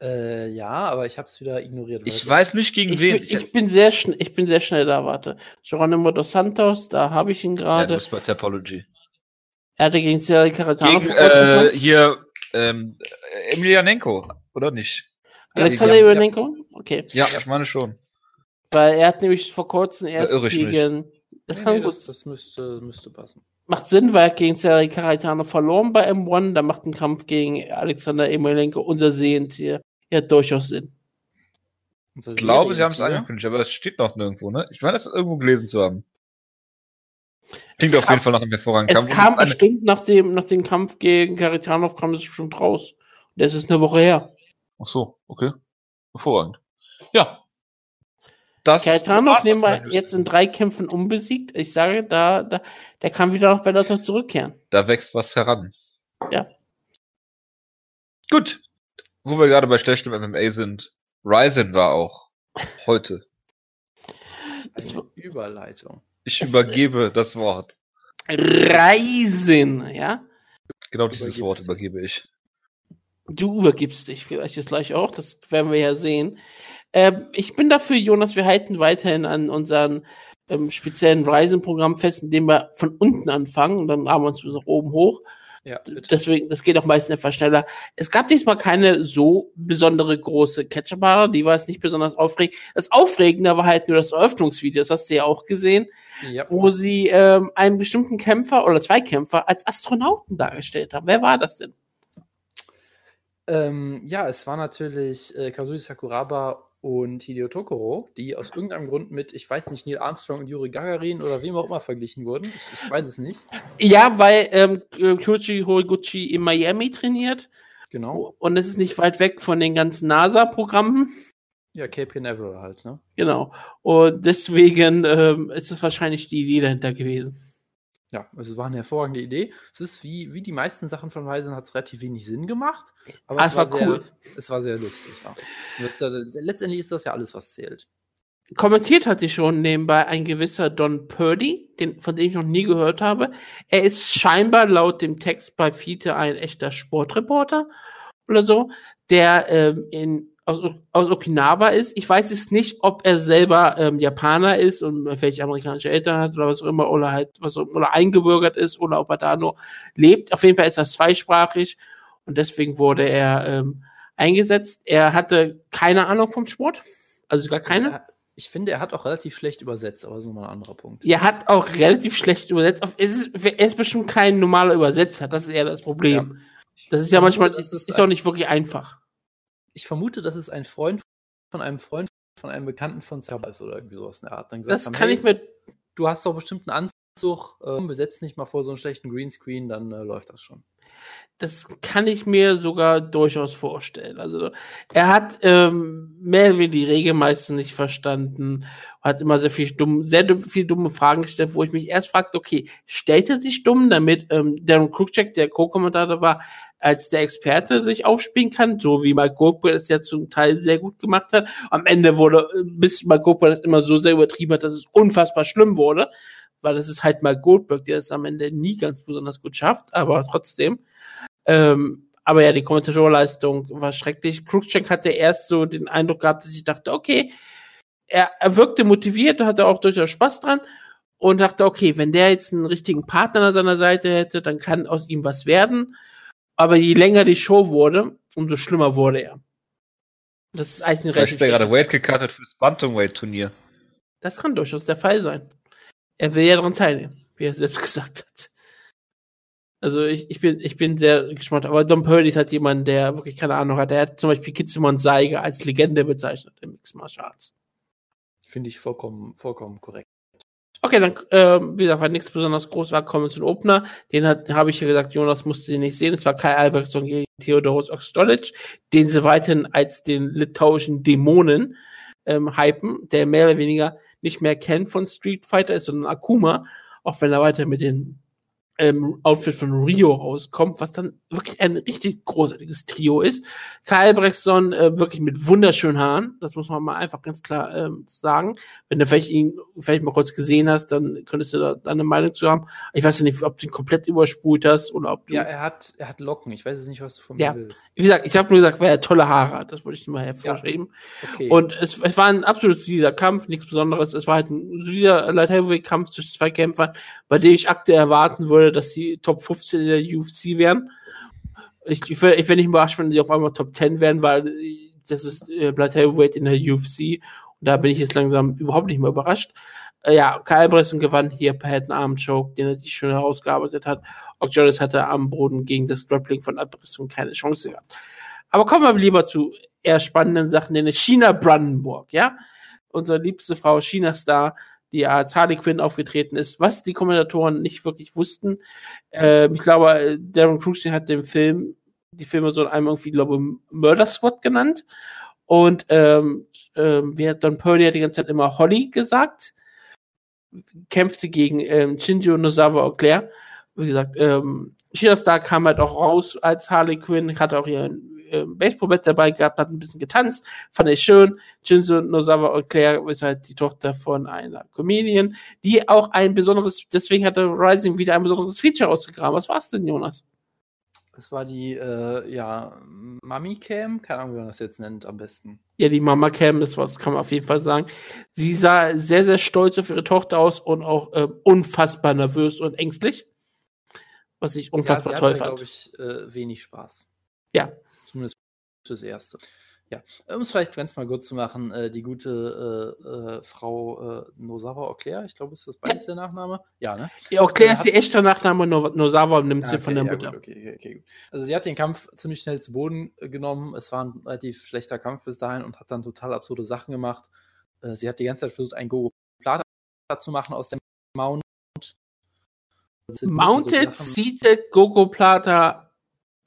C: Äh, ja, aber ich habe es wieder ignoriert.
A: Ich weiß nicht gegen
B: Ich,
A: wen.
B: bin, ich bin sehr schnell, ich bin sehr schnell da, warte. Geronimo dos Santos, da habe ich ihn
A: ja,
B: gerade.
A: du bist bei Topology.
B: er hatte gegen Cyril Caratano
A: Gegen äh, hier ähm, Emelianenko, oder nicht?
B: Alexander
A: ja,
B: Ivanenko? Okay.
A: Ja, ich meine schon.
B: Weil er hat nämlich vor kurzem erst
A: ich mich?
B: gegen. Das
C: Nee,
B: kann
C: nee,
B: gut.
C: das, das müsste, müsste passen.
B: macht Sinn, weil er gegen Cyril Caratano verloren bei M1. Da macht ein Kampf gegen Alexander Emelianenko, unser Sehentier, ja durchaus Sinn.
A: Ich glaube, sie haben es angekündigt, aber es steht noch nirgendwo, ne? Ich meine, das irgendwo gelesen zu haben. Klingt
B: Es
A: auf
B: kam-
A: jeden Fall nach einem hervorragenden
B: Es
A: Kampf. Und
B: kam bestimmt nach dem, nach dem Kampf gegen Caritanov kam es bestimmt raus. Und das ist eine Woche her.
A: Ach so, okay. Hervorragend. Ja. Das
B: Caritanov
A: war's
B: nehmen wir jetzt in drei Kämpfen unbesiegt. Ich sage, da, da, der kann wieder nach Bellator zurückkehren.
A: Da wächst was heran.
B: Ja.
A: Gut. Wo wir gerade bei schlechtem MMA sind. Ryzen war auch heute.
C: Eine Überleitung.
A: Ich
B: Es-
A: übergebe das Wort.
B: Reisen, ja?
A: Genau dieses
C: Übergibst.
A: Wort übergebe ich.
B: Du übergibst dich vielleicht jetzt gleich auch, das werden wir ja sehen. Ähm, ich bin dafür, Jonas, wir halten weiterhin an unseren ähm, speziellen Ryzen-Programm fest, indem wir von unten anfangen und dann haben wir uns nach oben hoch.
C: Ja, bitte.
B: Deswegen, das geht auch meistens etwas schneller. Es gab diesmal keine so besondere große Catcher-Bar, die war jetzt nicht besonders aufregend. Das Aufregende war halt nur das Eröffnungsvideo, das hast du ja auch gesehen,
C: ja.
B: wo sie ähm, einen bestimmten Kämpfer oder zwei Kämpfer als Astronauten dargestellt haben. Wer war das denn?
C: Ähm, ja, es war natürlich äh, Kazui Sakuraba und Hideo Tokoro, die aus irgendeinem Grund mit, ich weiß nicht, Neil Armstrong und Yuri Gagarin oder wem auch immer verglichen wurden. Ich, ich weiß es nicht.
B: Ja, weil ähm, Kyoji Horiguchi in Miami trainiert
C: Genau.
B: und es ist nicht weit weg von den ganzen NASA-Programmen.
C: Ja, Cape Canaveral halt, ne?
B: Genau. Und deswegen ähm, ist es wahrscheinlich die Idee dahinter gewesen.
C: Ja, also es war eine hervorragende Idee. Es ist wie, wie die meisten Sachen von Ryzen hat es relativ wenig Sinn gemacht. Aber
B: Ah,
C: es,
B: war
C: sehr,
B: cool.
C: Es war sehr lustig. Ja. Äh, letztendlich ist das ja alles, was zählt.
B: Kommentiert hatte ich schon nebenbei ein gewisser Don Purdy, den, von dem ich noch nie gehört habe. Er ist scheinbar laut dem Text bei Fiete ein echter Sportreporter oder so, der ähm, in, aus, aus Okinawa ist. Ich weiß es nicht, ob er selber ähm, Japaner ist und welche amerikanische Eltern hat oder was auch immer, oder halt, was auch, oder eingebürgert ist oder ob er da nur lebt. Auf jeden Fall ist er zweisprachig und deswegen wurde er ähm, eingesetzt. Er hatte keine Ahnung vom Sport, also gar keine.
C: Ich finde, er hat auch relativ schlecht übersetzt, aber das ist nochmal ein anderer Punkt.
B: Er hat auch relativ schlecht übersetzt. Es ist, er ist bestimmt kein normaler Übersetzer. Das ist eher das Problem. Das ist ja manchmal,
C: dass
B: ist, ist auch nicht wirklich einfach.
C: Ich vermute, dass es ein Freund von einem Freund von einem Bekannten von Zerba ist oder irgendwie sowas in der Art. Dann gesagt
B: Das
C: haben,
B: kann
C: hey,
B: ich mir,
C: Du hast doch bestimmt einen Anzug, äh, wir setzen nicht mal vor so einen schlechten Greenscreen, dann äh, läuft das schon.
B: Das kann ich mir sogar durchaus vorstellen. Also, er hat ähm, mehr wie die Regel meistens nicht verstanden, hat immer sehr viel dumm, sehr dumm, viel dumme Fragen gestellt, wo ich mich erst fragte, okay, stellt er sich dumm, damit ähm, Darren Krugcheck, der Co-Kommentator war, als der Experte sich aufspielen kann, so wie Mike Goldberg es ja zum Teil sehr gut gemacht hat. Am Ende wurde, äh, bis Mike Goldberg das immer so sehr übertrieben hat, dass es unfassbar schlimm wurde, weil das ist halt Mike Goldberg, der es am Ende nie ganz besonders gut schafft, aber trotzdem. Ähm, aber ja, die Kommentatorleistung war schrecklich. Krugcheck hatte erst so den Eindruck gehabt, dass ich dachte, okay, er, er wirkte motiviert, hatte auch durchaus Spaß dran und dachte, okay, wenn der jetzt einen richtigen Partner an seiner Seite hätte, dann kann aus ihm was werden. Aber je länger die Show wurde, umso schlimmer wurde er. Das ist eigentlich eine
A: Vielleicht hat er gerade Weight gecuttet fürs Bantamweight-Turnier.
B: Das kann durchaus der Fall sein. Er will ja daran teilnehmen, wie er selbst gesagt hat. Also ich, ich, bin, ich bin sehr gespannt. Aber Dom Purdy ist halt jemand, der wirklich keine Ahnung hat. Er hat zum Beispiel Kitsumon Saiga als Legende bezeichnet im Mixed Martial Arts.
C: Finde ich vollkommen, vollkommen korrekt.
B: Okay, dann, ähm, wie gesagt, weil nichts besonders groß war, kommen wir zum Opener. Den habe ich ja gesagt, Jonas musste den nicht sehen. Es war Kai Albertson gegen Theodoros Oxtolic, den sie weiterhin als den litauischen Dämonen ähm, hypen, der mehr oder weniger nicht mehr kennt von Street Fighter ist, sondern Akuma, auch wenn er weiter mit den ähm, Outfit von Rio rauskommt, was dann wirklich ein richtig großartiges Trio ist. Karl Albrechtsson äh, wirklich mit wunderschönen Haaren, das muss man mal einfach ganz klar ähm, sagen. Wenn du vielleicht ihn vielleicht mal kurz gesehen hast, dann könntest du da deine Meinung zu haben. Ich weiß ja nicht, ob du ihn komplett überspult hast oder ob du.
C: Ja, er hat, er hat Locken. Ich weiß jetzt nicht, was du von
B: Ja.
C: mir willst.
B: Wie gesagt, ich habe nur gesagt, weil er tolle Haare hat. Das wollte ich nur mal hervorheben.
C: Okay.
B: Und es, es war ein absolut solider Kampf, nichts Besonderes. Es war halt ein solider Light Heavyweight Kampf zwischen zwei Kämpfern, bei dem ich aktuell erwarten würde, dass die Top 15 in der UFC wären. Ich, ich wäre ich wär nicht überrascht, wenn die auf einmal Top 10 wären, weil das ist äh, Light Heavyweight in der UFC. Und da bin ich jetzt langsam überhaupt nicht mehr überrascht. Äh, ja, Kyle Bresson gewann hier per Head Arm Choke, den er sich schön herausgearbeitet hat. Auch Jonas hatte am Boden gegen das Grappling von Abrissung keine Chance gehabt. Aber kommen wir lieber zu eher spannenden Sachen, denn China Brandenburg, ja? Unsere liebste Frau China Star, die als Harley Quinn aufgetreten ist, was die Kommentatoren nicht wirklich wussten. Ähm, ich glaube, äh, Darren Cruikshank hat den Film, die Filme so einmal irgendwie, glaube ich, Murder Squad genannt. Und ähm, ähm, wie hat Don Purdy hat die ganze Zeit immer Holly gesagt. Kämpfte gegen ähm, Shinjo Nozawa Auclair. Wie gesagt, ähm, China Star kam halt auch raus als Harley Quinn, hatte auch ihren äh, Baseballbett dabei gehabt, hat ein bisschen getanzt, fand ich schön. Shinzo Nozawa Auclair ist halt die Tochter von einer Comedian, die auch ein besonderes, deswegen hatte Rising wieder ein besonderes Feature ausgegraben. Was war's denn, Jonas?
C: das war die, äh, ja, Mami Cam, keine Ahnung, wie man das jetzt nennt, am besten.
B: Ja, die Mama Cam, das was kann man auf jeden Fall sagen. Sie sah sehr, sehr stolz auf ihre Tochter aus und auch äh, unfassbar nervös und ängstlich. Was ich unfassbar
C: ja, sie
B: toll
C: hatte,
B: fand.
C: glaube ich, äh, wenig Spaß.
B: Ja.
C: Zumindest fürs Erste. Ja, um es vielleicht ganz mal kurz zu machen, äh, die gute äh, äh, Frau äh, Nosawa Auclair, ich glaube, ist das beides der Nachname? Ja, ne?
B: Ja, Auclair
C: Äh,
B: ist ihr echter Nachname, No- Nozawa nimmt sie
C: Ah,
B: von der
C: ja,
B: Mutter.
C: Gut, okay, okay, okay. Also sie hat den Kampf ziemlich schnell zu Boden genommen. Es war ein relativ schlechter Kampf bis dahin und hat dann total absurde Sachen gemacht. Äh, sie hat die ganze Zeit versucht, einen Gogo Plata zu machen aus dem Mount.
B: Mounted,
C: so
B: Seated, Gogo Plata,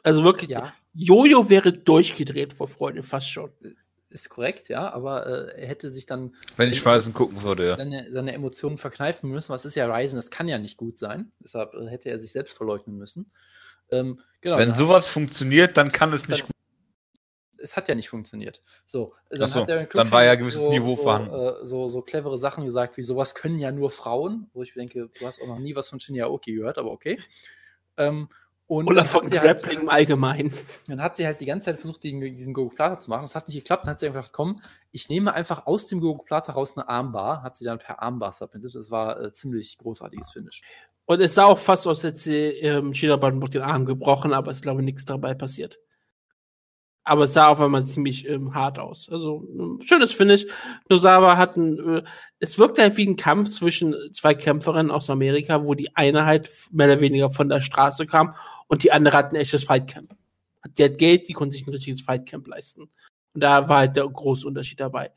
B: also wirklich,
C: Ja,
B: Jojo wäre durchgedreht vor Freude, fast schon.
C: ist korrekt, ja, aber äh, er hätte sich dann
A: Wenn ich Weißen gucken würde, ja.
C: seine, seine Emotionen verkneifen müssen. Was ist ja Ryzen? Das kann ja nicht gut sein. Deshalb äh, hätte er sich selbst verleugnen müssen. Ähm, genau.
A: Wenn sowas funktioniert, dann kann es nicht
C: Dann- es hat ja nicht funktioniert. So, dann,
A: so,
C: hat Darren
A: dann war ja gewisses
C: so,
A: Niveau
C: so,
A: vorhanden.
C: Äh, so, so clevere Sachen gesagt, wie sowas können ja nur Frauen, wo ich denke, du hast auch noch nie was von Shinya Aoki gehört, aber okay. Ähm, und
B: Oder von
C: sie halt-
B: Grappling im Allgemeinen.
C: dann hat sie halt die ganze Zeit versucht, diesen, diesen Gogo Plata zu machen. Das hat nicht geklappt. Dann hat sie einfach gedacht, komm, ich nehme einfach aus dem Gogo Plata raus eine Armbar. Hat sie dann per Armbar submitted. Das war äh, ziemlich großartiges Finish.
B: Und es sah auch fast aus, als hätte sie ähm, Brandenburg den Arm gebrochen, aber es ist, glaube ich, nichts dabei passiert. Aber es sah auf einmal ziemlich ähm, hart aus. Also, ähm, schönes Finish. Nosawa hat ein, äh, es wirkte halt wie ein Kampf zwischen zwei Kämpferinnen aus Amerika, wo die eine halt mehr oder weniger von der Straße kam und die andere hat ein echtes Fightcamp. Die hat Geld, die konnte sich ein richtiges Fightcamp leisten. Und da war halt der große Unterschied dabei.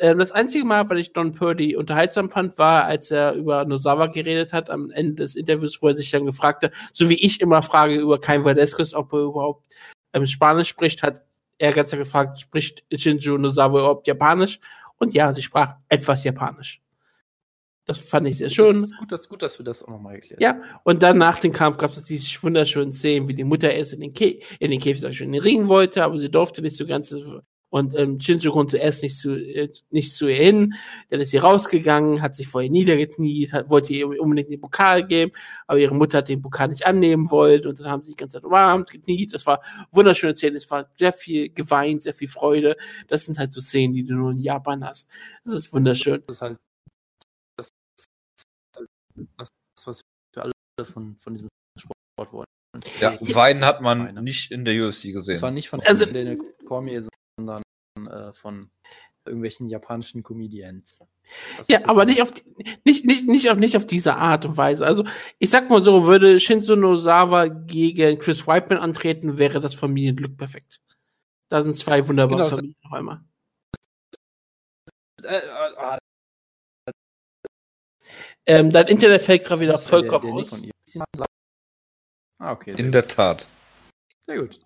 B: Ähm, das einzige Mal, weil ich Don Purdy unterhaltsam fand, war, als er über Nozawa geredet hat, am Ende des Interviews, wo er sich dann gefragt hat, so wie ich immer frage über Cain Velasquez, ob er überhaupt ähm, Spanisch spricht, hat er ganz gefragt, spricht Shinju Nozawa überhaupt Japanisch? Und ja, sie sprach etwas Japanisch. Das fand ich sehr schön.
C: Das, gut, dass, gut, dass wir das auch nochmal geklärt
B: Ja, und dann nach dem Kampf gab es diese wunderschönen Szenen, wie die Mutter erst in den, Kä in den Käfig, sag ich schon, in den Ring wollte, aber sie durfte nicht so ganz. Und ähm, Shinjo konnte erst nicht zu, äh, nicht zu ihr hin. Dann ist sie rausgegangen, hat sich vor ihr niedergekniet, hat, wollte ihr unbedingt den Pokal geben, aber ihre Mutter hat den Pokal nicht annehmen wollen und dann haben sie die ganze Zeit umarmt, gekniet. Das war wunderschöne Szene. Es war sehr viel geweint, sehr viel Freude. Das sind halt so Szenen, die du nur in Japan hast. Das ist wunderschön.
C: Das ist halt das, das, das was wir alle von, von diesem Sport wollen.
A: Ja, Weinen hat man
C: Weine.
A: nicht in der UFC
C: Und zwar
A: gesehen.
C: nicht von
B: Also-
C: Daniel Cormier, sondern äh, von irgendwelchen japanischen Comedians. Das
B: Ja, aber nicht auf, die, nicht, nicht, nicht, auf, nicht auf diese Art und Weise. Also, ich sag mal so, würde Shinzo Nozawa gegen Chris Whiteman antreten, wäre das Familienglück perfekt. Da sind zwei wunderbare
C: Genau,
B: Familien auf einmal.
C: Äh, äh, ah,
B: Ähm, dein Internet fällt gerade wieder vollkommen aus.
C: Ah, okay.
A: In der Tat.
C: sehr gut.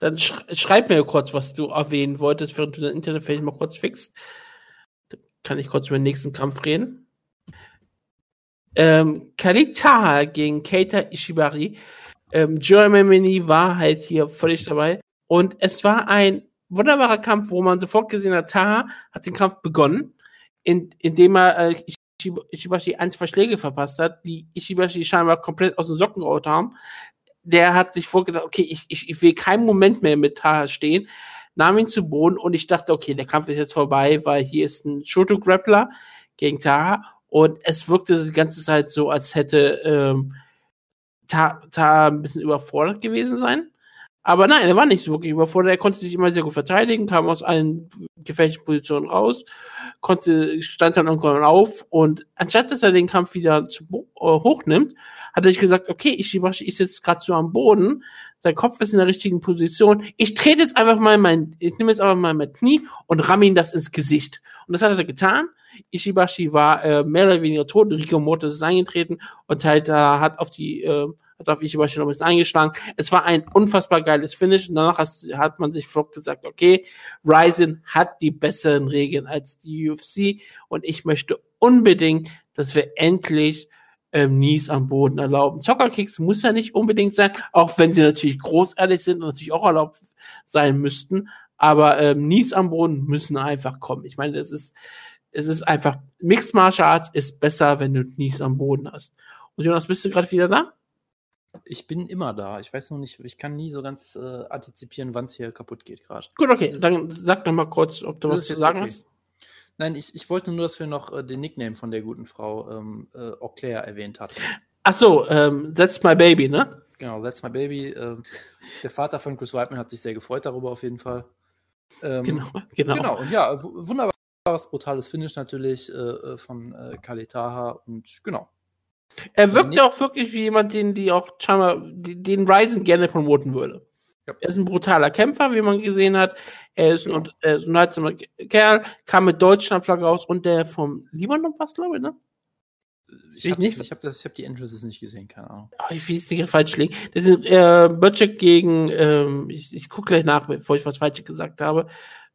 B: Dann sch schreib mir kurz, was du erwähnen wolltest, während du dein Internet vielleicht mal kurz fixst. Dann kann ich kurz über den nächsten Kampf reden. Ähm, Kalita gegen Keita Ishibari. Ähm, Germany war halt hier völlig dabei. Und es war ein wunderbarer Kampf, wo man sofort gesehen hat, Taha hat den Kampf begonnen, in, indem er äh, Ishibashi ein, zwei Schläge verpasst hat, die Ishibashi scheinbar komplett aus den Socken gehauen haben. Der hat sich vorgedacht, okay, ich, ich, ich will keinen Moment mehr mit Taha stehen, nahm ihn zu Boden und ich dachte, okay, der Kampf ist jetzt vorbei, weil hier ist ein Shoto-Grappler gegen Taha und es wirkte die ganze Zeit so, als hätte ähm, Taha ein bisschen überfordert gewesen sein. Aber nein, er war nicht so wirklich überfordert. Er konnte sich immer sehr gut verteidigen, kam aus allen gefährlichen Positionen raus, konnte, stand dann irgendwann auf und anstatt dass er den Kampf wieder zu, äh, hochnimmt, hat er sich gesagt, okay, Ishibashi ist jetzt gerade so am Boden, sein Kopf ist in der richtigen Position. Ich trete jetzt einfach mal mein, ich nehme jetzt einfach mal mein Knie und ramme ihm das ins Gesicht. Und das hat er getan. Ishibashi war äh, mehr oder weniger tot. Rico Mortis ist eingetreten und halt äh, hat auf die äh, hat auf Ishibashi noch ein bisschen eingeschlagen. Es war ein unfassbar geiles Finish und danach hat, man sich gesagt, okay, Ryzen hat die besseren Regeln als die UFC und ich möchte unbedingt, dass wir endlich ähm, Nies am Boden erlauben. Zockerkicks muss ja nicht unbedingt sein, auch wenn sie natürlich großartig sind und natürlich auch erlaubt sein müssten. Aber ähm, Nies am Boden müssen einfach kommen. Ich meine, das ist, es ist einfach, Mixed Martial Arts ist besser, wenn du Nies am Boden hast. Und Jonas, bist du gerade wieder da?
C: Ich bin immer da. Ich weiß noch nicht, ich kann nie so ganz äh, antizipieren, wann es hier kaputt geht gerade.
B: Gut, okay. Dann sag noch mal kurz, ob du das was zu sagen okay. hast.
C: Nein, ich, ich wollte nur, dass wir noch äh, den Nickname von der guten Frau ähm, äh, Auclair erwähnt hatten.
B: Ach so, ähm, That's My Baby, ne?
C: Genau, That's My Baby. Äh, der Vater von Chris Whiteman hat sich sehr gefreut darüber auf jeden Fall. Ähm, genau, genau. Genau, und ja, wunderbares, brutales Finish natürlich äh, äh von äh, Kaletaha und genau.
B: Er wirkt auch wirklich wie jemand, den die auch scheinbar, den Ryzen gerne promoten würde. Ja. Er ist ein brutaler Kämpfer, wie man gesehen hat. Er ist ein, er ist ein heizsamer Kerl, kam mit Deutschlandflagge raus und der vom Libanon was, glaube ich, ne?
C: Ich, ich, nicht. ich habe hab die Entrances nicht gesehen, keine Ahnung.
B: Oh, ich will es nicht falsch legen. Das sind äh, Böcek gegen, ähm, ich, ich gucke gleich nach, bevor ich was Falsches gesagt habe.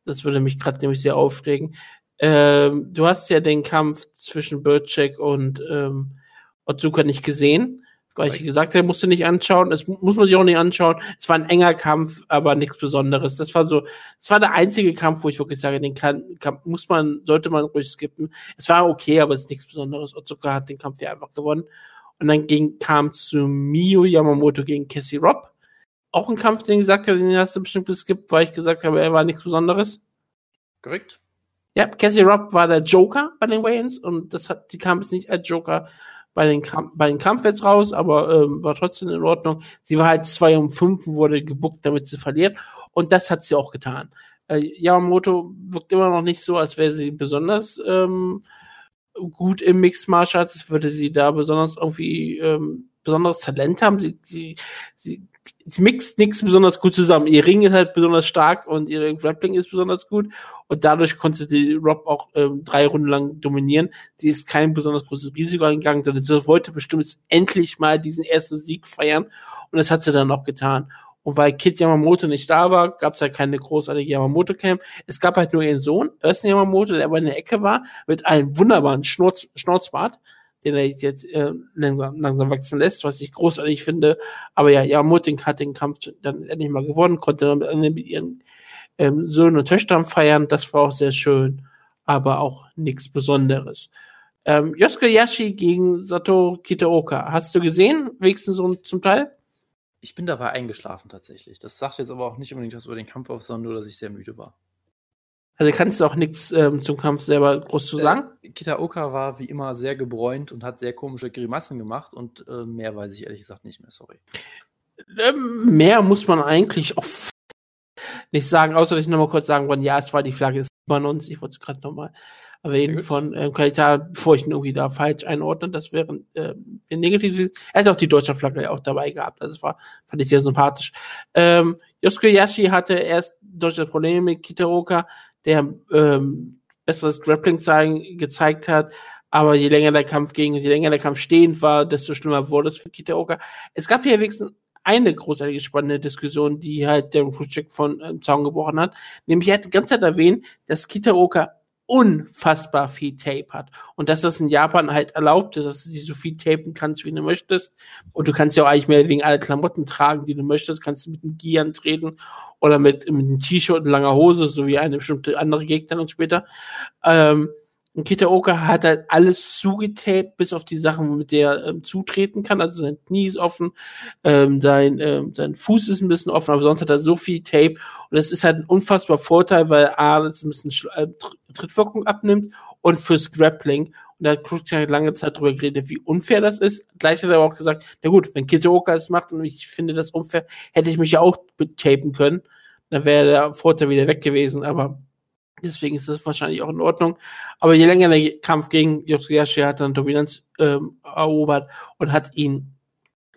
B: Das würde mich gerade nämlich sehr aufregen. Ähm, du hast ja den Kampf zwischen Böcek und ähm, Otsuka nicht gesehen. Weil ich gesagt habe, musst du nicht anschauen. Das muss man sich auch nicht anschauen. Es war ein enger Kampf, aber nichts Besonderes. Das war so, es war der einzige Kampf, wo ich wirklich sage, den kann, kann, muss man, sollte man ruhig skippen. Es war okay, aber es ist nichts Besonderes. Otsuka hat den Kampf ja einfach gewonnen. Und dann ging, kam zu Miyu Yamamoto gegen Cassie Robb. Auch ein Kampf, den ich gesagt habe, den hast du bestimmt geskippt, weil ich gesagt habe, er war nichts Besonderes.
C: Korrekt.
B: Ja, Cassie Robb war der Joker bei den Wayans und das hat, die kam jetzt nicht als Joker bei den, Kamp bei den Kampf jetzt raus, aber ähm, war trotzdem in Ordnung. Sie war halt zwei um fünf und wurde gebuckt, damit sie verliert. Und das hat sie auch getan. Äh, Yamamoto wirkt immer noch nicht so, als wäre sie besonders ähm, gut im Mixed Martial Arts, würde sie da besonders irgendwie ähm, besonderes Talent haben. Sie, sie, sie sie mixt nichts besonders gut zusammen. Ihr Ring ist halt besonders stark und ihre Grappling ist besonders gut und dadurch konnte die Rob auch ähm, drei Runden lang dominieren. Sie ist kein besonders großes Risiko eingegangen, sondern sie wollte bestimmt endlich mal diesen ersten Sieg feiern und das hat sie dann auch getan. Und weil Kid Yamamoto nicht da war, gab es halt keine großartige Yamamoto-Camp. Es gab halt nur ihren Sohn, Ersten Yamamoto, der aber in der Ecke war, mit einem wunderbaren Schnurz Schnauzbart den er jetzt äh, langsam, langsam wachsen lässt, was ich großartig finde. Aber ja, ja, Muting hat den Kampf dann endlich mal gewonnen, konnte dann mit, mit ihren ähm, Söhnen und Töchtern feiern. Das war auch sehr schön, aber auch nichts Besonderes. Ähm, Yosuke Yashi gegen Sato Kitaoka. Hast du gesehen? Wenigstens so zum Teil?
C: Ich bin dabei eingeschlafen tatsächlich. Das sagt jetzt aber auch nicht unbedingt was über den Kampf auf, sondern nur, dass ich sehr müde war.
B: Also kannst du auch nichts ähm, zum Kampf selber groß zu sagen?
C: Äh, Kitaoka war wie immer sehr gebräunt und hat sehr komische Grimassen gemacht und äh, mehr weiß ich ehrlich gesagt nicht mehr, sorry.
B: Ähm, mehr muss man eigentlich auch nicht sagen, außer dass ich nochmal kurz sagen wollte, ja, es war die Flagge des Libanons, ich wollte es gerade nochmal erwähnen von ähm, Qualität, bevor ich ihn irgendwie da falsch einordne, das wäre äh, negativ. Er hat auch die deutsche Flagge ja auch dabei gehabt, also das war, fand ich sehr sympathisch. Ähm, Yosuke Yashi hatte erst deutsche Probleme mit Kitaoka, der ähm, besseres Grappling zeigen, gezeigt hat. Aber je länger der Kampf ging, je länger der Kampf stehend war, desto schlimmer wurde es für Kitaoka. Es gab hier wenigstens eine großartige spannende Diskussion, die halt der Kruschek von ähm, Zaun gebrochen hat. Nämlich er hat die ganze Zeit erwähnt, dass Kitaoka unfassbar viel Tape hat. Und dass das in Japan halt erlaubt ist, dass du dich so viel tapen kannst, wie du möchtest. Und du kannst ja auch eigentlich mehr wegen alle Klamotten tragen, die du möchtest. Kannst du mit einem Gi antreten oder mit, mit einem T-Shirt und langer Hose, so wie eine bestimmte andere Gegnerin später. Ähm, und Kitaoka hat halt alles zugetaped, bis auf die Sachen, mit der er ähm, zutreten kann. Also sein Knie ist offen, ähm, sein, ähm, sein Fuß ist ein bisschen offen, aber sonst hat er so viel Tape. Und das ist halt ein unfassbar Vorteil, weil A, das ein bisschen äh, Trittwirkung abnimmt und fürs Grappling. Und da hat Cruz halt lange Zeit drüber geredet, wie unfair das ist. Gleichzeitig hat er auch gesagt, na gut, wenn Kitaoka es macht und ich finde das unfair, hätte ich mich ja auch tapen können. Dann wäre der Vorteil wieder weg gewesen, aber Deswegen ist das wahrscheinlich auch in Ordnung. Aber je länger der Kampf gegen Yoshihashi hat dann Dominanz ähm, erobert und hat ihn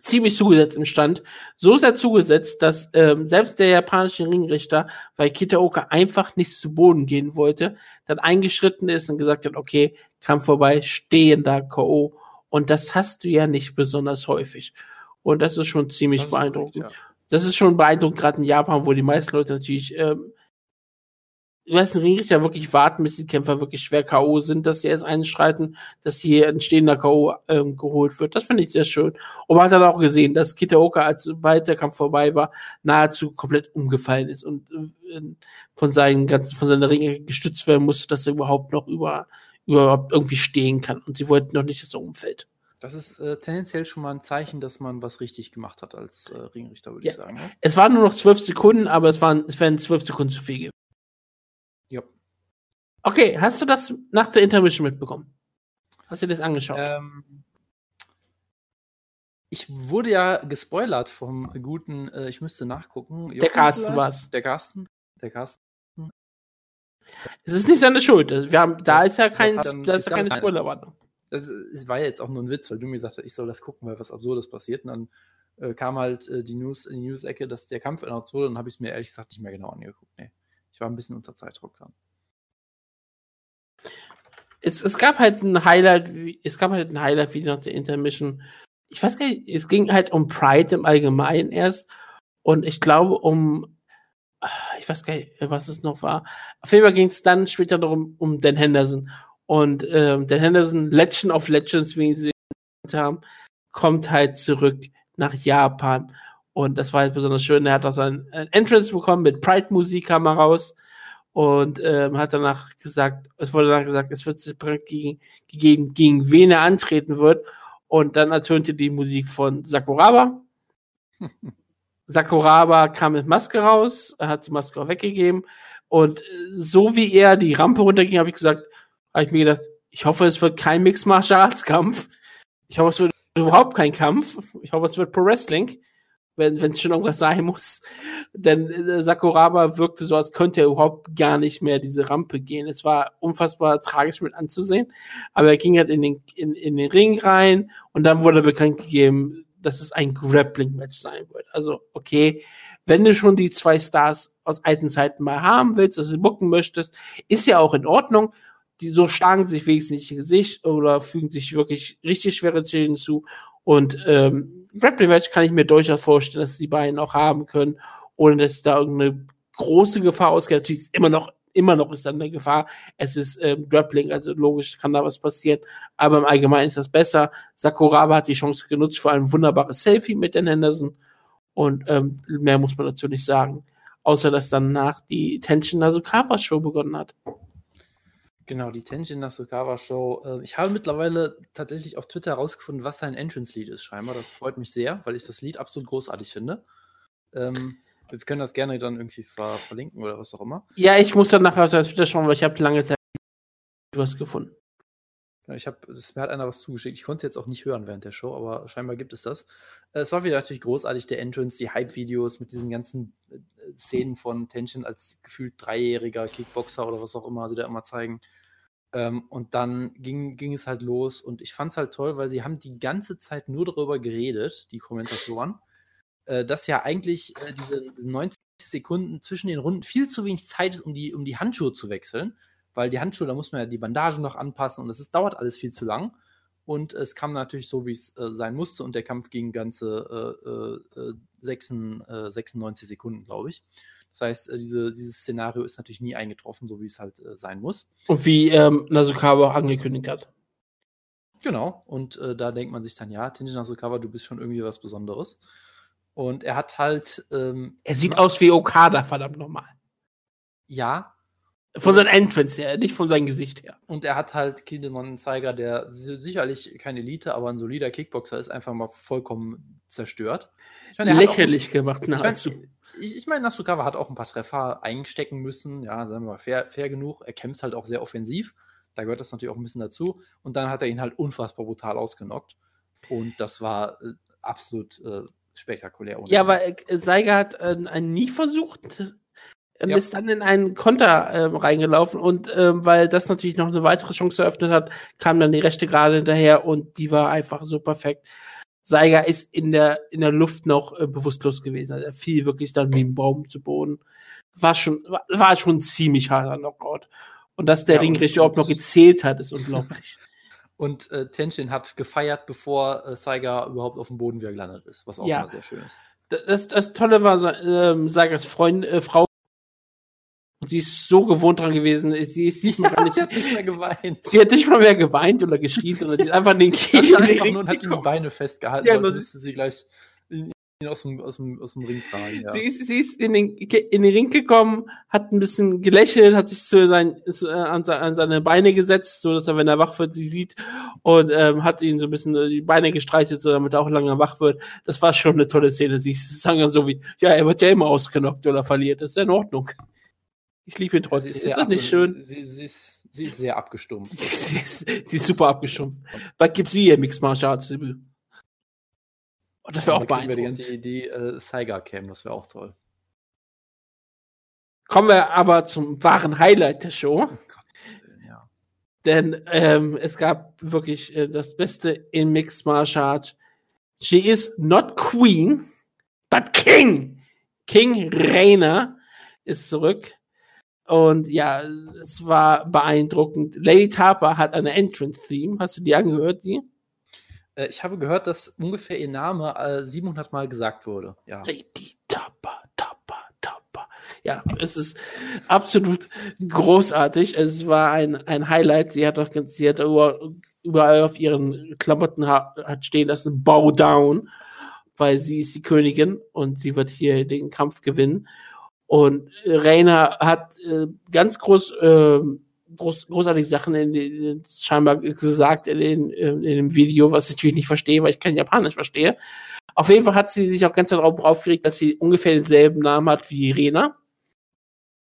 B: ziemlich zugesetzt im Stand. So sehr zugesetzt, dass ähm, selbst der japanische Ringrichter, weil Kitaoka einfach nicht zu Boden gehen wollte, dann eingeschritten ist und gesagt hat, okay, Kampf vorbei, stehender K.O. Und das hast du ja nicht besonders häufig. Und das ist schon ziemlich das beeindruckend. Richtig, ja. Das ist schon beeindruckend, gerade in Japan, wo die meisten Leute natürlich ähm, du weißt, ein Ringrichter wirklich warten, bis die Kämpfer wirklich schwer K.O. sind, dass sie erst einschreiten, dass hier ein stehender K.O. Ähm, geholt wird. Das finde ich sehr schön. Und man hat dann auch gesehen, dass Kitaoka, als sobald der Kampf vorbei war, nahezu komplett umgefallen ist und äh, von seinen ganzen, von seiner Ringe gestützt werden musste, dass er überhaupt noch über, überhaupt irgendwie stehen kann. Und sie wollten noch nicht, dass er umfällt.
C: Das ist äh, tendenziell schon mal ein Zeichen, dass man was richtig gemacht hat als äh, Ringrichter, würde ja. ich sagen. Ja?
B: Es waren nur noch zwölf Sekunden, aber es waren, es wären zwölf Sekunden zu viel gewesen. Okay, hast du das nach der Intermission mitbekommen? Hast du dir das angeschaut?
C: Ähm, ich wurde ja gespoilert vom guten, äh, ich müsste nachgucken.
B: der Carsten war es.
C: Der Carsten. Der Carsten.
B: Es ist nicht seine Schuld. Also wir haben, da ist ja kein, dann, da ist ja keine Spoilerwarnung.
C: Das, es war ja jetzt auch nur ein Witz, weil du mir gesagt hast, ich soll das gucken, weil was Absurdes passiert. Und dann äh, kam halt äh, die News in die News-Ecke, dass der Kampf announced wurde. Und dann habe ich es mir ehrlich gesagt nicht mehr genau angeguckt. Nee. Ich war ein bisschen unter Zeitdruck dran.
B: Es, es gab halt ein Highlight, es gab halt ein Highlight wie nach der Intermission. Ich weiß gar nicht, es ging halt um Pride im Allgemeinen erst. Und ich glaube um, ah, ich weiß gar nicht, was es noch war. Auf jeden Fall ging es dann später darum, um Dan Henderson. Und ähm, Dan Henderson, Legend of Legends, wie sie haben, kommt halt zurück nach Japan. Und das war halt besonders schön. Er hat auch sein Entrance bekommen mit Pride-Musik kam er raus und ähm, hat danach gesagt, es wurde dann gesagt, es wird gegen, gegeben, gegen wen er antreten wird. Und dann ertönte die Musik von Sakuraba. Sakuraba kam mit Maske raus, er hat die Maske auch weggegeben. Und so wie er die Rampe runterging, habe ich gesagt, habe ich mir gedacht, ich hoffe, es wird kein Mixed Martial Arts Kampf. Ich hoffe, es wird überhaupt kein Kampf. Ich hoffe, es wird Pro Wrestling wenn es schon irgendwas sein muss. Denn äh, Sakuraba wirkte so, als könnte er überhaupt gar nicht mehr diese Rampe gehen. Es war unfassbar tragisch mit anzusehen. Aber er ging halt in den, in, in den Ring rein und dann wurde bekannt gegeben, dass es ein Grappling-Match sein wird. Also, okay, wenn du schon die zwei Stars aus alten Zeiten mal haben willst, also bucken möchtest, ist ja auch in Ordnung. Die so schlagen sich wenigstens nicht in Gesicht oder fügen sich wirklich richtig schwere Schäden zu. Und ähm, Grappling-Match kann ich mir durchaus vorstellen, dass die beiden auch haben können, ohne dass da irgendeine große Gefahr ausgeht. Natürlich ist immer noch, immer noch ist dann eine Gefahr. Es ist ähm, Grappling, also logisch kann da was passieren. Aber im Allgemeinen ist das besser. Sakuraba hat die Chance genutzt für ein wunderbares Selfie mit den Henderson. Und ähm, mehr muss man dazu nicht sagen. Außer dass danach die Tension Nasukawa Show begonnen hat.
C: Genau, die Tenjin Nasukawa Show. Äh, ich habe mittlerweile tatsächlich auf Twitter herausgefunden, was sein Entrance-Lied ist, scheinbar. Das freut mich sehr, weil ich das Lied absolut großartig finde. Ähm, wir können das gerne dann irgendwie ver verlinken oder was auch immer.
B: Ja, ich muss dann nachher auf Twitter schauen, weil ich habe lange Zeit was gefunden.
C: Ich habe, mir hat einer was zugeschickt. Ich konnte es jetzt auch nicht hören während der Show, aber scheinbar gibt es das. Äh, es war wieder natürlich großartig, der Entrance, die Hype-Videos mit diesen ganzen äh, Szenen von Tension als gefühlt dreijähriger Kickboxer oder was auch immer sie da immer zeigen. Ähm, und dann ging, ging es halt los und ich fand es halt toll, weil sie haben die ganze Zeit nur darüber geredet, die Kommentatoren, äh, dass ja eigentlich diese, diese 90 Sekunden zwischen den Runden viel zu wenig Zeit ist, um die, um die Handschuhe zu wechseln, weil die Handschuhe, da muss man ja die Bandagen noch anpassen und es dauert alles viel zu lang. Und es kam natürlich so, wie es äh, sein musste und der Kampf ging ganze 6, äh, 96 äh, äh, Sekunden, glaube ich. Das heißt, äh, diese, dieses Szenario ist natürlich nie eingetroffen, so wie es halt äh, sein muss.
B: Und wie ähm, Nasukawa auch angekündigt hat.
C: Genau. Und äh, da denkt man sich dann, ja, Tenjin Nasukawa, du bist schon irgendwie was Besonderes. Und er hat halt. Ähm,
B: Er sieht aus wie Okada, verdammt nochmal.
C: Ja.
B: Von seinem Entrance her, nicht von seinem Gesicht her.
C: Und er hat halt Kindelmann Zeiger, der si- sicherlich kein Elite, aber ein solider Kickboxer ist, einfach mal vollkommen zerstört. Ich meine, er hat auch-
B: Lächerlich gemacht
C: Ich meine,
B: nahezu.
C: ich, ich mein, Nasukawa hat auch ein paar Treffer einstecken müssen. Ja, sagen wir mal, fair, fair genug. Er kämpft halt auch sehr offensiv. Da gehört das natürlich auch ein bisschen dazu. Und dann hat er ihn halt unfassbar brutal ausgenockt. Und das war äh, absolut äh, spektakulär.
B: Ja, aber äh, Seiger hat äh, einen nie versucht und
C: Ja.
B: ist dann in einen Konter ähm, reingelaufen und ähm, weil das natürlich noch eine weitere Chance eröffnet hat, kam dann die rechte gerade hinterher und die war einfach so perfekt. Seiger ist in der in der Luft noch äh, bewusstlos gewesen. Also er fiel wirklich dann wie ein Baum zu Boden. War schon war, war schon ziemlich harter Knockout. Und dass der
C: Ja,
B: Ringrichter überhaupt noch gezählt hat, ist unglaublich.
C: Und äh, Tenshin hat gefeiert, bevor äh, Saiga überhaupt auf dem Boden wieder gelandet ist, was auch
B: Ja.
C: immer sehr schön ist.
B: das, das Tolle war, ähm, Saigers Freund, äh, Frau, und sie ist so gewohnt dran gewesen, sie ist diesmal gar nicht,
C: Sie hat nicht mehr geweint.
B: sie hat nicht mal mehr geweint oder geschrien, sondern sie ist einfach in den
C: Sie hat einfach nur und hat die. Beine festgehalten,
B: Ja,
C: sonst
B: das
C: müsste sie gleich ihn aus dem, aus dem, aus dem Ring tragen. Ja.
B: Sie ist, sie ist in den, in den Ring gekommen, hat ein bisschen gelächelt, hat sich zu sein, zu, äh, an, an seine Beine gesetzt, so dass er, wenn er wach wird, sie sieht und ähm, hat ihn so ein bisschen äh, die Beine gestreichelt, so damit er auch lange wach wird. Das war schon eine tolle Szene. Sie sagen dann so wie, ja, er wird ja immer ausgenockt oder verliert. Das ist ja in Ordnung. Ich liebe ihn
C: Sie
B: trotzdem. Ist,
C: sehr
B: das nicht schön?
C: Sie, sie, ist, sie ist sehr abgestumpft.
B: Sie, sie, ist, sie ist super abgestumpft. Bald gibt sie ihr Mixed Martial Arts. Und das wäre auch
C: die
B: beeindruckend.
C: ganze Idee, äh, Saiga Cam, das wäre auch toll.
B: Kommen wir aber zum wahren Highlight der Show.
C: Ja.
B: Denn ähm, es gab wirklich äh, das Beste in Mixed Martial Arts. She is not Queen, but King. King Rainer ist zurück. Und ja, es war beeindruckend. Lady Tarper hat eine Entrance-Theme. Hast du die angehört, die?
C: Äh, ich habe gehört, dass ungefähr ihr Name äh, 700 Mal gesagt wurde. Ja.
B: Lady Tarper, Tarper, Tarper. Ja, es ist absolut großartig. Es war ein, ein Highlight. Sie hat doch ganz- sie hat über, überall auf ihren Klamotten ha- hat stehen lassen, Bow down, weil sie ist die Königin und sie wird hier den Kampf gewinnen. Und Reina hat äh, ganz groß, äh, groß, großartige Sachen in, in, scheinbar gesagt in, äh, in dem Video, was ich natürlich nicht verstehe, weil ich kein Japanisch verstehe. Auf jeden Fall hat sie sich auch ganz darauf aufgeregt, dass sie ungefähr denselben Namen hat wie Rena.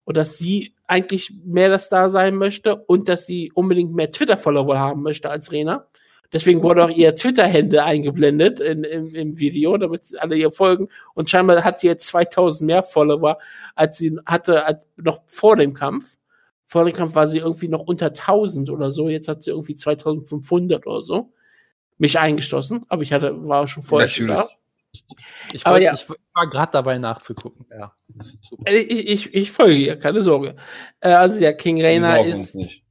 B: Und dass sie eigentlich mehr das da sein möchte und dass sie unbedingt mehr Twitter-Follower haben möchte als Rena. Deswegen wurde auch ihr Twitter-Hände eingeblendet in, im, im Video, damit sie alle ihr folgen. Und scheinbar hat sie jetzt 2000 mehr Follower, als sie hatte als noch vor dem Kampf. Vor dem Kampf war sie irgendwie noch unter 1000 oder so. Jetzt hat sie irgendwie 2500 oder so. Mich eingeschlossen, aber ich hatte, war schon vorher schon da.
C: Ich, wollte-
B: ja.
C: ich war gerade dabei nachzugucken. Ja.
B: Äh, Ich, ich, ich folge ihr, keine Sorge. Äh, also ja, King Rainer ist,
A: nicht.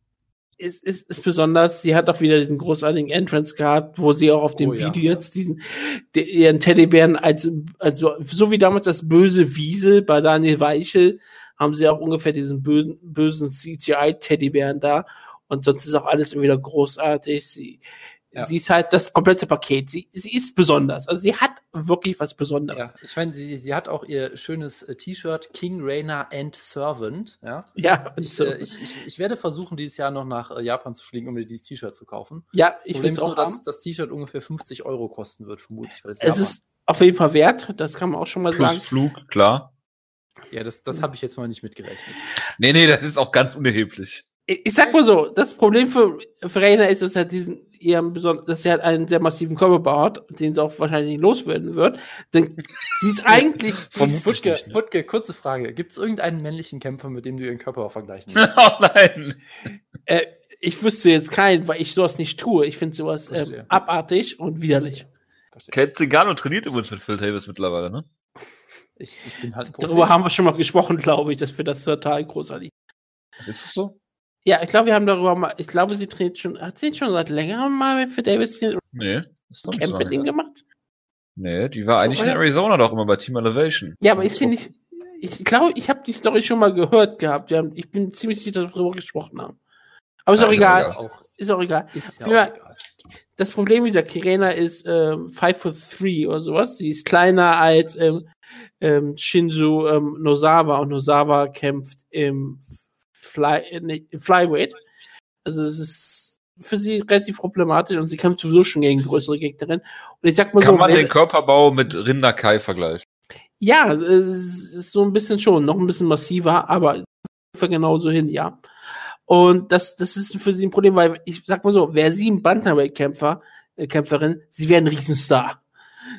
B: Ist, ist, ist besonders. Sie hat auch wieder diesen großartigen Entrance gehabt, wo sie auch auf dem
C: Oh ja.
B: Video jetzt diesen de, ihren Teddybären als also so wie damals das böse Wiesel bei Daniel Weichel haben sie auch ungefähr diesen bösen, bösen CGI Teddybären da und sonst ist auch alles wieder großartig. Sie
C: Ja.
B: sie ist halt das komplette Paket. Sie sie ist besonders. Also sie hat wirklich was
C: Ja,
B: Besonderes.
C: ich meine, sie, sie hat auch ihr schönes äh, T-Shirt King Rainer and Servant. Ja.
B: Ja, und
C: Ich,
B: so.
C: äh, ich, ich, ich werde versuchen, dieses Jahr noch nach äh, Japan zu fliegen, um mir dieses T-Shirt zu kaufen.
B: ja, ich es
C: nur,
B: auch
C: dass das T-Shirt ungefähr 50 Euro kosten wird, vermutlich. Weil es
B: Es
C: Japan-
B: ist auf jeden Fall wert, das kann man auch schon mal
A: Plus
B: sagen.
A: Flug, klar.
C: ja, das, das habe ich jetzt mal nicht mitgerechnet.
A: Nee, nee, das ist auch ganz unerheblich.
B: Ich, ich sag mal so, das Problem für, für Rainer ist, dass er diesen beson- dass sie halt einen sehr massiven Körperbau hat, den sie auch wahrscheinlich nicht loswerden wird. Denn sie ist eigentlich sie
A: Wutke-
C: Wutke,
A: nicht, ne?
C: Wutke, kurze Frage. Gibt es irgendeinen männlichen Kämpfer, mit dem du ihren Körper vergleichen willst?
A: oh nein.
B: äh, ich wüsste jetzt keinen, weil ich sowas nicht tue. Ich finde sowas
C: Verstehe.
B: abartig und widerlich.
C: Verstehe.
A: Ken Zingano trainiert übrigens mit Phil Davis mittlerweile, ne?
C: Ich, ich bin halt.
B: Darüber haben wir schon mal gesprochen, glaube ich, dass wir das total großartig.
A: Ist es so?
B: Ja, ich glaube, wir haben darüber mal, ich glaube, sie trainiert schon, hat sie schon seit längerem mal für Davis trainiert
A: Nee. Ist nicht
B: Camp
A: so.
B: mit ihm gemacht?
A: Nee, die war eigentlich in? Arizona doch immer bei Team Elevation.
B: Ja, aber ist sie nicht, ich glaube, ich habe die Story schon mal gehört gehabt. Wir haben, ich bin ziemlich sicher, dass wir darüber gesprochen haben. Aber ist auch
A: Also,
B: egal.
A: ja.
C: Auch,
B: Ist auch egal.
C: ist ja
B: Ja.
C: auch egal.
B: Das Problem dieser Kirena ist ähm, 5 foot 3 oder sowas. Sie ist kleiner als ähm, ähm, Shinzu ähm, Nozawa und Nozawa kämpft im, Fly, äh, nee, Flyweight. Also es ist für sie relativ problematisch und sie kämpft sowieso schon gegen größere Gegnerinnen. Und ich sag mal
A: Kann
B: so,
A: man den Körperbau mit Rinderkai vergleichen?
B: ja, es ist so ein bisschen schon, noch ein bisschen massiver, aber genauso hin, ja. Und das, das ist für sie ein Problem, weil ich sag mal so, wäre sie ein Bantamweight-Kämpfer, äh, Kämpferin, sie wäre ein Riesenstar.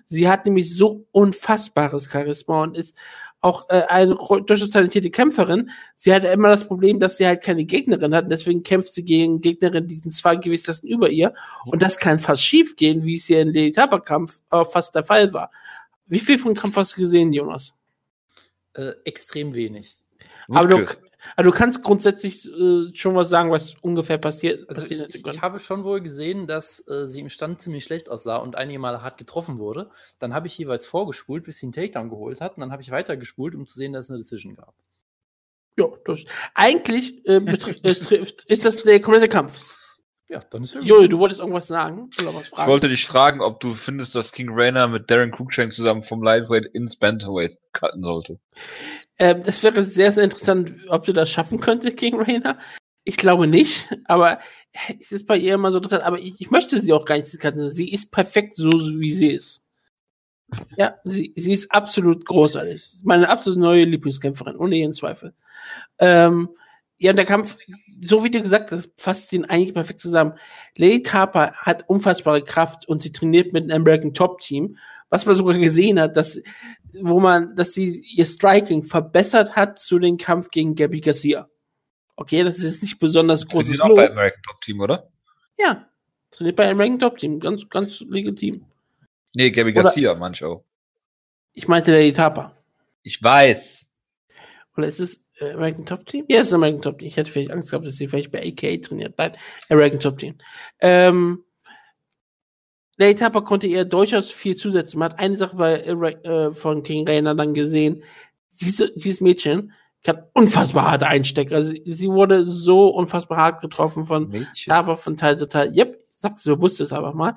B: Sie hat nämlich so unfassbares Charisma und ist auch äh, eine durchaus talentierte Kämpferin. Sie hatte immer das Problem, dass sie halt keine Gegnerin hat. und Deswegen kämpft sie gegen Gegnerinnen, die sind zwei Gewichtsklassen über ihr. Und das kann fast schief gehen, wie es hier in Lady Kampf äh, fast der Fall war. Wie viel von dem Kampf hast du gesehen, Jonas?
C: Äh, extrem wenig.
B: Aber du, Aber du kannst grundsätzlich äh, schon was sagen, was ungefähr passiert.
C: Also ich, ich, ich habe schon wohl gesehen, dass äh, sie im Stand ziemlich schlecht aussah und einige Male hart getroffen wurde. Dann habe ich jeweils vorgespult, bis sie einen Takedown geholt hat. Und dann habe ich weitergespult, um zu sehen, dass es eine Decision gab.
B: ja, das, eigentlich äh, äh, ist das der komplette Kampf.
C: Ja, dann ist ja
B: Jojo, du wolltest irgendwas sagen oder was
A: Ich
B: fragen?
A: wollte dich fragen, ob du findest, dass King Rainer mit Darren Cruikshank zusammen vom Lightweight ins Bantamweight cutten sollte.
B: Ähm, das wäre sehr, sehr interessant, ob du das schaffen könntest, King Rainer. Ich glaube nicht, aber es ist bei ihr immer so interessant. Aber ich, ich möchte sie auch gar nicht. Sie ist perfekt so, wie sie ist. Ja, sie, sie ist absolut großartig. Meine absolut neue Lieblingskämpferin, ohne jeden Zweifel. Ähm, ja, der Kampf, so wie du gesagt hast, fasst ihn eigentlich perfekt zusammen. Lady Tarper hat unfassbare Kraft und sie trainiert mit einem American Top Team, was man sogar gesehen hat, dass, wo man, dass sie ihr Striking verbessert hat zu dem Kampf gegen Gabby Garcia. Okay, das ist nicht besonders
A: Sie
B: großes
A: sind auch bei. American Top Team, oder?
B: Ja, trainiert bei American Top Team, ganz, ganz legitim.
A: Nee, Gabby
B: Oder-
A: Garcia, manch auch.
B: Ich meinte Lady Tarper.
A: Ich weiß.
B: Oder ist es äh, American Top Team? Ja, es ist American Top Team. Ich hätte vielleicht Angst gehabt, dass sie vielleicht bei AKA trainiert. Nein, American Top Team. Ähm, Lady Tapper konnte ihr durchaus viel zusetzen. Man hat eine Sache bei äh, äh, von King Rainer dann gesehen. Diese, dieses Mädchen kann unfassbar hart einstecken. Also sie, wurde so unfassbar hart getroffen von
A: Mädchen.
B: von Teil zu Teil, yep, ich sag's, du wusstest es einfach mal,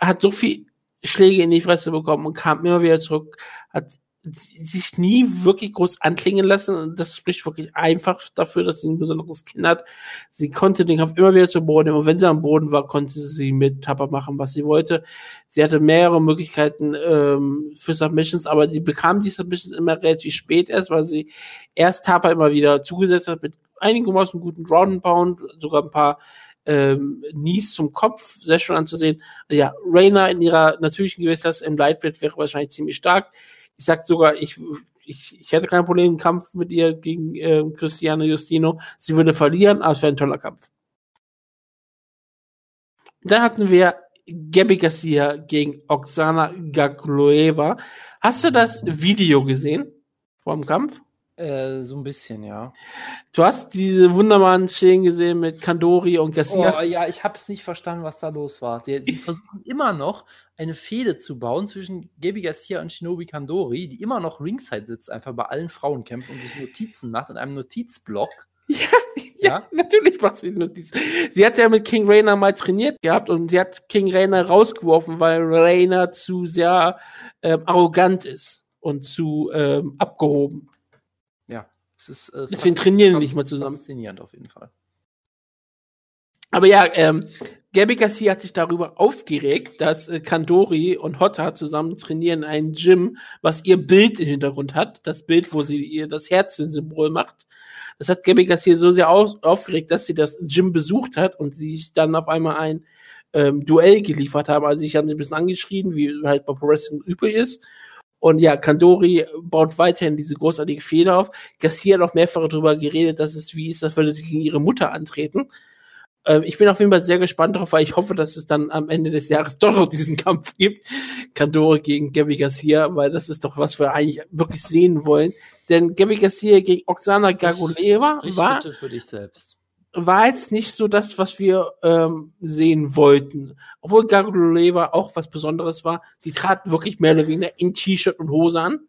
B: hat so viel Schläge in die Fresse bekommen und kam immer wieder zurück, hat sich nie wirklich groß anklingen lassen und das spricht wirklich einfach dafür, dass sie ein besonderes Kind hat. Sie konnte den Kampf immer wieder zu Boden nehmen und wenn sie am Boden war, konnte sie mit Tapper machen, was sie wollte. Sie hatte mehrere Möglichkeiten ähm, für Submissions, aber sie bekam die Submissions immer relativ spät erst, weil sie erst Tapper immer wieder zugesetzt hat mit einigermaßen guten Ground Pound, sogar ein paar ähm, Knees zum Kopf, sehr schön anzusehen. Ja, Reina in ihrer natürlichen Gewichtsklasse im Lightweight wäre wahrscheinlich ziemlich stark. Ich sag sogar, ich, ich, ich hätte kein Problem im Kampf mit ihr gegen äh, Cristiano Justino. Sie würde verlieren, aber es wäre ein toller Kampf. Dann hatten wir Gabby Garcia gegen Oksana Gagloeva. Hast du das Video gesehen vor dem Kampf?
C: Äh, so ein bisschen, ja.
B: Du hast diese wunderbaren Szenen gesehen mit Kandori und Garcia.
C: Oh, ja, ich habe es nicht verstanden, was da los war. Sie, sie versuchen immer noch eine Fehde zu bauen zwischen Gabi Garcia und Shinobi Kandori, die immer noch ringside sitzt, einfach bei allen Frauenkämpfen und sich Notizen macht in einem Notizblock.
B: Ja, ja,
C: Ja?
B: natürlich macht sie Notiz. Sie hat ja mit King Rainer mal trainiert gehabt und sie hat King Rainer rausgeworfen, weil Rainer zu sehr ähm, arrogant ist und zu ähm, abgehoben.
C: Es ist. Äh,
B: Deswegen trainieren nicht mal zusammen.
C: Faszinierend auf jeden Fall.
B: Aber ja, ähm, Gabby Garcia hat sich darüber aufgeregt, dass äh, Kandori und Hotta zusammen trainieren in einem Gym, was ihr Bild im Hintergrund hat. Das Bild, wo sie ihr das Herzsymbol macht. Das hat Gabby Garcia so sehr aus aufgeregt, dass sie das Gym besucht hat und sie sich dann auf einmal ein ähm, Duell geliefert haben. Also ich habe sie ein bisschen angeschrien, wie halt bei Pro Wrestling üblich ist. Und ja, Kandori baut weiterhin diese großartige Fehler auf. Garcia hat auch mehrfach darüber geredet, dass es wie ist, als würde sie gegen ihre Mutter antreten. Ähm, ich bin auf jeden Fall sehr gespannt darauf, weil ich hoffe, dass es dann am Ende des Jahres doch noch diesen Kampf gibt. Kandori gegen Gabby Garcia, weil das ist doch, was wir eigentlich wirklich sehen wollen. Denn Gabby Garcia gegen Oksana
C: Sprich
B: war,
C: bitte für dich selbst.
B: War jetzt nicht so das, was wir ähm, sehen wollten. Obwohl Gagoleva auch was Besonderes war. Sie trat wirklich mehr oder weniger in T-Shirt und Hose an.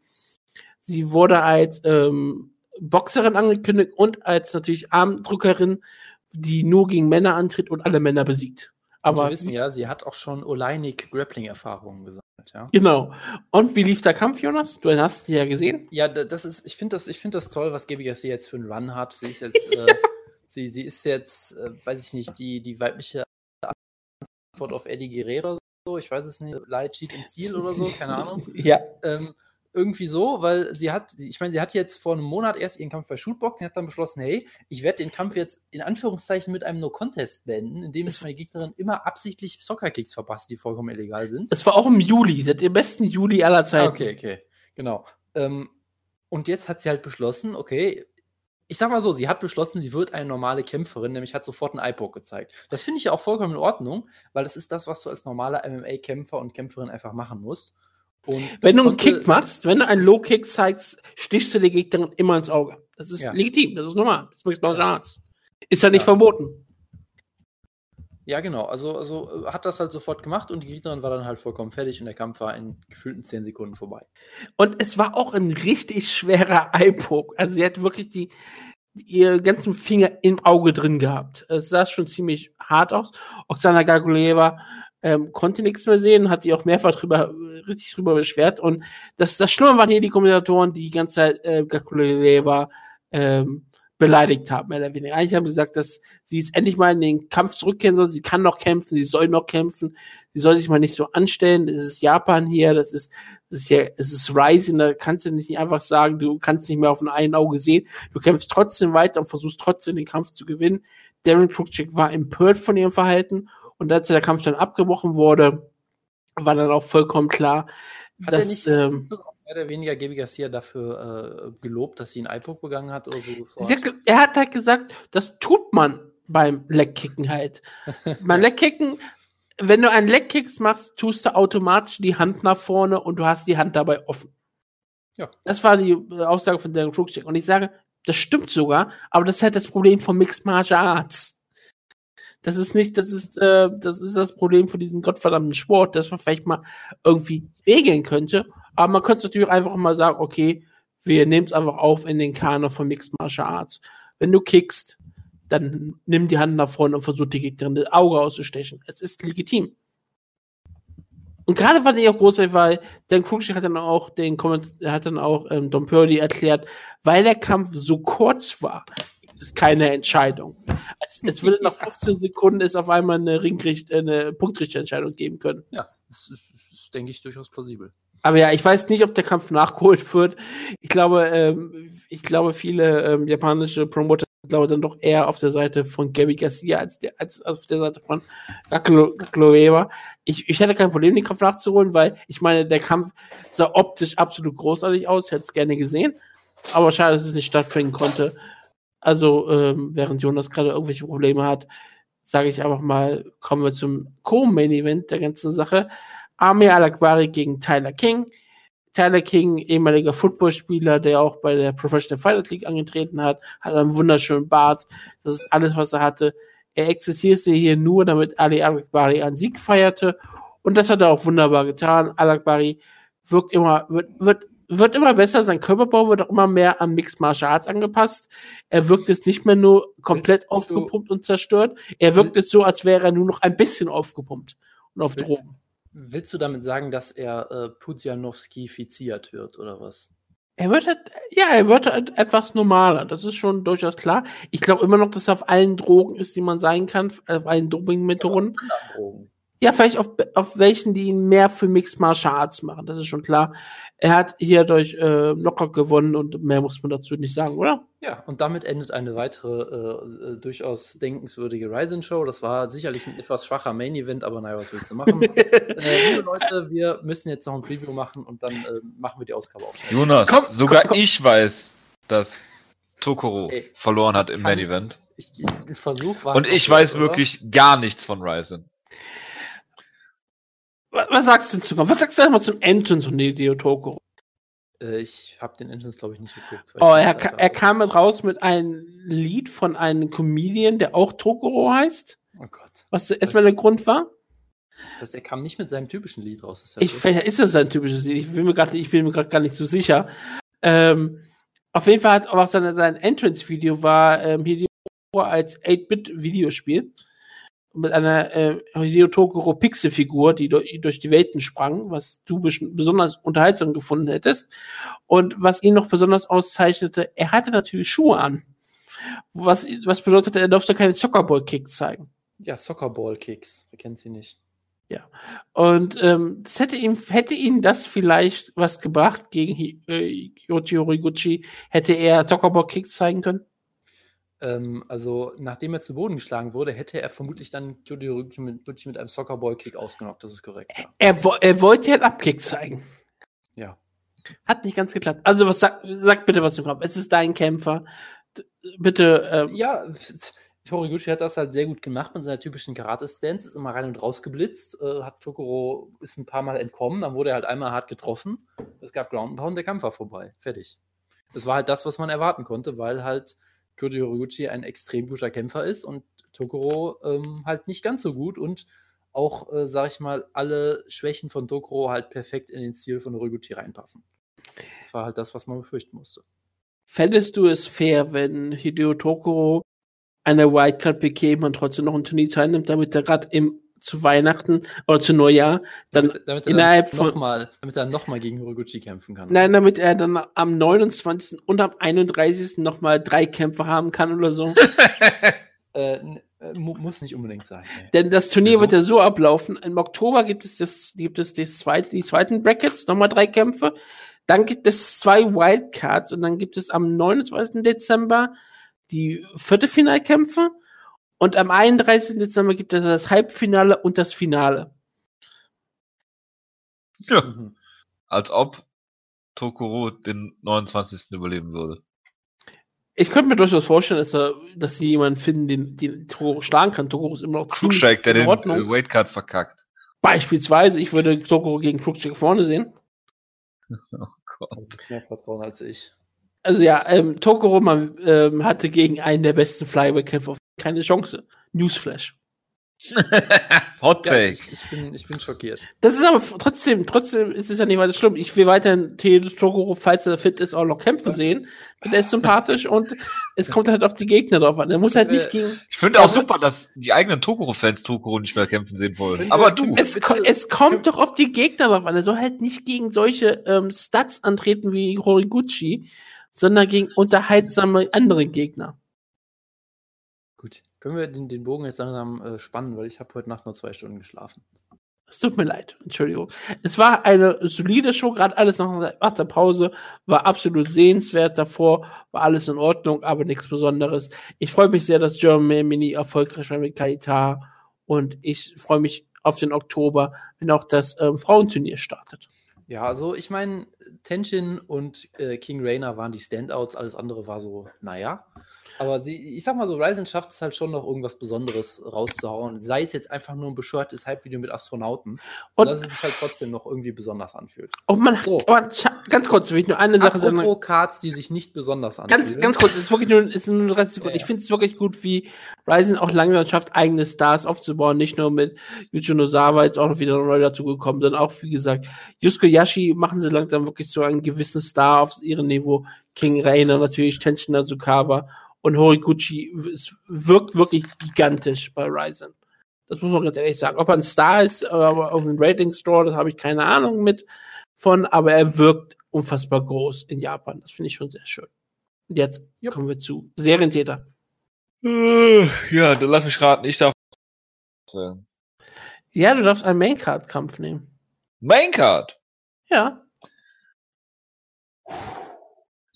B: Sie wurde als ähm, Boxerin angekündigt und als natürlich Armdrückerin, die nur gegen Männer antritt und alle Männer besiegt.
C: Aber wir wissen ja, sie hat auch schon Oleinik Grappling-Erfahrungen gesammelt, ja.
B: genau. Und wie lief der Kampf, Jonas? Du hast ihn ja gesehen.
C: Ja, da- das ist, ich finde das, ich finde das toll, was Garcia jetzt für einen Run hat. Sie ist jetzt, äh, sie, sie ist jetzt, äh, weiß ich nicht, die, die weibliche Antwort auf Eddie Guerrero oder so. Ich weiß es nicht. Light, Cheat and Steel oder so, keine Ahnung.
B: Ja.
C: Ähm, irgendwie so, weil sie hat, ich meine, sie hat jetzt vor einem Monat erst ihren Kampf bei Shootbox und hat dann beschlossen, hey, ich werde den Kampf jetzt in Anführungszeichen mit einem No-Contest beenden, indem ich meine Gegnerin immer absichtlich Soccer-Kicks verpasse, die vollkommen illegal sind.
B: Das war auch im Juli. Das der besten Juli aller Zeiten.
C: Ah, okay, okay, genau. Ähm, und jetzt hat sie halt beschlossen, okay, ich sag mal so, sie hat beschlossen, sie wird eine normale Kämpferin, nämlich hat sofort einen iPod gezeigt. Das finde ich ja auch vollkommen in Ordnung, weil das ist das, was du als normaler MMA-Kämpfer und Kämpferin einfach machen musst. Und
B: Wenn du einen Kick machst, wenn du einen Low-Kick zeigst, stichst du die Gegnerin immer ins Auge. Das ist
C: Ja.
B: legitim, das ist normal. Das ist Mixed Martial Arts. Ist ja nicht
C: Ja.
B: verboten.
C: Ja, genau. Also, also hat das halt sofort gemacht und die Gegnerin war dann halt vollkommen fertig und der Kampf war in gefühlten 10 Sekunden vorbei.
B: Und es war auch ein richtig schwerer Eye-Poke. Also sie hat wirklich die, ihre ganzen Finger im Auge drin gehabt. Es sah schon ziemlich hart aus. Oksana Gaguleva ähm, konnte nichts mehr sehen, hat sich auch mehrfach drüber, richtig drüber beschwert. Und das, das Schlimme waren hier die Kommentatoren, die die ganze Zeit äh, Gaguleva ähm, beleidigt haben, mehr oder weniger. Eigentlich haben sie gesagt, dass sie jetzt endlich mal in den Kampf zurückkehren soll. Sie kann noch kämpfen, sie soll noch kämpfen. Sie soll sich mal nicht so anstellen. Das ist Japan hier, das ist, das ist ja, es ist Rising, da kannst du nicht einfach sagen, du kannst nicht mehr auf ein einen Auge sehen. Du kämpfst trotzdem weiter und versuchst trotzdem den Kampf zu gewinnen. Darren Krukczyk war empört von ihrem Verhalten und als der Kampf dann abgebrochen wurde, war dann auch vollkommen klar,
C: Hat
B: dass, ähm,
C: mehr oder weniger Gabi Garcia dafür äh, gelobt, dass sie einen iPod begangen hat oder so? sofort?
B: Hat, er hat halt gesagt, das tut man beim Leckkicken halt. beim Leckkicken, wenn du einen Leckkicks machst, tust du automatisch die Hand nach vorne und du hast die Hand dabei offen.
C: Ja.
B: Das war die äh, Aussage von Darren Krukczyk. Und ich sage, das stimmt sogar, aber das ist halt das Problem von Mixed Martial Arts. Das ist nicht, das ist, äh, das ist das Problem von diesem gottverdammten Sport, dass man vielleicht mal irgendwie regeln könnte. Aber man könnte natürlich einfach mal sagen, okay, wir nehmen es einfach auf in den Kanon von Mixed Martial Arts. Wenn du kickst, dann nimm die Hand nach vorne und versuch die Gegnerin das Auge auszustechen. Es ist legitim. Und gerade fand ich auch großartig, weil Dan Krugschik hat dann auch den Komment hat dann auch ähm, Don Purdy erklärt, weil der Kampf so kurz war, gibt es keine Entscheidung. Es, es würde nach 15 Sekunden es auf einmal eine eine Punktrichterentscheidung geben können.
C: Ja, das ist, denke ich, durchaus plausibel.
B: Aber ja, ich weiß nicht, ob der Kampf nachgeholt wird. Ich glaube, ähm, ich glaube, viele ähm, japanische Promoter sind glaube dann doch eher auf der Seite von Gabby Garcia als, der, als auf der Seite von Gakloeva. Ich, ich hätte kein Problem, den Kampf nachzuholen, weil ich meine, der Kampf sah optisch absolut großartig aus. Ich hätte es gerne gesehen. Aber schade, dass es nicht stattfinden konnte. Also, ähm, während Jonas gerade irgendwelche Probleme hat, sage ich einfach mal, kommen wir zum Co-Main-Event der ganzen Sache. Amir Al-Akbari gegen Tyler King. Tyler King, ehemaliger Footballspieler, der auch bei der Professional Fighters League angetreten hat, hat einen wunderschönen Bart. Das ist alles, was er hatte. Er existierte hier nur, damit Ali Al-Akbari einen Sieg feierte. Und das hat er auch wunderbar getan. Al-Akbari wirkt immer, wird, wird, wird immer besser. Sein Körperbau wird auch immer mehr an Mixed Martial Arts angepasst. Er wirkt jetzt nicht mehr nur komplett aufgepumpt und zerstört. Er wirkt jetzt so, als wäre er nur noch ein bisschen aufgepumpt und auf Drogen.
C: Willst du damit sagen, dass er äh, Pudzianowski-fiziert wird oder was?
B: Er wird halt, ja, er wird halt etwas normaler. Das ist schon durchaus klar. Ich glaube immer noch, dass er auf allen Drogen ist, die man sein kann, auf allen Doping-Methoden.
C: Drogen.
B: Ja, vielleicht auf, auf welchen, die ihn mehr für Mixed Martial Arts machen. Das ist schon klar. Er hat hier durch äh, Knockout gewonnen und mehr muss man dazu nicht sagen, oder?
C: Ja, und damit endet eine weitere äh, äh, durchaus denkenswürdige Ryzen-Show. Das war sicherlich ein etwas schwacher Main-Event, aber naja, was willst du machen? äh, liebe Leute, wir müssen jetzt noch ein Preview machen und dann äh, machen wir die Ausgabe auch. schnell.
A: Jonas,
B: Komm,
A: sogar
B: komm, komm.
A: ich weiß, dass Tokoro
C: Ey,
A: verloren hat im Main Event.
C: Ich, ich versuche was.
A: Und ich weiß wirklich gar nichts von Ryzen.
B: Was, sagst du zu Was sagst du einmal zum Entrance von Hideo Tokoro?
C: Äh, ich habe den Entrance, glaube ich, nicht geguckt.
B: Oh, er, ka- er kam raus mit einem Lied von einem Comedian, der auch Tokoro heißt.
C: Oh Gott.
B: Was erstmal der Grund war.
C: Das heißt, er kam nicht mit seinem typischen Lied raus. Ja
B: Ich, vielleicht ist das ein typisches Lied. Ich bin mir gerade, ich bin mir gerade gar nicht so sicher. Ähm, auf jeden Fall hat auch sein, sein Entrance-Video war ähm, Hideo als 8-Bit-Videospiel mit einer äh, Hideo Tokoro Pixel-Figur, die durch, die Welten sprang, was du besonders unterhaltsam gefunden hättest. Und was ihn noch besonders auszeichnete, er hatte natürlich Schuhe an. Was, was bedeutete, er durfte keine Soccerball-Kicks zeigen.
C: Ja, Soccerball-Kicks, wer kennt sie nicht.
B: Ja. Und ähm, das hätte ihm, hätte ihn das vielleicht was gebracht gegen äh, Yoji Horiguchi, hätte er Soccerball-Kicks zeigen können?
C: Ähm, also, nachdem er zu Boden geschlagen wurde, hätte er vermutlich dann Yoji Horiguchi mit, mit einem Soccerball-Kick ausgenockt, das ist korrekt. Ja.
B: Er, er wollte ja einen Abkick zeigen.
C: Ja.
B: Hat nicht ganz geklappt. Also, was sag, sag bitte, was du glaubst. Es ist dein Kämpfer. Bitte.
C: Ähm, ja, Toriguchi hat das halt sehr gut gemacht mit seiner typischen Karate-Stance, ist immer rein und raus geblitzt, äh, hat Tokoro ist ein paar Mal entkommen, dann wurde er halt einmal hart getroffen, es gab Ground Pound, der Kampf war vorbei, fertig. Das war halt das, was man erwarten konnte, weil halt Kyoji Horiguchi ein extrem guter Kämpfer ist und Tokoro ähm, halt nicht ganz so gut und auch, äh, sag ich mal, alle Schwächen von Tokoro halt perfekt in den Stil von Horiguchi reinpassen. Das war halt das, was man befürchten musste.
B: Fändest du es fair, wenn Hideo Tokoro eine Wildcard bekäme und trotzdem noch ein Turnier teilnimmt, damit er gerade im zu Weihnachten oder zu Neujahr dann
C: damit, damit innerhalb dann von noch mal, damit er nochmal gegen Horiguchi kämpfen kann.
B: Nein, damit er dann am 29. und am 31. nochmal drei Kämpfe haben kann oder so.
C: äh, äh muss nicht unbedingt sein.
B: Nee. Denn das Turnier so. wird ja so ablaufen. Im Oktober gibt es das, gibt es das zweite, die zweiten Brackets, nochmal drei Kämpfe. Dann gibt es zwei Wildcards und dann gibt es am 29. Dezember die vierte Finalkämpfe und am 31. Dezember gibt es das Halbfinale und das Finale.
A: Ja. Mhm. Als ob Tokoro den 29. überleben würde.
B: Ich könnte mir durchaus vorstellen, dass, er, dass sie jemanden finden, den, den Tokoro schlagen kann. Tokoro ist immer noch
A: ziemlich Krugschek, der den Ordnung. Weightcard verkackt.
B: Beispielsweise, ich würde Tokoro gegen Krugschek vorne sehen.
C: Oh Gott. Mehr Vertrauen als ich
B: also ja, ähm, Tokoro man, ähm, hatte gegen einen der besten Flyweight-Kämpfer keine Chance. Newsflash.
A: Hot Take. Ja,
C: ich, ich, bin, ich bin schockiert.
B: Das ist aber trotzdem, trotzdem ist es ja nicht weiter schlimm. Ich will weiterhin Tokoro, falls er fit ist, auch noch kämpfen sehen. Denn er ist sympathisch und es kommt halt auf die Gegner drauf an. Er muss halt nicht gegen.
A: Ich finde auch super, dass die eigenen Tokoro-Fans Tokoro nicht mehr kämpfen sehen wollen. Aber du.
B: Es, es kommt doch auf die Gegner drauf an. Er soll halt nicht gegen solche ähm, Stats antreten wie Horiguchi sondern gegen unterhaltsame andere Gegner.
C: Gut, können wir den, den Bogen jetzt langsam äh, spannen, weil ich habe heute Nacht nur zwei Stunden geschlafen.
B: Es tut mir leid, Entschuldigung. Es war eine solide Show, gerade alles nach, der Pause war absolut sehenswert. Davor war alles in Ordnung, aber nichts Besonderes. Ich freue mich sehr, dass German Mini erfolgreich war mit Kaita und ich freue mich auf den Oktober, wenn auch das ähm, Frauenturnier startet.
C: Ja, also ich meine, Tenshin und äh, King Rainer waren die Standouts, alles andere war so, naja. Aber sie, ich sag mal so, Ryzen schafft es halt schon noch irgendwas Besonderes rauszuhauen. Sei es jetzt einfach nur ein bescheuertes Hype-Video mit Astronauten. Und dass es sich halt trotzdem noch irgendwie besonders anfühlt.
B: Oh man, so. aber ganz kurz, will ich nur eine Sache
C: sagen. Cards, die sich nicht besonders
B: anfühlen. Ganz, ganz kurz, es ist wirklich nur, ist nur 30 Sekunden. Ja, ja. Ich finde es wirklich gut, wie Ryzen auch langsam schafft, eigene Stars aufzubauen. Nicht nur mit Yuji Nozawa jetzt auch noch wieder neu dazugekommen, sondern auch, wie gesagt, Yusuke Yashi machen sie langsam wirklich so einen gewissen Star auf ihrem Niveau. King Rainer natürlich, Tenshin Nazukawa und Horiguchi wirkt wirklich gigantisch bei Ryzen. Das muss man ganz ehrlich sagen. Ob er ein Star ist, aber auf dem Rating Store, das habe ich keine Ahnung mit von, aber er wirkt unfassbar groß in Japan. Das finde ich schon sehr schön. Und jetzt yep. kommen wir zu Serientäter.
A: Äh, ja, dann lass mich raten, ich darf.
B: Ja, du darfst einen Maincard-Kampf nehmen.
A: Maincard?
B: Ja.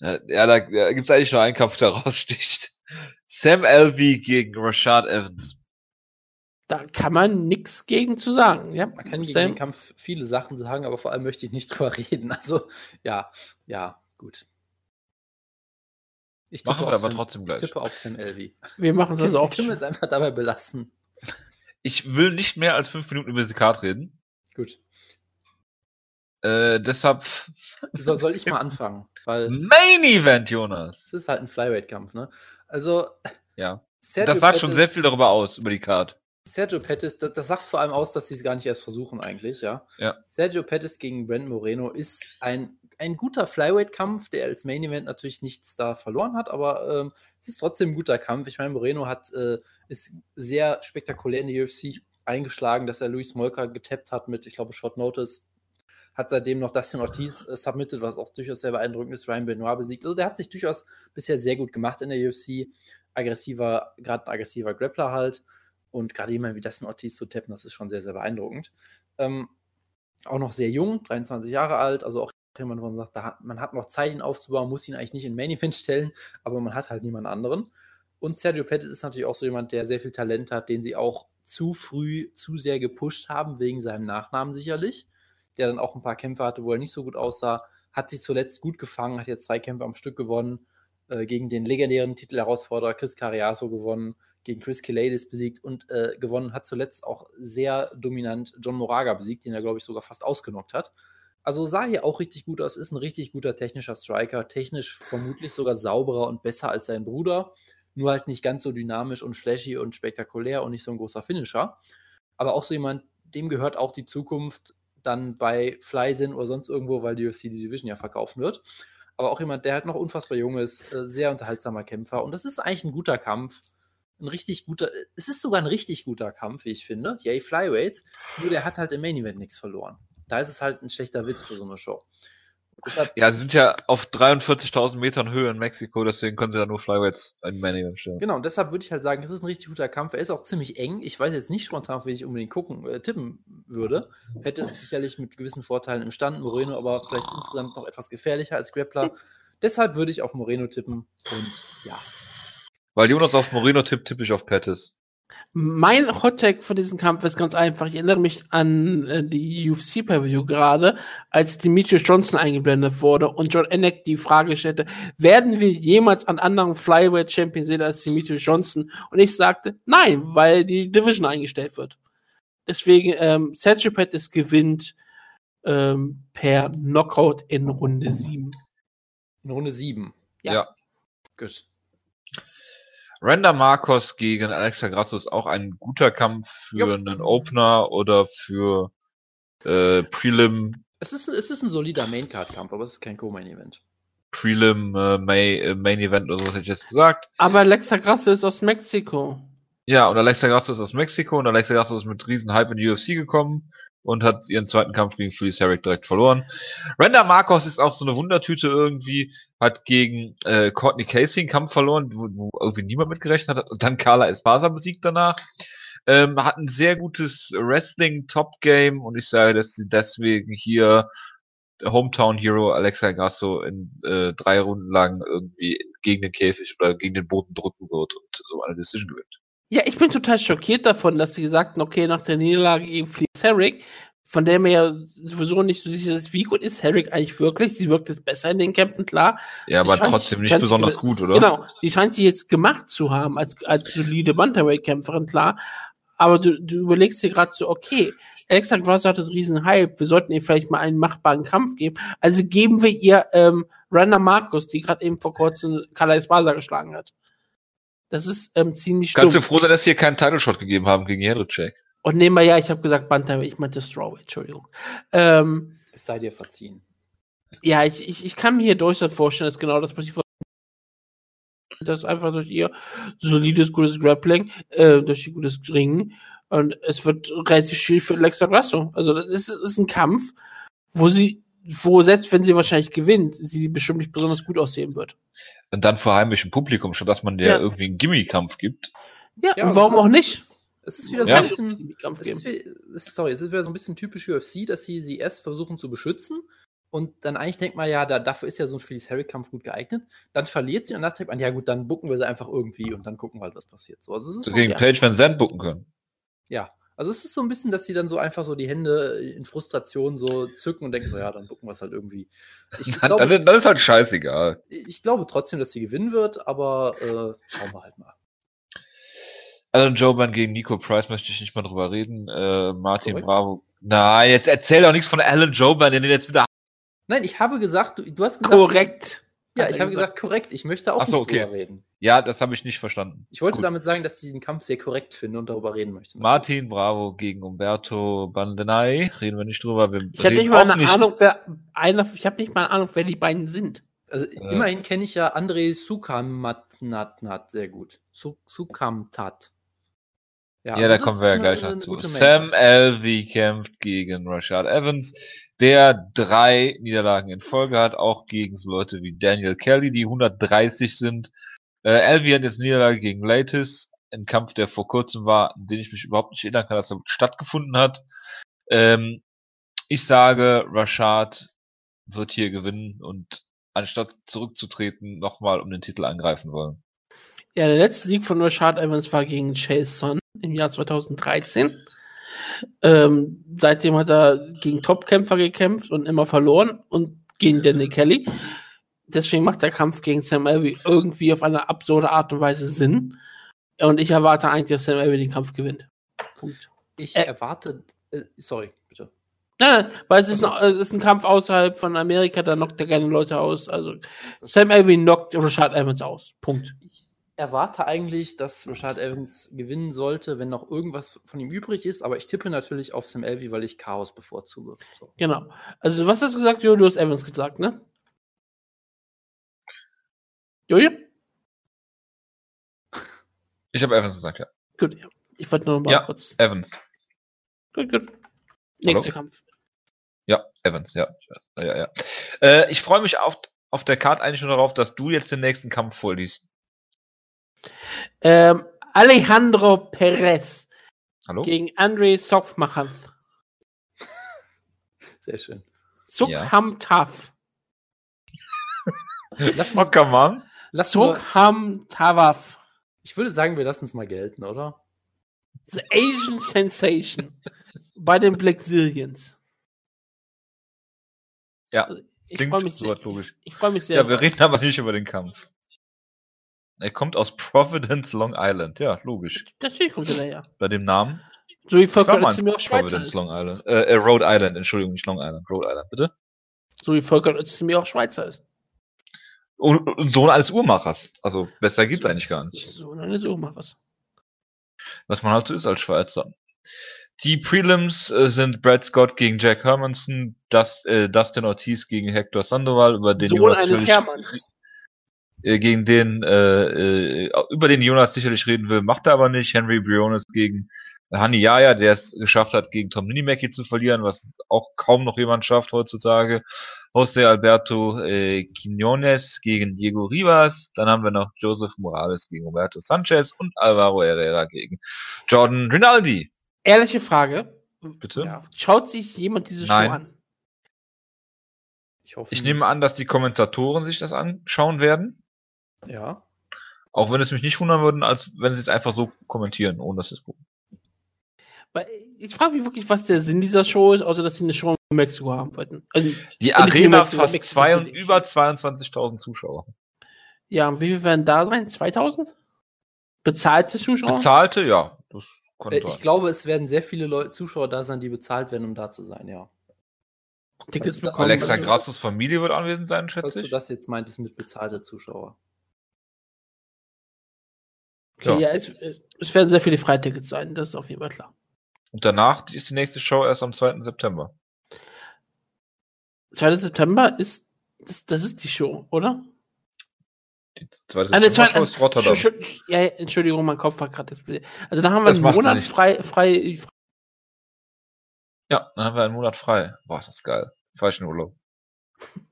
A: Ja, da, da gibt es eigentlich nur einen Kampf, der raussticht. Sam Alvey gegen Rashad Evans.
B: Da kann man nichts gegen zu sagen. Ja,
C: man kann Sam. gegen den Kampf viele Sachen sagen, aber vor allem möchte ich nicht drüber reden. Also, ja, ja, gut.
A: Ich machen wir aber Sam, trotzdem gleich.
C: Ich tippe auf Sam Elvey.
B: Wir machen es also auch.
C: Ich es einfach dabei belassen.
A: Ich will nicht mehr als fünf Minuten über diese Karte reden.
C: Gut.
A: Äh, deshalb.
C: So, soll ich mal anfangen?
A: Weil Main Event, Jonas.
C: Es ist halt ein Flyweight-Kampf, ne? Also.
A: Ja. Sergio das sagt Pettis, schon sehr viel darüber aus, über die Card.
C: Sergio Pettis, das, das, sagt vor allem aus, dass sie es gar nicht erst versuchen, eigentlich, ja.
A: ja.
C: Sergio Pettis gegen Brent Moreno ist ein ein guter Flyweight-Kampf, der als Main Event natürlich nichts da verloren hat, aber ähm, es ist trotzdem ein guter Kampf. Ich meine, Moreno hat, äh, ist sehr spektakulär in die UFC eingeschlagen, dass er Luis Molka getappt hat mit, ich glaube, Short Notice. Hat seitdem noch Dustin Ortiz äh, submitted, was auch durchaus sehr beeindruckend ist, Ryan Benoit besiegt. Also der hat sich durchaus bisher sehr gut gemacht in der UFC. Aggressiver, gerade ein aggressiver Grappler halt. Und gerade jemand wie Dustin Ortiz zu tappen, das ist schon sehr, sehr beeindruckend. Ähm, auch noch sehr jung, 23 Jahre alt, also auch jemand, wo man sagt, hat, man hat noch Zeit, ihn aufzubauen, muss ihn eigentlich nicht in Main Event stellen, aber man hat halt niemand anderen. Und Sergio Pettis ist natürlich auch so jemand, der sehr viel Talent hat, den sie auch zu früh zu sehr gepusht haben, wegen seinem Nachnamen sicherlich. Der dann auch ein paar Kämpfe hatte, wo er nicht so gut aussah. Hat sich zuletzt gut gefangen, hat jetzt zwei Kämpfe am Stück gewonnen. Äh, gegen den legendären Titelherausforderer Chris Cariaso gewonnen, gegen Chris Kiladis besiegt und äh, gewonnen hat zuletzt auch sehr dominant John Moraga besiegt, den er, glaube ich, sogar fast ausgenockt hat. Also sah hier auch richtig gut aus, ist ein richtig guter technischer Striker, technisch vermutlich sogar sauberer und besser als sein Bruder nur halt nicht ganz so dynamisch und flashy und spektakulär und nicht so ein großer Finisher. Aber auch so jemand, dem gehört auch die Zukunft dann bei Flysin oder sonst irgendwo, weil die UFC die Division ja verkaufen wird. Aber auch jemand, der halt noch unfassbar jung ist, äh, sehr unterhaltsamer Kämpfer. Und das ist eigentlich ein guter Kampf. Ein richtig guter, es ist sogar ein richtig guter Kampf, wie ich finde. Yay, Flyweights. Nur der hat halt im Main Event nichts verloren. Da ist es halt ein schlechter Witz für so eine Show.
A: Deshalb, ja, sie sind ja auf 43.000 Metern Höhe in Mexiko, deswegen können sie ja nur Flyweights in Manning stellen.
C: Genau, und deshalb würde ich halt sagen, es ist ein richtig guter Kampf. Er ist auch ziemlich eng. Ich weiß jetzt nicht spontan, wie ich unbedingt gucken, äh, tippen würde. Hätte es sicherlich mit gewissen Vorteilen im Stand, Moreno aber vielleicht insgesamt noch etwas gefährlicher als Grappler. Deshalb würde ich auf Moreno tippen und ja.
A: Weil Jonas auf Moreno tippt, tippe ich auf Pettis.
B: Mein Hottag für diesen Kampf ist ganz einfach. Ich erinnere mich an äh, die UFC Pay-Per-View gerade, als Demetrius Johnson eingeblendet wurde und John Anik die Frage stellte, werden wir jemals an anderen Flyweight Champion sehen als Demetrius Johnson? Und ich sagte, nein, weil die Division eingestellt wird. Deswegen, ähm, Sergio Pettis gewinnt ähm, per Knockout in Runde 7.
C: In Runde 7?
A: Ja. ja. Gut. Randa Marcos gegen Alexa Grasso ist auch ein guter Kampf für jo. einen Opener oder für äh, Prelim.
C: Es ist, es ist ein solider Maincard-Kampf, aber es ist kein Co-Main-Event.
A: Prelim äh, Main, äh, Main Event oder so hätte ich jetzt gesagt.
B: Aber Alexa Grasso ist aus Mexiko.
A: Ja, und Alexa Grasso ist aus Mexiko und Alexa Grasso ist mit riesen Hype in die UFC gekommen und hat ihren zweiten Kampf gegen Felice Herrick direkt verloren. Randa Marcos ist auch so eine Wundertüte irgendwie, hat gegen äh, Courtney Casey einen Kampf verloren, wo, wo irgendwie niemand mitgerechnet hat und dann Carla Espasa besiegt danach. Ähm, hat ein sehr gutes Wrestling-Top-Game und ich sage, dass sie deswegen hier Hometown Hero Alexa Grasso in äh, drei Runden lang irgendwie gegen den Käfig oder gegen den Boden drücken wird und so eine Decision gewinnt.
B: Ja, ich bin total schockiert davon, dass sie gesagt haben, okay, nach der Niederlage gegen Fleece Herrick, von der mir ja sowieso nicht so sicher ist, wie gut ist Herrick eigentlich wirklich? Sie wirkt jetzt besser in den Kämpfen, klar.
A: Ja, aber trotzdem nicht besonders gut, oder?
B: Genau, die scheint sie jetzt gemacht zu haben als, als solide Bantamweight-Kämpferin, klar. Aber du, du überlegst dir gerade so, okay, Alexa Gross hat das riesen Hype, wir sollten ihr vielleicht mal einen machbaren Kampf geben. Also geben wir ihr ähm, Randa Marcus, die gerade eben vor kurzem Kala Esparza geschlagen hat. Das ist ähm, ziemlich
A: Kannst dumm. du froh sein, dass sie hier keinen Title Shot gegeben haben gegen Jędrzejczyk?
B: Und nehmen wir ja, ich habe gesagt Bantamweight, ich meinte Strawweight, Entschuldigung. Ähm,
C: es sei dir verziehen.
B: Ja, ich, ich, ich kann mir hier durchaus vorstellen, dass genau das passiert. Das einfach durch ihr solides, gutes Grappling, äh, durch ihr gutes Ringen. Und es wird relativ schwierig für Alexa Grasso. Also, das ist, das ist ein Kampf, wo sie wo selbst wenn sie wahrscheinlich gewinnt, sie bestimmt nicht besonders gut aussehen wird.
A: Und dann vor heimischem Publikum, statt dass man der ja. irgendwie einen Gimmie-Kampf gibt.
B: Ja, ja und warum auch nicht?
C: Es ist wieder so ein bisschen, es ist, es sorry, es ist wieder so ein bisschen typisch UFC, dass sie sie erst versuchen zu beschützen und dann eigentlich denkt man ja, da, dafür ist ja so ein Phyllis Harry-Kampf gut geeignet. Dann verliert sie und dann denkt man, ja gut, dann bucken wir sie einfach irgendwie und dann gucken wir halt, was passiert. So, also
A: es ist so, gegen ja. Page Van Zandt bucken können.
C: Ja, also es ist so ein bisschen, dass sie dann so einfach so die Hände in Frustration so zücken und denken so, ja, dann gucken wir es halt irgendwie.
A: Ich dann, glaube, dann, dann, ist halt scheißegal.
C: Ich glaube trotzdem, dass sie gewinnen wird, aber äh, schauen wir halt mal.
A: Alan Joban gegen Nico Price möchte ich nicht mal drüber reden. Äh, Martin Korrekt. Bravo. Nein, jetzt erzähl doch nichts von Alan Joban, den jetzt wieder.
C: Nein, ich habe gesagt, du, du hast gesagt.
B: Korrekt.
C: Ja, ich habe gesagt, korrekt. Ich möchte auch
A: Ach so,
C: nicht
A: okay.
C: drüber reden.
A: Ja, das habe ich nicht verstanden.
C: Ich wollte
A: Gut.
C: damit sagen, dass ich diesen Kampf sehr korrekt finde und darüber reden möchte.
A: Martin Bravo gegen Umberto Bandenay. Reden wir nicht drüber. Wir
B: Ich habe nicht mal eine Ahnung, wer einer, ich habe nicht mal eine Ahnung, wer die beiden sind.
C: Also immerhin kenne ich ja André Sukamatnat sehr gut. Su Sukamtat.
A: Ja,
C: also
A: da kommen wir ja gleich
C: eine
A: noch zu.
C: gute
A: Sam
C: Menge.
A: Alvey kämpft gegen Rashad Evans, der drei Niederlagen in Folge hat, auch gegen so Leute wie Daniel Kelly, die 130 sind. Äh, Alvey hat jetzt Niederlage gegen Latis, ein Kampf, der vor kurzem war, an den ich mich überhaupt nicht erinnern kann, dass er stattgefunden hat. Ähm, ich sage, Rashad wird hier gewinnen und anstatt zurückzutreten, nochmal um den Titel angreifen wollen.
B: Ja, der letzte Sieg von Rashad Evans war gegen Chase Son im Jahr 2013. Ähm, seitdem hat er gegen Topkämpfer gekämpft und immer verloren und gegen Danny Kelly. Deswegen macht der Kampf gegen Sam Alvey irgendwie auf eine absurde Art und Weise Sinn. Und ich erwarte eigentlich, dass Sam Alvey den Kampf gewinnt. Punkt.
C: Ich
B: Äh,
C: erwarte. Äh, sorry, bitte.
B: Nein, nein, weil es ist, ein, es ist ein Kampf außerhalb von Amerika, da knockt er gerne Leute aus. Also Sam Alvey knockt Rashad Evans aus. Punkt.
C: Ich erwarte eigentlich, dass Rashad Evans gewinnen sollte, wenn noch irgendwas von ihm übrig ist, aber ich tippe natürlich auf Sam Elvey, weil ich Chaos bevorzuge. So.
B: Genau. Also, was hast du gesagt, Jojo? Du hast Evans gesagt, ne? Jojo?
A: Ich habe Evans gesagt, ja.
B: Gut, ja. Ich wollte nur noch mal
A: Ja.
B: kurz.
A: Evans.
B: Gut, gut. Nächster Kampf.
A: Ja, Evans, ja. Ja, ja. ja. Äh, ich freue mich auf, auf der Card eigentlich nur darauf, dass du jetzt den nächsten Kampf vorliest.
B: Ähm, Alejandro Perez
A: Hallo?
B: gegen Andrei Sofmacher.
C: Sehr schön.
B: Sukham Taf.
C: Lass,
A: Mann.
C: lass nur,
B: Sukham Tawaf.
C: ich würde sagen, wir lassen es mal gelten, oder?
B: The Asian Sensation. bei den Blackzilians.
A: Ja,
B: Ich
A: klingt
B: freue mich sehr.
A: soweit logisch.
B: Ich, ich freue mich sehr.
A: Ja, wir reden aber nicht über den Kampf. Er kommt aus Providence, Long Island. Ja, logisch.
B: Natürlich kommt er daher.
A: Bei dem Namen.
B: So wie Volker Özdemir auch Schweizer
A: Providence,
B: ist.
A: Long Island. Äh, äh, Rhode Island, Entschuldigung, nicht Long Island. Rhode Island, bitte.
B: So wie Volker Özdemir auch Schweizer ist.
A: Und, und Sohn eines Uhrmachers. Also, besser geht's eigentlich gar nicht.
B: So, dann ist auch mal was.
A: Man halt so ist als Schweizer. Die Prelims äh, sind Brad Scott gegen Jack Hermanson, Dust, äh, Dustin Ortiz gegen Hector Sandoval, über den
B: Sohn eines Hermanns.
A: Äh, gegen den, äh, äh, über den Jonas sicherlich reden will, macht er aber nicht. Henry Briones gegen Hani Yaya, der es geschafft hat, gegen Tom Ninimaki zu verlieren, was auch kaum noch jemand schafft heutzutage. Jose Alberto äh, Quinones gegen Diego Rivas. Dann haben wir noch Joseph Morales gegen Roberto Sanchez und Alvaro Herrera gegen Jordan Rinaldi.
B: Ehrliche Frage.
A: Bitte?
B: Ja. Schaut sich jemand diese
A: Nein.
B: Show an?
C: Ich hoffe.
A: Ich nehme an, dass die Kommentatoren sich das anschauen werden.
C: Ja.
A: Auch wenn es mich nicht wundern würden, als wenn sie es einfach so kommentieren, ohne dass sie es gucken.
B: Ich frage mich wirklich, was der Sinn dieser Show ist, außer dass sie eine Show in Mexiko haben wollten. Also,
A: Die Arena
B: über
A: fast
B: Mexico
A: zwei und über 22.000 Zuschauer.
B: ja, und wie viel werden da sein? 2000? Bezahlte Zuschauer?
A: Bezahlte, ja. Das
C: Äh, Ich glaube, es werden sehr viele Leute, Zuschauer da sein, die bezahlt werden, um da zu sein, ja.
B: Tickets
C: Also
B: bekommen.
A: Alexa Grassos Familie wird anwesend sein,
C: Falls
A: schätze
C: du
A: ich.
C: das jetzt meintest mit bezahlte Zuschauer.
B: Okay,
A: Ja.
B: ja, es, es werden sehr viele Freitickets sein, das ist auf jeden Fall klar.
A: Und danach ist die nächste Show erst am 2. September.
B: 2. September ist, das, das ist die Show, oder?
A: Die zweite
B: Ah, ne, zwei-
A: September-Show ist Rotterdam.
B: Ja, Entschuldigung, mein Kopf war gerade jetzt. Also da haben wir
A: Das
B: einen Monat frei, frei, frei.
A: Ja, dann haben wir einen Monat frei. Boah, ist das geil. In Urlaub.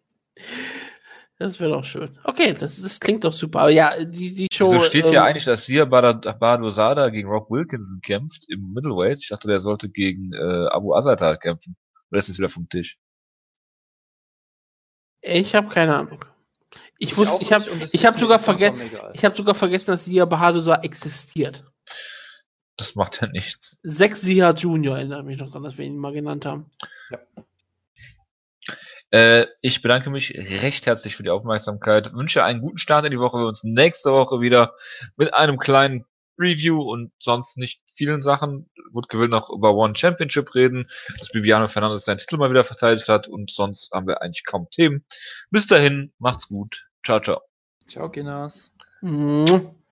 B: Das wäre doch schön. Okay, das, das klingt doch super. Aber ja, die, die Show.
A: Wieso steht
B: ähm,
A: hier eigentlich, dass Sia Bad- Badosada gegen Rob Wilkinson kämpft im Middleweight? Ich dachte, der sollte gegen äh, Abu Azatar kämpfen. Oder ist das wieder vom Tisch?
B: Ich habe keine Ahnung. Ich,
C: auch
B: wusste, ich habe ich hab sogar, verge ich hab sogar vergessen, dass Sia Bahadur existiert.
A: Das macht ja nichts.
B: Sechs Sia Junior erinnert mich noch dran, dass wir ihn mal genannt haben.
A: Äh, ich bedanke mich recht herzlich für die Aufmerksamkeit. Wünsche einen guten Start in die Woche. Wir uns nächste Woche wieder mit einem kleinen Review und sonst nicht vielen Sachen. Woodke will noch über One Championship reden, dass Bibiano Fernandes seinen Titel mal wieder verteidigt hat und sonst haben wir eigentlich kaum Themen. Bis dahin, macht's gut. Ciao, ciao.
C: Ciao, Kinas.